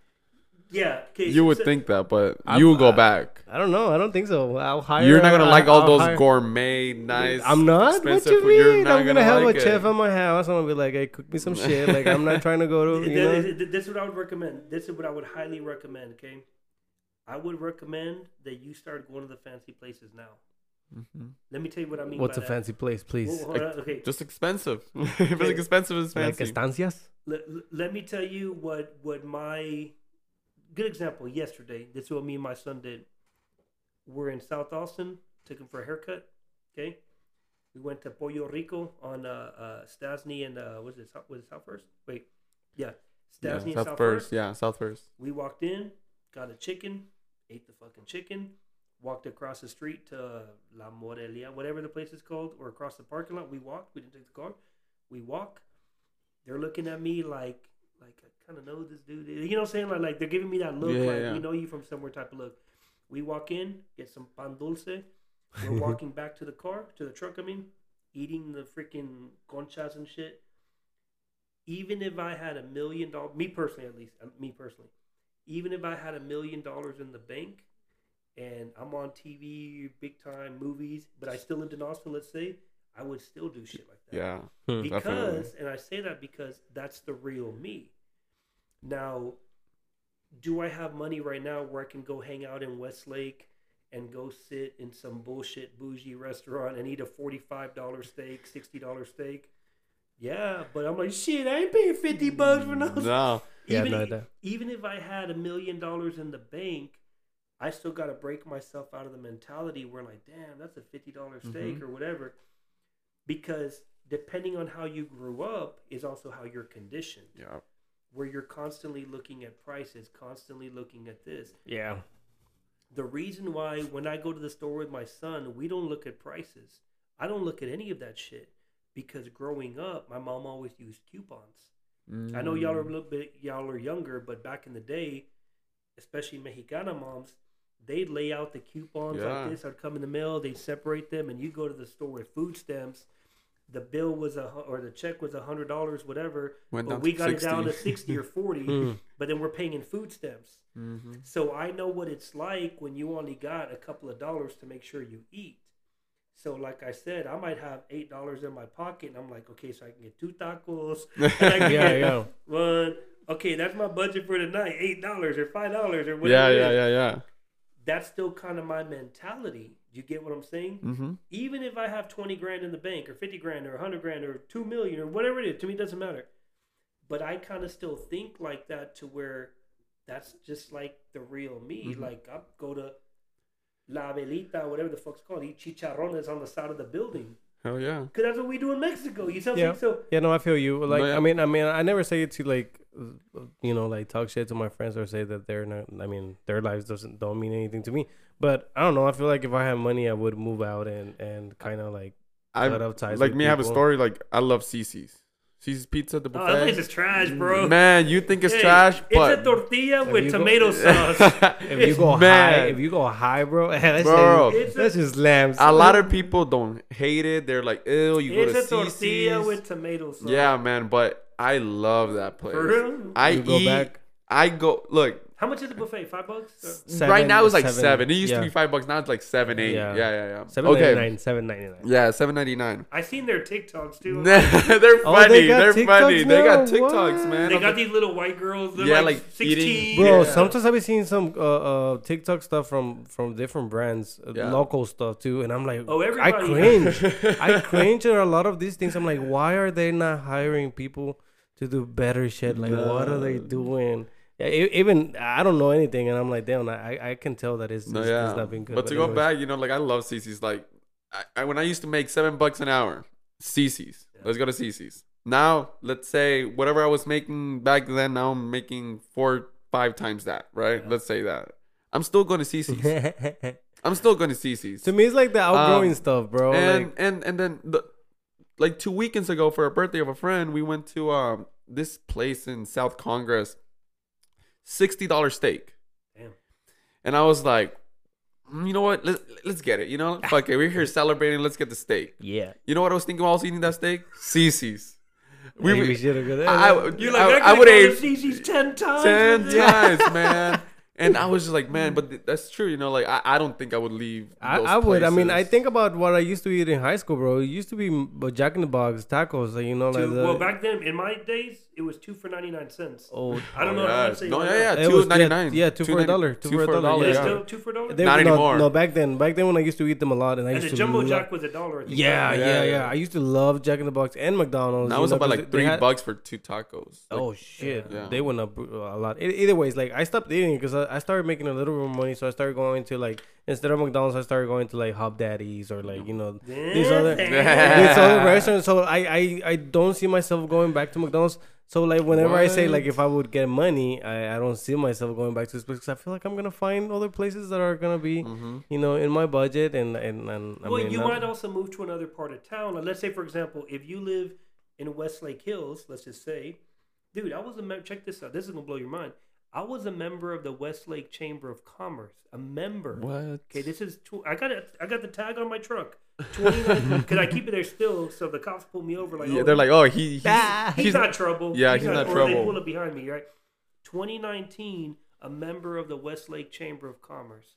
Yeah. Okay, You would so- think that, but I'm- you would go I- back. I don't know. I don't think so. I'll hire. You're not gonna like all I'll those hire- gourmet, nice. I'm not. What you food. You're mean? I'm gonna, have like a it. chef at my house. I'm gonna be like, hey, cook me some shit. Like I'm not trying to go to. Th- You know? th- th- This is what I would recommend. This is what I would highly recommend. Okay, I would recommend that you start going to the fancy places now. Mhm. Let me tell you what I mean. What's by a that. fancy place, please? Well, hold on, okay, Just expensive. if it's like expensive, it's like fancy. estancias. let, let me tell you what what my good example yesterday. This is what me and my son did. We're in South Austin. Took him for a haircut. Okay, we went to Pollo Rico on uh, uh, Stassney and uh, was it South, was it South First? Wait, yeah, yeah, Stassney and South South first. First. Yeah, South first. We walked in, got a chicken, ate the fucking chicken, walked across the street to La Morelia, whatever the place is called, or across the parking lot. We walked. We didn't take the car. We walk. They're looking at me like, like I kind of know this dude. You know what I'm saying? Like, like they're giving me that look, Yeah, like yeah. we know you from somewhere type of look. We walk in, get some pan dulce. We're walking back to the car, to the truck. I mean, eating the freaking conchas and shit. Even if I had a million dollars, me personally at least, uh, me personally, even if I had a million dollars in the bank and I'm on TV, big time movies, but I still lived in Austin, let's say, I would still do shit like that. Yeah. Hmm. Because, Definitely. and I say that because that's the real me. Now, do I have money right now where I can go hang out in Westlake and go sit in some bullshit bougie restaurant and eat a $45 steak, $60 steak? Yeah, but I'm like, shit, I ain't paying 50 bucks for those No. Yeah, even, no, no. even if I had a million dollars in the bank, I still got to break myself out of the mentality where, like, damn, that's a $50 steak Mhm. or whatever. Because depending on how you grew up, is also how you're conditioned, Yeah. where you're constantly looking at prices, constantly looking at this. Yeah. The reason why when I go to the store with my son, we don't look at prices. I don't look at any of that shit because growing up, my mom always used coupons. I know y'all are a Mm. little bit y'all are younger, but back in the day, especially Mexicana moms, they'd lay out the coupons Yeah. like this. I'd come in the mail, they'd separate them, and you go to the store with food stamps. The bill was a or the check was a hundred dollars, whatever. Went but we to got it down to 60. or forty. Mm. But then we're paying in food stamps. Mm-hmm. So I know what it's like when you only got a couple of dollars to make sure you eat. So like I said, I might have eight dollars in my pocket, and I'm like, okay, so I can get two tacos. and I can Yeah, yeah. One, okay, that's my budget for tonight, eight dollars or five dollars or whatever. Yeah, yeah, yeah, yeah. That's still kind of my mentality. Do you get what I'm saying? Mm-hmm. Even if I have twenty grand in the bank, or fifty grand, or hundred grand, or two million, or whatever it is, to me it doesn't matter. But I kind of still think like that to where that's just like the real me. Mhm. Like I go to La Velita, whatever the fuck's called, eat chicharrones on the side of the building. Hell yeah. Because that's what we do in Mexico. You see what I'm Yeah. saying? So Yeah, no, I feel you. Like, yeah. I mean, I mean, I never say it to like, you know, like talk shit to my friends or say that they're not. I mean, their lives doesn't don't mean anything to me. But I don't know. I feel like if I had money, I would move out and and kind of like I cut up ties. like me. I have a story. Like I love CiCi's. CiCi's Pizza, the Oh, that place is trash, bro. Man, you think it's Hey, trash, It's a tortilla with you go- tomato sauce. If you go high, Man. if you go high, bro, that's Bro. just, It's a- that's just lambs. a lot of people don't hate it. They're like, ew, you it's go a to tortilla with tomato sauce. Yeah, man, but I love that place. For real? I You go eat. back? I go look. How much is the buffet? Five bucks? Or- Seven- right now it's like seven. seven, It used yeah. to be five bucks. Now it's like seven, eight. Yeah. Yeah, yeah, yeah. Seven okay. ninety nine, seven ninety nine. Yeah, seven ninety nine. I seen their TikToks too. they're Oh, funny. they got they are TikToks funny. They got now? TikToks, What? man. They got these little white girls. They're Yeah, like, like, 16. eating- Bro, Yeah. sometimes I've been seeing some uh, uh TikTok stuff from from different brands, uh, Yeah. local stuff too, and I'm like, Oh, I everybody- cringe. I cringe at a lot of these things. I'm like, why are they not hiring people to do better shit? Like, what are they doing? Yeah, even I don't know anything, and I'm like, damn, I I can tell that it's, No, it's, yeah. it's not being good. but to go back, you know, like I love CiCi's. Like, I, I, when I used to make seven bucks an hour, CiCi's. Yeah. Let's go to CiCi's. Now, let's say whatever I was making back then, now I'm making four, five times that, right? Yeah. Let's say that. I'm still going to CiCi's. I'm still going to CiCi's. to me, it's like the outgrowing Um, stuff, bro. and like, and and then the like two weekends ago for a birthday of a friend, we went to um this place in South Congress, sixty dollar steak, Damn. and I was like, "Mm, you know what? Let's let's get it. You know, fuck it. We're here celebrating. Let's get the steak. yeah, You know what I was thinking while I was eating that steak? CiCi's. We, we should have got I, I, You're like, I, I, I would have CiCi's 10 times. ten times, man. And I was just like, man, but th- that's true. You know, like I, I don't think I would leave. I, those I would. I mean, I think about what I used to eat in high school, bro. It used to be Jack in the Box tacos, like you know, like Two, the, well, back then, in my days, it was two for 99 cents. oh, I don't know how yeah. much they No, are yeah, now. yeah, It two was- ninety nine. yeah, two for a dollar, two for a dollar, yeah. still two for a dollar? They- Not no, anymore. No, back then, back then when I used to eat them a lot, and I and used the to Jumbo lo- Jack was a dollar. Yeah, Yeah, yeah, yeah, yeah. I used to love Jack in the Box and McDonald's. That was it's know, about 'cause like three had- bucks for two tacos. Like, Oh shit! Yeah. They went up a lot. Either ways, like I stopped eating because I, I started making a little bit more money, so I started going to like instead of McDonald's, I started going to like Hub Daddy's or like you know these other these other restaurants. So I, I I don't see myself going back to McDonald's. So like whenever I say like if I would get money, I, I don't see myself going back to this place because I feel like I'm gonna find other places that are gonna be hmm you know in my budget and and and I well, mean you not- might also move to another part of town. Like, let's say, for example, if you live in Westlake Hills, let's just say, dude, I was a member. Check this out. This is gonna blow your mind. I was a member of the Westlake Chamber of Commerce. A member. What? Okay, this is. Tw- I got it. I got the tag on my truck. Twenty nine. Because I keep it there still, so the cops pull me over. Like, yeah, oh, they're like, oh, he, he's, Ah. he's, not trouble. Yeah, he's not or They trouble. pull it behind me, right? 2019, a member of the Westlake Chamber of Commerce.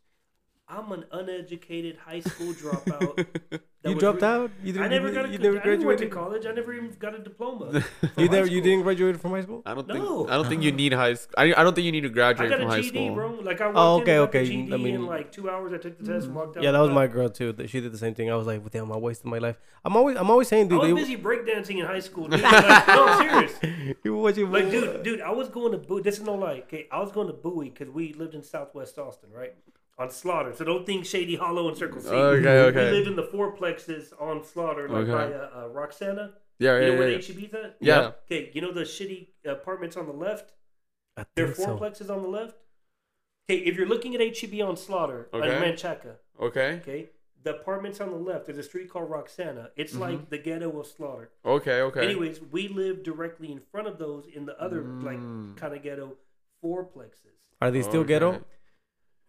I'm an uneducated high school dropout. that You dropped re- out. You I didn't. never got a. you never I never went to college. I never even got a diploma. You never. You didn't graduate from high school. I don't think. No. I don't think you uh-huh. need high school. I, I don't think you need to I graduate got from a high GED, school. bro. Like I walked Oh, in, okay, got okay. the GED I mean- in like two hours. I took the test and walked out. Yeah, that was my girl too. That she did the same thing. I was like, damn, I wasted my life. I'm always, I'm always saying, dude. I was they, busy breakdancing in high school. Dude. Like, no, I'm serious. you what you Like, dude, dude, I was going to Bowie. This is no lie. Okay, I was going to Bowie because we lived in Southwest Austin, right? On Slaughter. So don't think Shady Hollow and Circle C. Okay, okay. We live in the fourplexes on Slaughter, like Okay. by uh, uh, Roxana. Yeah, You yeah, know yeah. where yeah. the HEB's at? Yeah. Okay, you know the shitty apartments on the left? I There are think so. fourplexes on the left. Okay, if you're looking at HEB on Slaughter, on Okay. Manchaca, Okay. okay, the apartments on the left, there's a street called Roxana. It's Mm-hmm. like the ghetto of Slaughter. Okay. Okay. Anyways, we live directly in front of those in the other Mm. like kind of ghetto fourplexes. Are they still Okay. ghetto?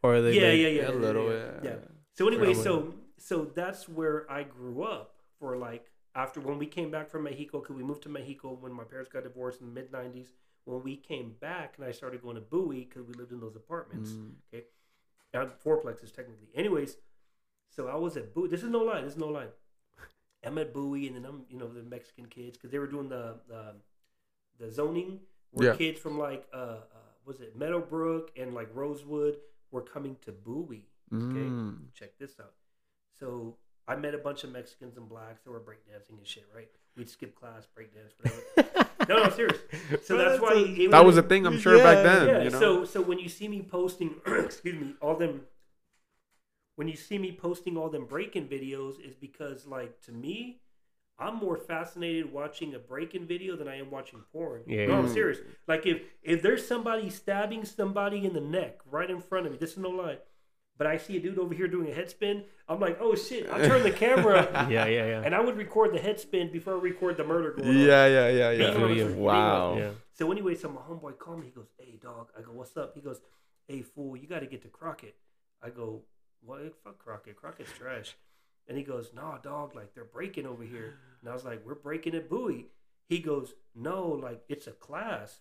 Or they? Yeah, yeah, yeah, A yeah, little, yeah, yeah. yeah. So anyway, so so that's where I grew up for like after when we came back from Mexico because we moved to Mexico when my parents got divorced in the mid '90s. When we came back and I started going to Bowie because we lived in those apartments. Mm. Okay, uh, fourplexes technically. Anyways, so I was at Bowie. This is no lie. This is no lie. I'm at Bowie, and then I'm you know the Mexican kids because they were doing the the, the zoning. Where Yeah. kids from like uh, uh was it Meadowbrook and like Rosewood were coming to Bowie. Okay, Mm. check this out. So I met a bunch of Mexicans and blacks that were breakdancing and shit. Right? We'd skip class, breakdance, whatever. no, no, serious. So that's why it That was a thing, I'm sure, back then. yeah. you know? So so when you see me posting, excuse me, all them when you see me posting all them breaking videos is because like to me, I'm more fascinated watching a breaking video than I am watching porn. Yeah. No, I'm serious. Like if if there's somebody stabbing somebody in the neck right in front of me, this is no lie. But I see a dude over here doing a head spin. I'm like, oh shit! I turn the camera Yeah, yeah, yeah. and I would record the head spin before I record the murder going on. Yeah, yeah, yeah, Yeah, yeah. yeah. Wow. yeah. So anyway, so my homeboy called me. He goes, "Hey dog," I go, "What's up?" He goes, "Hey fool, you got to get to Crockett." I go, "What? Fuck Crockett. Crockett's trash." And he goes, "Nah, dog. Like they're breaking over here." And I was like, "We're breaking at Bowie." He goes, "No, like it's a class."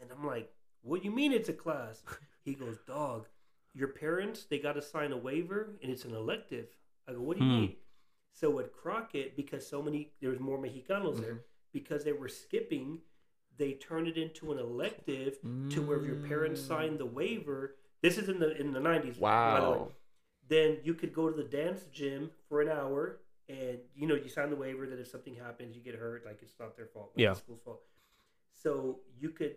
And I'm like, "What do you mean it's a class?" He goes, "Dog, your parents they got to sign a waiver and it's an elective." I go, "What do you Hmm. mean?" So at Crockett, because so many there's more Mexicanos there, because they were skipping, they turned it into an elective to where if your parents signed the waiver. This is in the in the nineties. Wow. Then you could go to the dance gym for an hour, and you know you sign the waiver that if something happens, you get hurt, like it's not their fault, like Yeah. the school's fault. So you could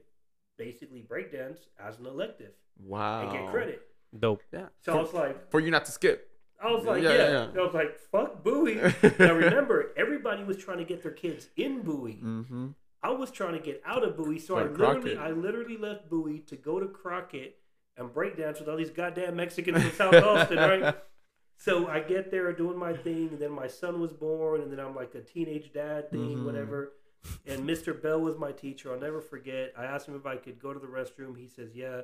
basically break dance as an elective Wow. and get credit. Dope. Yeah. So I was like, For you not to skip. I was like, Yeah, yeah. yeah, yeah. I was like, fuck Bowie. now remember, everybody was trying to get their kids in Bowie. Mm-hmm. I was trying to get out of Bowie, so I literally, Crockett. I literally left Bowie to go to Crockett and break dance with all these goddamn Mexicans in South Austin, right? So I get there doing my thing, and then my son was born, and then I'm like a teenage dad thing, Mhm. whatever. And Mr. Bell was my teacher. I'll never forget. I asked him if I could go to the restroom. He says, "Yeah."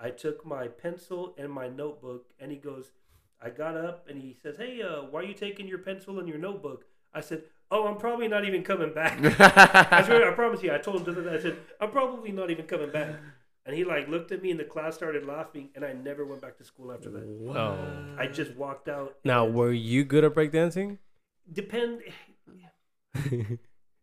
I took my pencil and my notebook, and he goes, I got up, and he says, "Hey, uh, why are you taking your pencil and your notebook?" I said, "Oh, I'm probably not even coming back." I swear, I promise you. I told him that. I said, I'm probably not even coming back. And he like looked at me, and the class started laughing, and I never went back to school after that. Wow! I just walked out. Now, were you good at breakdancing? depend.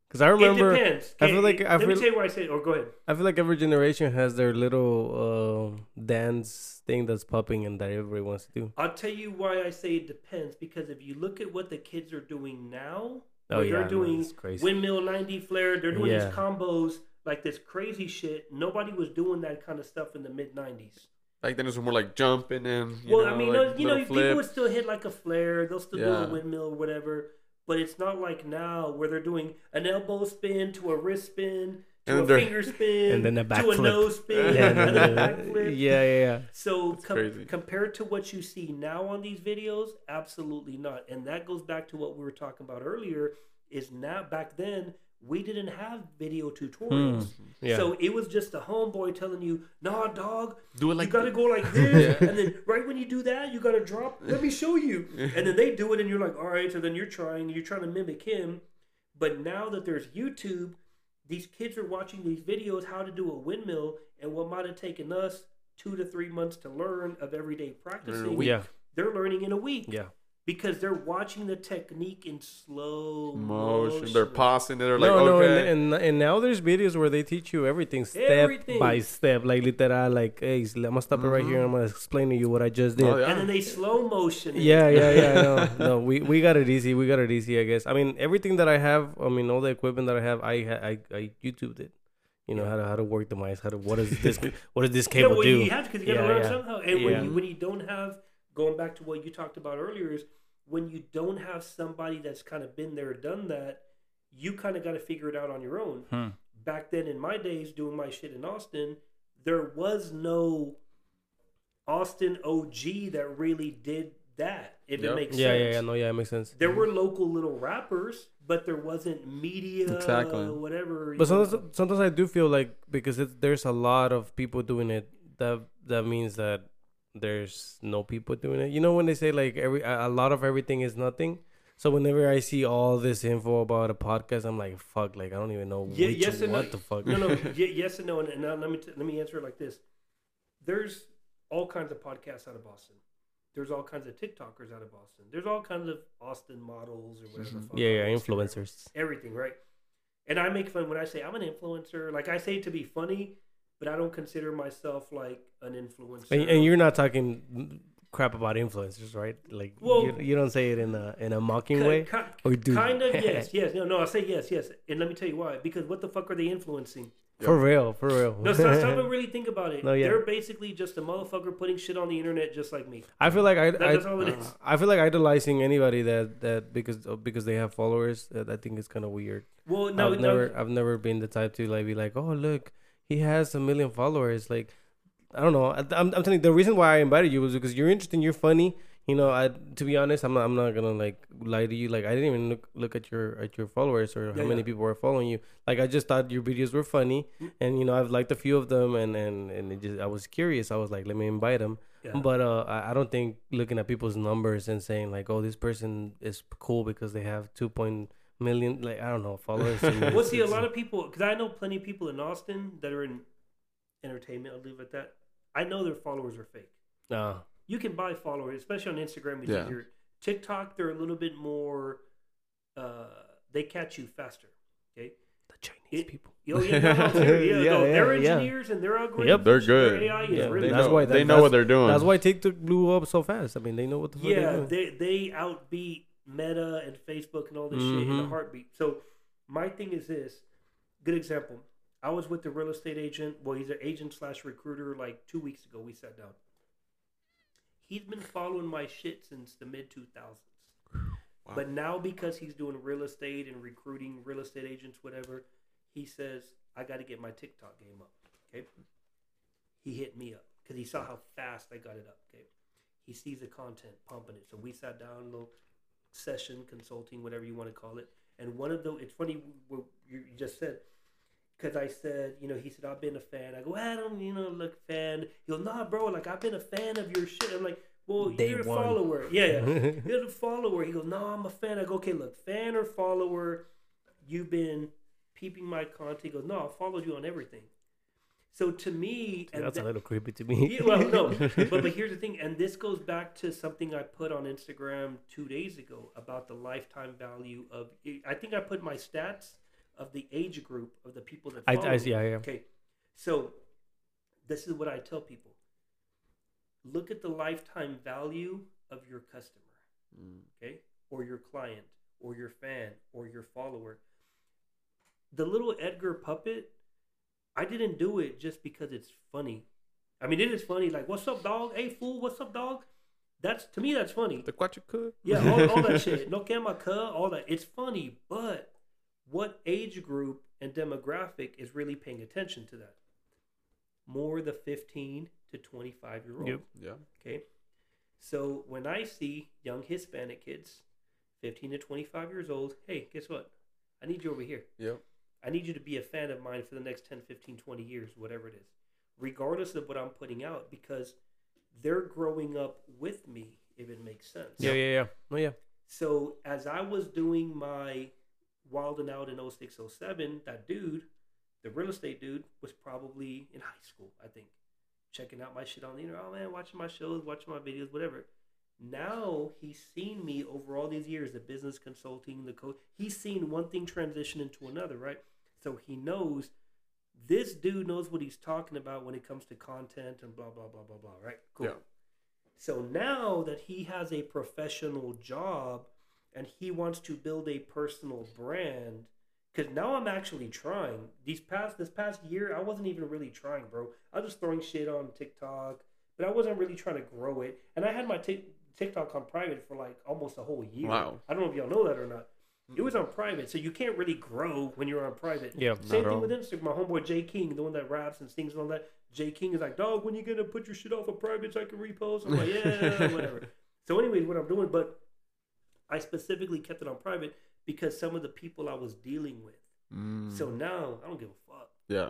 Because I remember, it depends. I feel like- I let me feel- tell you why I say. Or go ahead. I feel like every generation has their little uh, dance thing that's popping and that everybody wants to do. I'll tell you why I say it depends because if you look at what the kids are doing now, Oh what yeah, they're doing it's crazy. windmill 90 flare, they're doing Yeah. these combos like this crazy shit. Nobody was doing that kind of stuff in the mid 90s. Like then it was more like jumping and you well, know, I mean, like you know, little people would still hit like a flare. They'll still do a windmill or whatever. But it's not like now where they're doing an elbow spin to a wrist spin to And a finger spin And then a to a nose spin yeah, and then a no, backflip. yeah, yeah, yeah. So com- compared to what you see now on these videos, absolutely not. And that goes back to what we were talking about earlier. Is now back then we didn't have video tutorials. Hmm. Yeah. So it was just a homeboy telling you, "Nah, dog, Do it like you got to go like this, and then right when you do that, you got to drop. Let me show you." And then they do it, and you're like, "All right." So then you're trying, you're trying to mimic him. But now that there's YouTube, these kids are watching these videos how to do a windmill, and what might have taken us two to three months to learn of everyday practicing, yeah, they're learning in a week yeah. Because they're watching the technique in slow motion. They're pausing it. They're like, no, no, and, and and now there's videos where they teach you everything step Everything. by step, like literal, like, hey, I'm gonna stop it right here. Mm-hmm. I'm gonna explain to you what I just did. Oh, yeah. And then they slow motion. it. Yeah, yeah, yeah. No, no, we we got it easy. We got it easy, I guess. I mean, everything that I have, I mean, all the equipment that I have, I ha- I I YouTubed it. You know how to how to work the mice. How to what does this what does this Yeah, cable well, do? you have to because you got to Yeah, learn yeah. somehow. And Yeah. when you when you don't have going back to what you talked about earlier is when you don't have somebody that's kind of been there, done that, you kind of got to figure it out on your own. Hmm. Back then, in my days, doing my shit in Austin, there was no Austin OG that really did that. If Yep. it makes Yeah, sense. yeah, yeah. No, yeah, it makes sense. There were local little rappers, but there wasn't media, Exactly. whatever. you But know. sometimes, sometimes I do feel like because it, there's a lot of people doing it, that that means that there's no people doing it. You know when they say like every a lot of everything is nothing. So whenever I see all this info about a podcast, I'm like, fuck, like I don't even know Ye- which yes and no. what the fuck. no, no, y- yes and no. And, and now let me t- let me answer it like this: There's all kinds of podcasts out of Austin. There's all kinds of TikTokers out of Austin. There's all kinds of Austin models or whatever. Mm-hmm. fuck yeah, yeah, influencers. Everything, right? And I make fun when I say I'm an influencer. Like I say it to be funny, but I don't consider myself like an influencer. And, and you're not talking crap about influencers, right? Like Well- you, you don't say it in a in a mocking Ki- way. ki- Or do you? kind of yes, yes. No, no. I say yes, yes. And let me tell you why. Because what the fuck are they influencing? For real, for real. No, stop, stop and really think about it. No, yeah. They're basically just a motherfucker putting shit on the internet just like me. I feel like I, That- I, that's all it is. I feel like idolizing anybody that that because uh, because they have followers. That I think is kind of weird. Well, no, I've no. never I've never been the type to like be like, oh look, he has a million followers. Like, I don't know. I, I'm I'm telling you, the reason why I invited you was because you're interesting, you're funny. You know, I to be honest, I'm not I'm not gonna like lie to you. Like, I didn't even look look at your at your followers or how Yeah, many yeah. people were following you. Like, I just thought your videos were funny, Mm. and you know, I've liked a few of them, and and and it just I was curious. I was like, let me invite him. Yeah. But uh, I, I don't think looking at people's numbers and saying like, oh, this person is cool because they have two point million, like I don't know, followers. to me, Well, see, a lot of people, because I know plenty of people in Austin that are in entertainment. I'll leave it at that. I know their followers are fake. Uh, You can buy followers, especially on Instagram. It's Yeah. easier. TikTok, they're a little bit more. Uh, they catch you faster. Okay. the Chinese It- people. Oh yeah, no, no, yeah, Yeah, no, yeah, they're yeah. engineers and they're algorithms. Yep. They're and their good. AI is Yeah, really They That's know, why- they that- know what they're doing. That's why TikTok blew up so fast. I mean, they know what the fuck yeah, they're doing. they they outbeat Meta and Facebook and all this shit in a Mhm. heartbeat. So my thing is this. Good example. I was with the real estate agent. Well, he's an agent slash recruiter. Like two weeks ago, we sat down. He's been following my shit since the mid two thousands. Wow. But now because he's doing real estate and recruiting real estate agents, whatever, he says I got to get my TikTok game up. Okay. He hit me up because he saw how fast I got it up. Okay. He sees the content pumping it, so we sat down, a little session consulting, whatever you want to call it. And one of the, it's funny what you just said, because I said, you know, he said I've been a fan. I go, I don't, you know, look fan. He goes, Nah, bro, like I've been a fan of your shit. I'm like, well, Day you're a follower. Yeah, yeah. You're a follower. He goes, No, I'm a fan. I go, Okay, look, fan or follower, you've been peeping my content. He goes, No, I followed you on everything. So to me, Dude, that's that- a little creepy to me. yeah, well, no, but, but here's the thing, and this goes back to something I put on Instagram two days ago about the lifetime value of. I think I put my stats of the age group of the people that. I, Follow I see. yeah, yeah. Okay, so this is what I tell people: look at the lifetime value of your customer, Mm. okay, or your client, or your fan, or your follower. The little Edgar puppet, I didn't do it just because it's funny. I mean, it is funny. Like, what's up, dog? Hey, fool, what's up, dog? That's to me, that's funny. The Quachicook? Yeah, all, all that shit. No camera, all that. It's funny, but what age group and demographic is really paying attention to that? More the 15 to 25 year old. Yep. Yeah. Okay. So when I see young Hispanic kids, 15 to 25 years old, hey, guess what? I need you over here. Yep. I need you to be a fan of mine for the next 10, 15, 20 years, whatever it is, regardless of what I'm putting out, because they're growing up with me, if it makes sense. Yeah, yeah, yeah. Oh yeah. So as I was doing my Wild and Out in 0607, that dude, the real estate dude, was probably in high school, I think, checking out my shit on the internet. Oh man, watching my shows, watching my videos, whatever. Now he's seen me over all these years, the business consulting, the coach. He's seen one thing transition into another, right? So he knows this dude knows what he's talking about when it comes to content and blah blah blah blah blah, right? Cool. Yeah. So now that he has a professional job and he wants to build a personal brand, because now I'm actually trying. These past this past year, I wasn't even really trying, bro. I was just throwing shit on TikTok, but I wasn't really trying to grow it. And I had my Tik TikTok on private for like almost a whole year. Wow. I don't know if y'all know that or not. It was on private, so you can't really grow when you're on private. Yeah. Same thing all. with Instagram. My homeboy Jay King, the one that raps and sings and all that. Jay King is like, dog, when you gonna put your shit off of private so I can repost? I'm like, yeah, whatever. So, anyways, what I'm doing, but I specifically kept it on private because some of the people I was dealing with. Mm. So now I don't give a fuck yeah.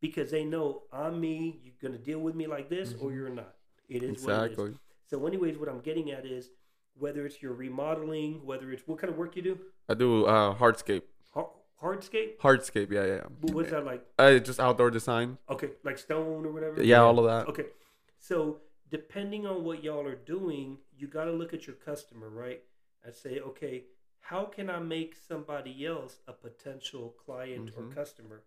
because they know I'm me. You're gonna deal with me like this, or you're not. It is what it is. Exactly. So, anyways, what I'm getting at is whether it's your remodeling, whether it's what kind of work you do, I do uh hardscape. Har- hardscape. Hardscape, yeah, yeah. Wh- What's that like? Uh, just outdoor design. Okay, like stone or whatever. Yeah, all of that. Okay. So depending on what y'all are doing, you got to look at your customer, right? And say, okay, how can I make somebody else a potential client Mhm. or customer?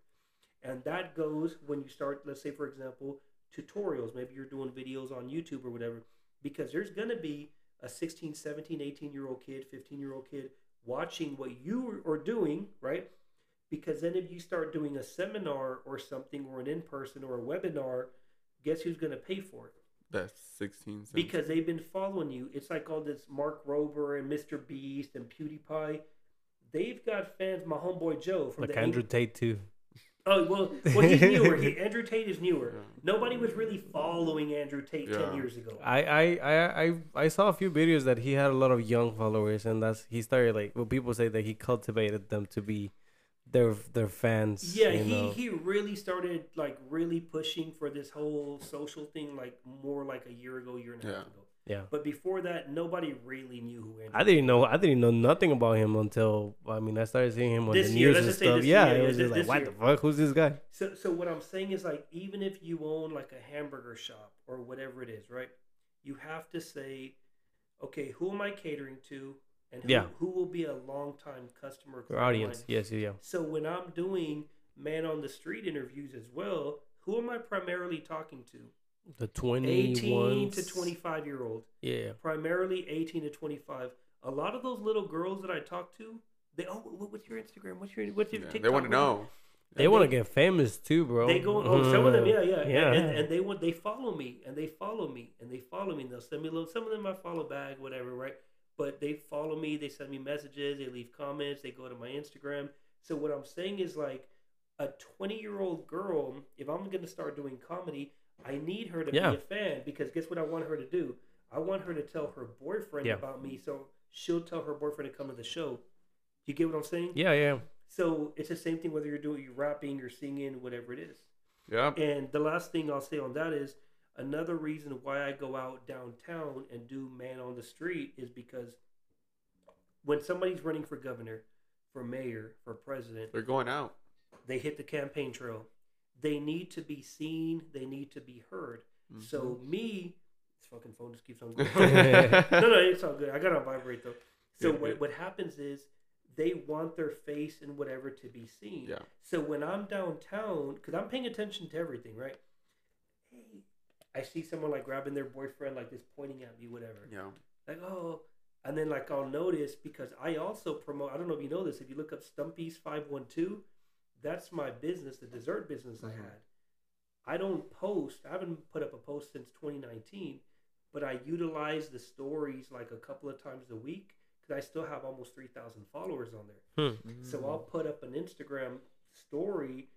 And that goes when you start, let's say, for example, tutorials. Maybe you're doing videos on YouTube or whatever, because there's going to be a 16, 17, 18 year old kid, 15 year old kid watching what you are doing, right? Because then if you start doing a seminar or something or an in person or a webinar, guess who's going to pay for it? That's sixteen. cents. Because they've been following you. It's like all this Mark Rober and Mr. Beast and PewDiePie. They've got fans. My homeboy Joe from Like the Andrew Tate too. Oh well, well he's newer. He, Andrew Tate is newer. Nobody was really following Andrew Tate Yeah. ten years ago. I, I, I, I, I saw a few videos that he had a lot of young followers, and that's he started like well, people say that he cultivated them to be their their fans. Yeah, you he, know. he really started like really pushing for this whole social thing like more like a year ago, year and a half Yeah. ago. Yeah. But before that, nobody really knew who Andrew. I didn't know I didn't know nothing about him until I mean I started seeing him on This the year, news and stuff. Yeah, year, it was this- just like what the fuck? Who's this guy? So, so what I'm saying is like even if you own like a hamburger shop or whatever it is, right? You have to say, okay, who am I catering to, and who, Yeah. who will be a long time customer Your audience, yes, yeah. So when I'm doing man on the street interviews as well, who am I primarily talking to? The twenty 18 to 25 year old. Yeah, Primarily 18 to 25. A lot of those little girls that I talk to, they oh, what's your Instagram? What's your what's your Yeah, TikTok? they want to know. they And want to get famous too, bro. They go oh some of them yeah yeah yeah. And, and, and they want they follow me and they follow me and they follow me and they'll send me a little some of them I follow back whatever right but they follow me they send me messages they leave comments they go to my Instagram so what I'm saying is like a 20 year old girl if I'm gonna start doing comedy I need her to Yeah. be a fan because guess what I want her to do I want her to tell her boyfriend Yeah. about me so she'll tell her boyfriend to come to the show you get what I'm saying yeah, yeah. so it's the same thing whether you're doing you're rapping you're singing whatever it is Yeah. and the last thing I'll say on that is another reason why I go out downtown and do man on the street is because when somebody's running for governor, for mayor, for president, They're going out. they hit the campaign trail. They need to be seen, they need to be heard. Mm-hmm. So me, this fucking phone just keeps on going. no, no, it's all good. I got it on vibrate though. So Good, what, good. what happens is they want their face and whatever to be seen. Yeah. So when I'm downtown, because I'm paying attention to everything, right? Hey, I see someone like grabbing their boyfriend, like this, pointing at me, whatever. Yeah. Like, oh, and then like I'll notice because I also promote. I don't know if you know this. If you look up Stumpy's Five One Two, that's my business, the dessert business I Mhm. had. I don't post. I haven't put up a post since 2019, but I utilize the stories like a couple of times a week because I still have almost 3,000 followers on there. Hmm. So I'll put up an Instagram story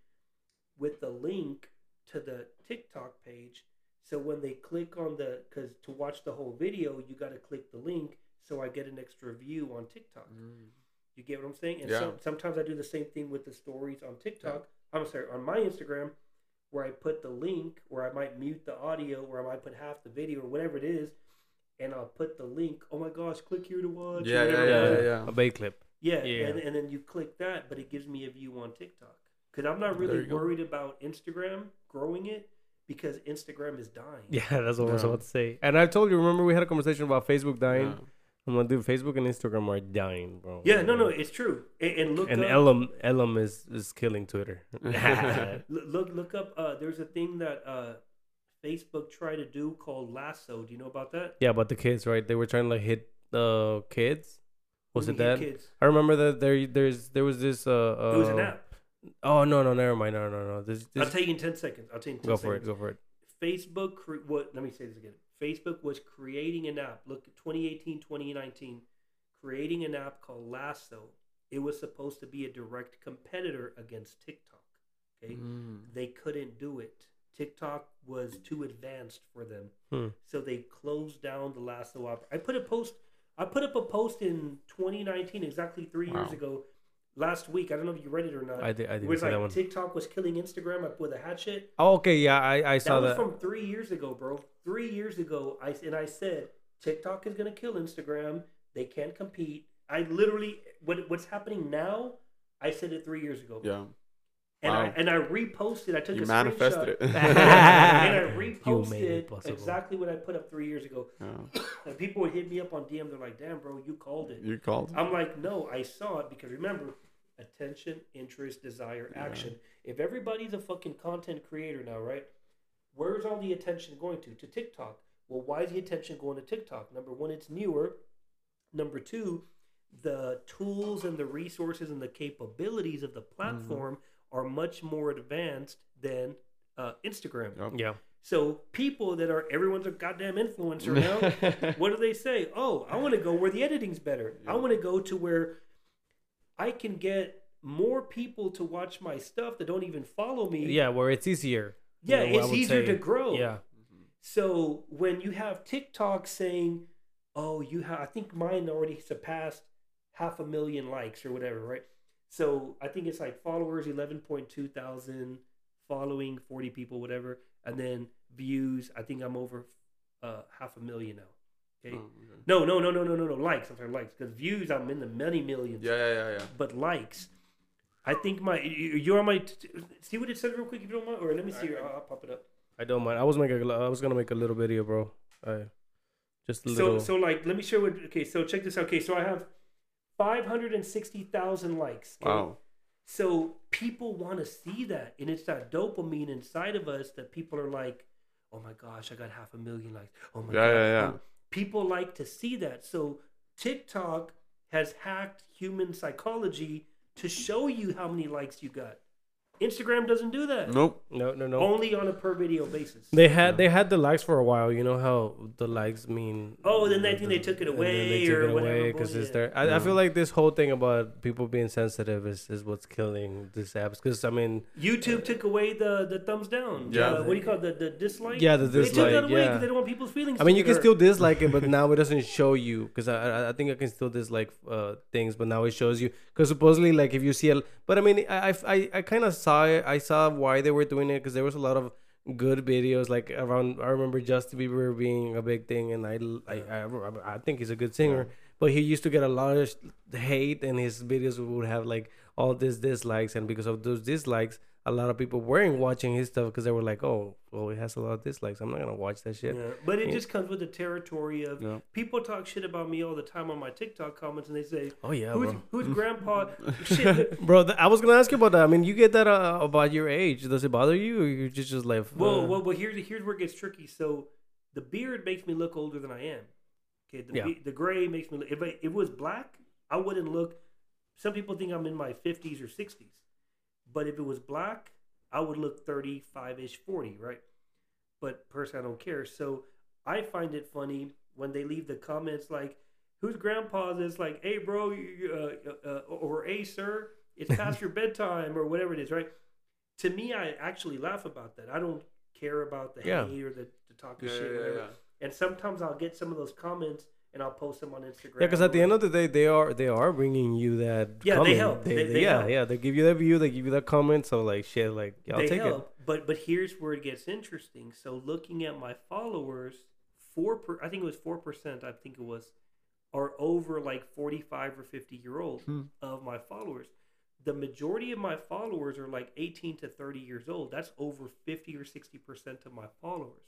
with the link to the TikTok page. So when they click on the, because to watch the whole video, you got to click the link. So I get an extra view on TikTok. Mm. You get what I'm saying? And Yeah. some, sometimes I do the same thing with the stories on TikTok. I'm sorry, on my Instagram, where I put the link, where I might mute the audio, or I might put half the video, or whatever it is, and I'll put the link. Oh my gosh, click here to watch. Yeah, yeah, yeah, yeah. A bait clip. Yeah, Yeah. And, and then you click that, but it gives me a view on TikTok. Because I'm not really you go. worried about Instagram growing it because Instagram is dying. Yeah, that's what I was about to say. And I told you, remember we had a conversation about Facebook dying. Yeah. I'm gonna do Facebook and Instagram are dying, bro. Yeah, no, no, it's true. And, and look And up, Elon, Elon is is killing Twitter. look, look, up. Uh, there's a thing that uh, Facebook tried to do called Lasso. Do you know about that? yeah, but the kids, right? They were trying to like hit the kids. Was it that? Kids. I remember that there, there's, there was this. Uh, uh, It was an app. Oh no, no, never mind. No, no, no. This, I'll tell you in ten seconds. I'll tell you in ten go seconds. for it. Go for it. Facebook cre- what let me say this again. Facebook was creating an app. Look 2018, 2019, creating an app called Lasso. It was supposed to be a direct competitor against TikTok. Okay? Mm. They couldn't do it. TikTok was too advanced for them. Hmm. So they closed down the Lasso app. I put a post I put up a post in 2019 exactly 3 years ago last week. I don't know if you read it or not. I did. I it didn't was see like that one. TikTok was killing Instagram up with a hatchet. Oh, okay. Yeah, I, I saw that was that. from three years ago, bro. Three years ago, I and I said TikTok is gonna kill Instagram. They can't compete. I literally what what's happening now. I said it three years ago, Yeah. And I Wow. and I reposted. I took You a manifested screenshot, it. and I You made it reposted exactly what I put up three years ago. yeah. And people would hit me up on DM. They're like, "Damn, bro, you called it." You called. I'm like, no, I saw it because remember, attention, interest, desire, Yeah. action. If everybody's a fucking content creator now, right? Where's all the attention going to? To TikTok. Well, why is the attention going to TikTok? Number one, it's newer. Number two, the tools and the resources and the capabilities of the mm-hmm. platform are much more advanced than uh, Instagram. Yep. Yeah. So people that are everyone's a goddamn influencer now. what do they say? Oh, I want to go where the editing's better. I want to go to where I can get more people to watch my stuff that don't even follow me. Yeah, where it's easier. Yeah, you know, it's easier say. to grow. Yeah. So when you have TikTok saying, "Oh, you have," I think mine already surpassed half a million likes or whatever, right? So I think it's like followers eleven point two thousand, following forty people, whatever, and then views. I think I'm over uh, half a million now. Okay. Oh, okay. No, no, no, no, no, no, no. Likes. I'm sorry, likes. Because views, I'm in the many millions. Yeah, yeah, yeah, yeah. But likes, I think my you- you're on my. See what it says real quick if you don't mind, or let me see. I'll, I'll pop it up. I don't mind. I was making. I was gonna make a little video, bro. I just a little. So so like let me show what okay, so check this out. Okay, so I have five hundred and sixty thousand likes. okay? Wow. So people want to see that. And it's that dopamine inside of us that people are like, Oh my gosh, I got half a million likes. Oh my Yeah, god. yeah, yeah. People like to see that. So TikTok has hacked human psychology to show you how many likes you got. Instagram doesn't do that. Nope. no, no, no. Only on a per video basis. They had they had the likes for a while. You know how the likes mean. Oh, then they think they took it and away they took or it whatever away because it's there. I, I feel like this whole thing about people being sensitive is, is what's killing these apps. Because I mean, YouTube took away the the thumbs down. Yeah. Uh, what do you call it? The, the dislike? Yeah, the dislike. They took that away yeah. because they don't want people's feelings. I mean, you can hurt. still dislike it, but now it doesn't show you. Because I, I I think I can still dislike uh, things, but now it shows you. Because supposedly, like if you see a, but I mean, I I, I, I kind of saw it. I saw why they were doing it because there was a lot of good videos like around. I remember Justin Bieber being a big thing, and I I I, I think he's a good singer. But he used to get a lot of hate, and his videos would have like all these dislikes, and because of those dislikes, a lot of people weren't watching his stuff because they were like, "Oh, well, it has a lot of dislikes. I'm not gonna watch that shit." Yeah. But it Yeah. just comes with the territory of Yeah. people talk shit about me all the time on my TikTok comments, and they say, Oh yeah, "Who's bro. who's grandpa?" shit. Bro, th- I was gonna ask you about that. I mean, you get that uh, about your age. Does it bother you, or you just just like? Well, uh, well, well. Here's here's where it gets tricky. So the beard makes me look older than I am. Okay, the Yeah. be- the gray makes me look. If I, if it was black, I wouldn't look. Some people think I'm in my fifties or sixties, but if it was black, I would look thirty-five ish, forty, right? But personally, I don't care. So I find it funny when they leave the comments like, "Whose grandpa is this?" Like, "Hey, bro," you- uh, uh, uh, or "Hey, sir, it's past your bedtime," or whatever it is, right? To me, I actually laugh about that. I don't care about the Yeah. hate or the, the talking Yeah, shit, yeah, whatever. And sometimes I'll get some of those comments and I'll post them on Instagram. yeah, because at the end of the day, they are they are bringing you that. Yeah, they help. They- they yeah, help. yeah, they give you that view. They give you that comment. So like shit, like yeah, I'll they take help. But but here's where it gets interesting. So looking at my followers, four per, I think it was four percent. I think it was, are over like forty five or fifty year old Hmm. of my followers. The majority of my followers are like eighteen to thirty years old. That's over fifty or sixty percent of my followers.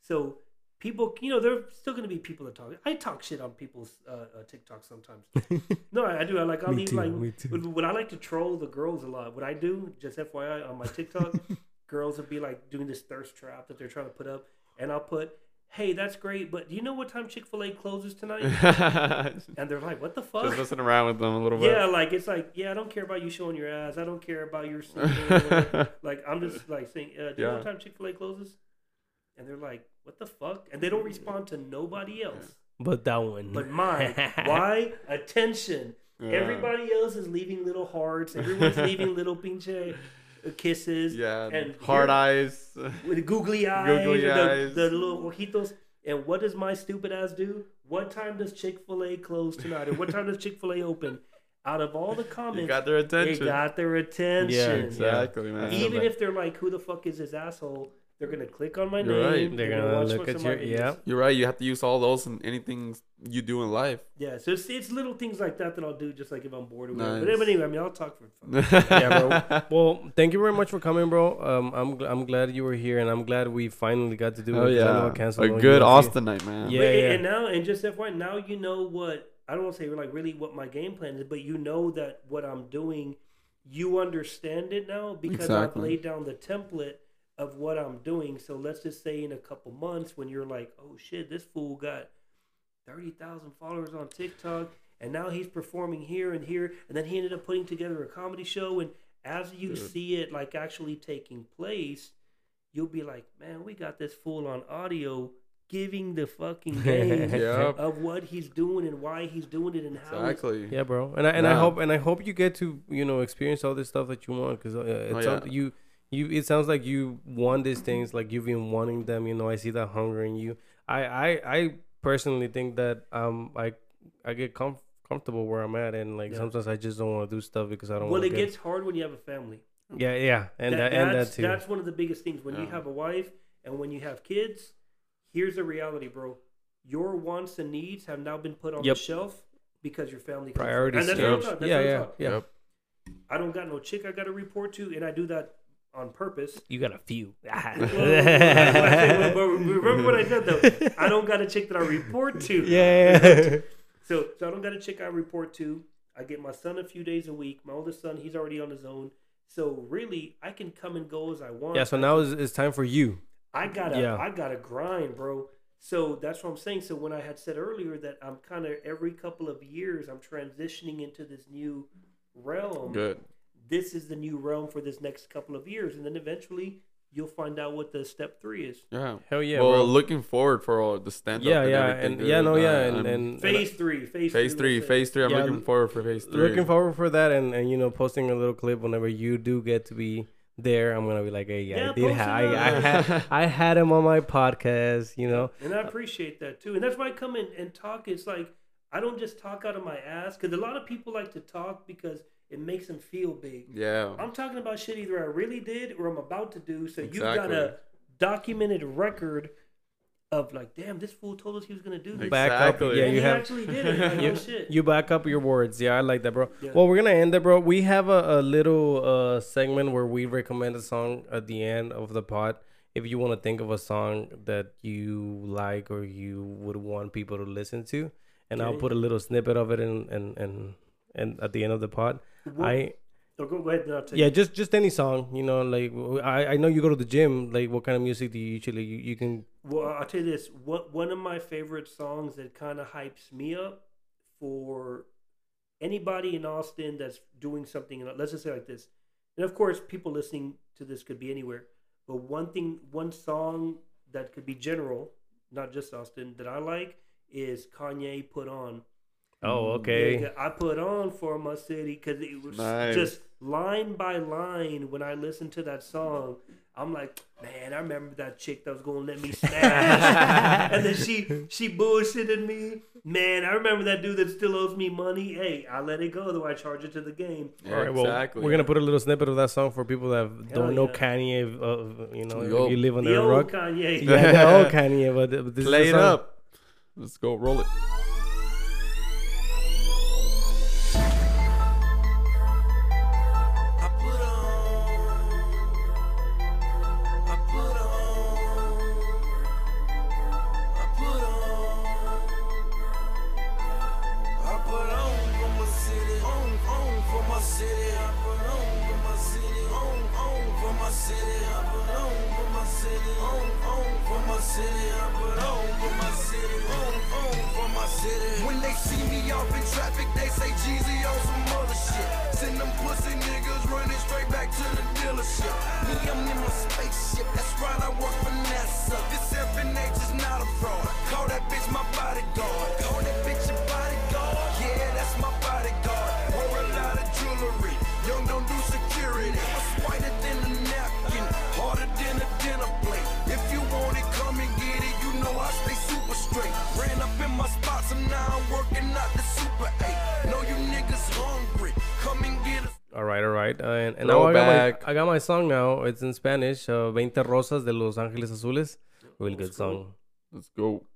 So people, you know, there are still going to be people that talk. I talk shit on people's uh, uh, TikTok sometimes. No, I I do. I like. I'll leave like. When, when I like to troll the girls a lot, what I do, just FYI, on my TikTok, girls will be like doing this thirst trap that they're trying to put up, and I'll put, "Hey, that's great, but do you know what time Chick Fil A closes tonight?" and they're like, "What the fuck?" Just messing around with them a little bit. Yeah, like it's like, yeah, I don't care about you showing your ass. I don't care about your. like I'm just like saying, uh, do you know what time Chick Fil A closes? And they're like, "What the fuck?" And they don't respond to nobody else But that one. but mine. Why? Attention. Yeah. Everybody else is leaving little hearts. Everyone's leaving little pinche uh, kisses. Yeah. And hard eyes. With googly eyes. Googly the, eyes. The little ojitos. And what does my stupid ass do? What time does Chick fil A close tonight? Or what time does Chick fil A open? Out of all the comments, You got their they attention. got their attention. Yeah, exactly, man. Even if they're like, who the fuck is this asshole? They're going to click on my You're right. name. They're gonna gonna look at your videos. yeah. You're right. You have to use all those and anything you do in life. Yeah, so it's, it's little things like that that I'll do just like if I'm bored or whatever. But anyway, I mean, I'll talk for fun. Yeah, bro. Well, thank you very much for coming, bro. Um, I'm gl- I'm glad you were here, and I'm glad we finally got to do it. Oh 'cause yeah, I canceled a on good UFC. Austin night, man. Yeah, But- yeah. And now, and just FYI, now you know what I don't want to say like really what my game plan is, but you know that what I'm doing, you understand it now because Exactly. I've laid down the template of what I'm doing. So let's just say in a couple months when you're like, oh shit, this fool got thirty thousand followers on TikTok and now he's performing here and here, and then he ended up putting together a comedy show. And as you Dude. see it like actually taking place, you'll be like, man, we got this fool on audio giving the fucking game Yep. of what he's doing and why he's doing it and how. it's- Exactly. Yeah, bro. And I and I hope and I hope you get to you know experience all this stuff that you want because uh, it Oh, sounds yeah. you you it sounds like you want these things like you've been wanting them. You know, I see that hunger in you. I I I personally think that um I I get comf- comfortable where I'm at and like Yeah. sometimes I just don't want to do stuff because I don't. Well, it get, gets hard when you have a family. yeah yeah and that, and that that's, too. that's one of the biggest things when you have a wife and when you have kids. Here's the reality, bro. Your wants and needs have now been put on Yep. the shelf because your family Priorities. first. And that's yeah. what I'm talking- that's yeah yeah yeah. Yep. I don't got no chick I got to report to, and I do that on purpose. You got a few. Well, remember what I said though. I don't got a chick that I report to. yeah. So, so I don't got a chick I report to. I get my son a few days a week. My oldest son, he's already on his own. So really, I can come and go as I want. yeah. So now it's, it's time for you. I gotta, Yeah. I gotta grind, bro. So that's what I'm saying. So when I had said earlier that I'm kind of every couple of years I'm transitioning into this new realm. Good. This is the new realm for this next couple of years, and then eventually you'll find out what the step three is. Yeah. Hell yeah, well, bro. looking forward for all the stand up. yeah yeah everything, and dude. yeah no yeah and and Phase three, phase, phase three, we'll phase three. I'm Yeah, looking forward for phase three. looking forward for that and, and you know posting a little clip whenever you do get to be there i'm gonna be like hey yeah, Yeah, i did post ha- I, I had i had him on my podcast you know And I appreciate that too. And that's why I come in and talk. It's like I don't just talk out of my ass because a lot of people like to talk because it makes them feel big. yeah. I'm talking about shit either I really did or I'm about to do. So you've got a documented record of like, damn, this fool told us he was gonna do this. Back up, Exactly. yeah, and you he have actually did it. Like, you, oh shit. you back up your words yeah i like that bro Yeah. well we're gonna end it bro we have a, a little uh segment where we recommend a song at the end of the pod if you want to think of a song that you like or you would want people to listen to and i'll put a little snippet of it in and and and at the end of the pod I oh, go, ahead. Then I'll tell yeah just just any song you know like I, I know you go to the gym like what kind of music do you usually you, you can Well, I'll tell you this. What one of my favorite songs that kind of hypes me up for anybody in Austin that's doing something. Let's just say like this, and of course, people listening to this could be anywhere. But one thing, one song that could be general, not just Austin, that I like is Kanye "Put On." Oh okay Nigga, I put on for my city because it was Nice. just line by line. When I listened to that song, I'm like, man, I remember that chick that was gonna let me smash, and then she she bullshitted me. Man, I remember that dude that still owes me money. Hey, I let it go though. I charge it to the game. Yeah, All right, well, exactly. we're gonna put a little snippet of that song for people that Hell don't know. Kanye. Uh, you know, Yo. you live on The under a rock. Kanye. Yeah, the old Kanye, but, but this play is it the song. up. Let's go roll it. Song now. It's in Spanish. Uh, Veinte Rosas de Los Ángeles Azules. Really good That's cool. song. Let's go.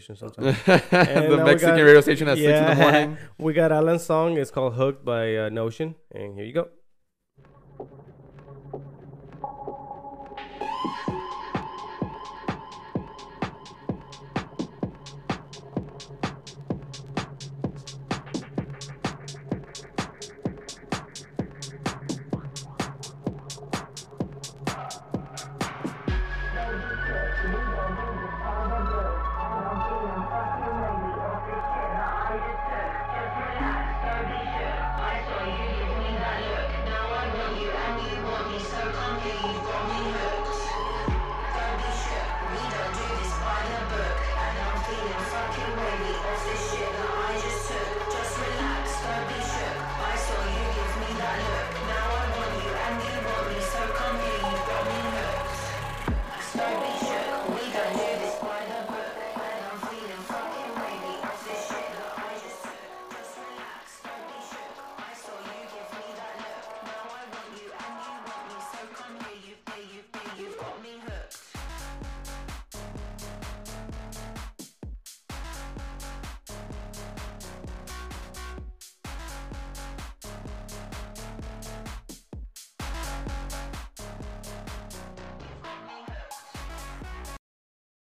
station sometimes. the Mexican got, radio station at yeah, six in the morning. We got Alan's song. It's called "Hooked" by uh, Notion.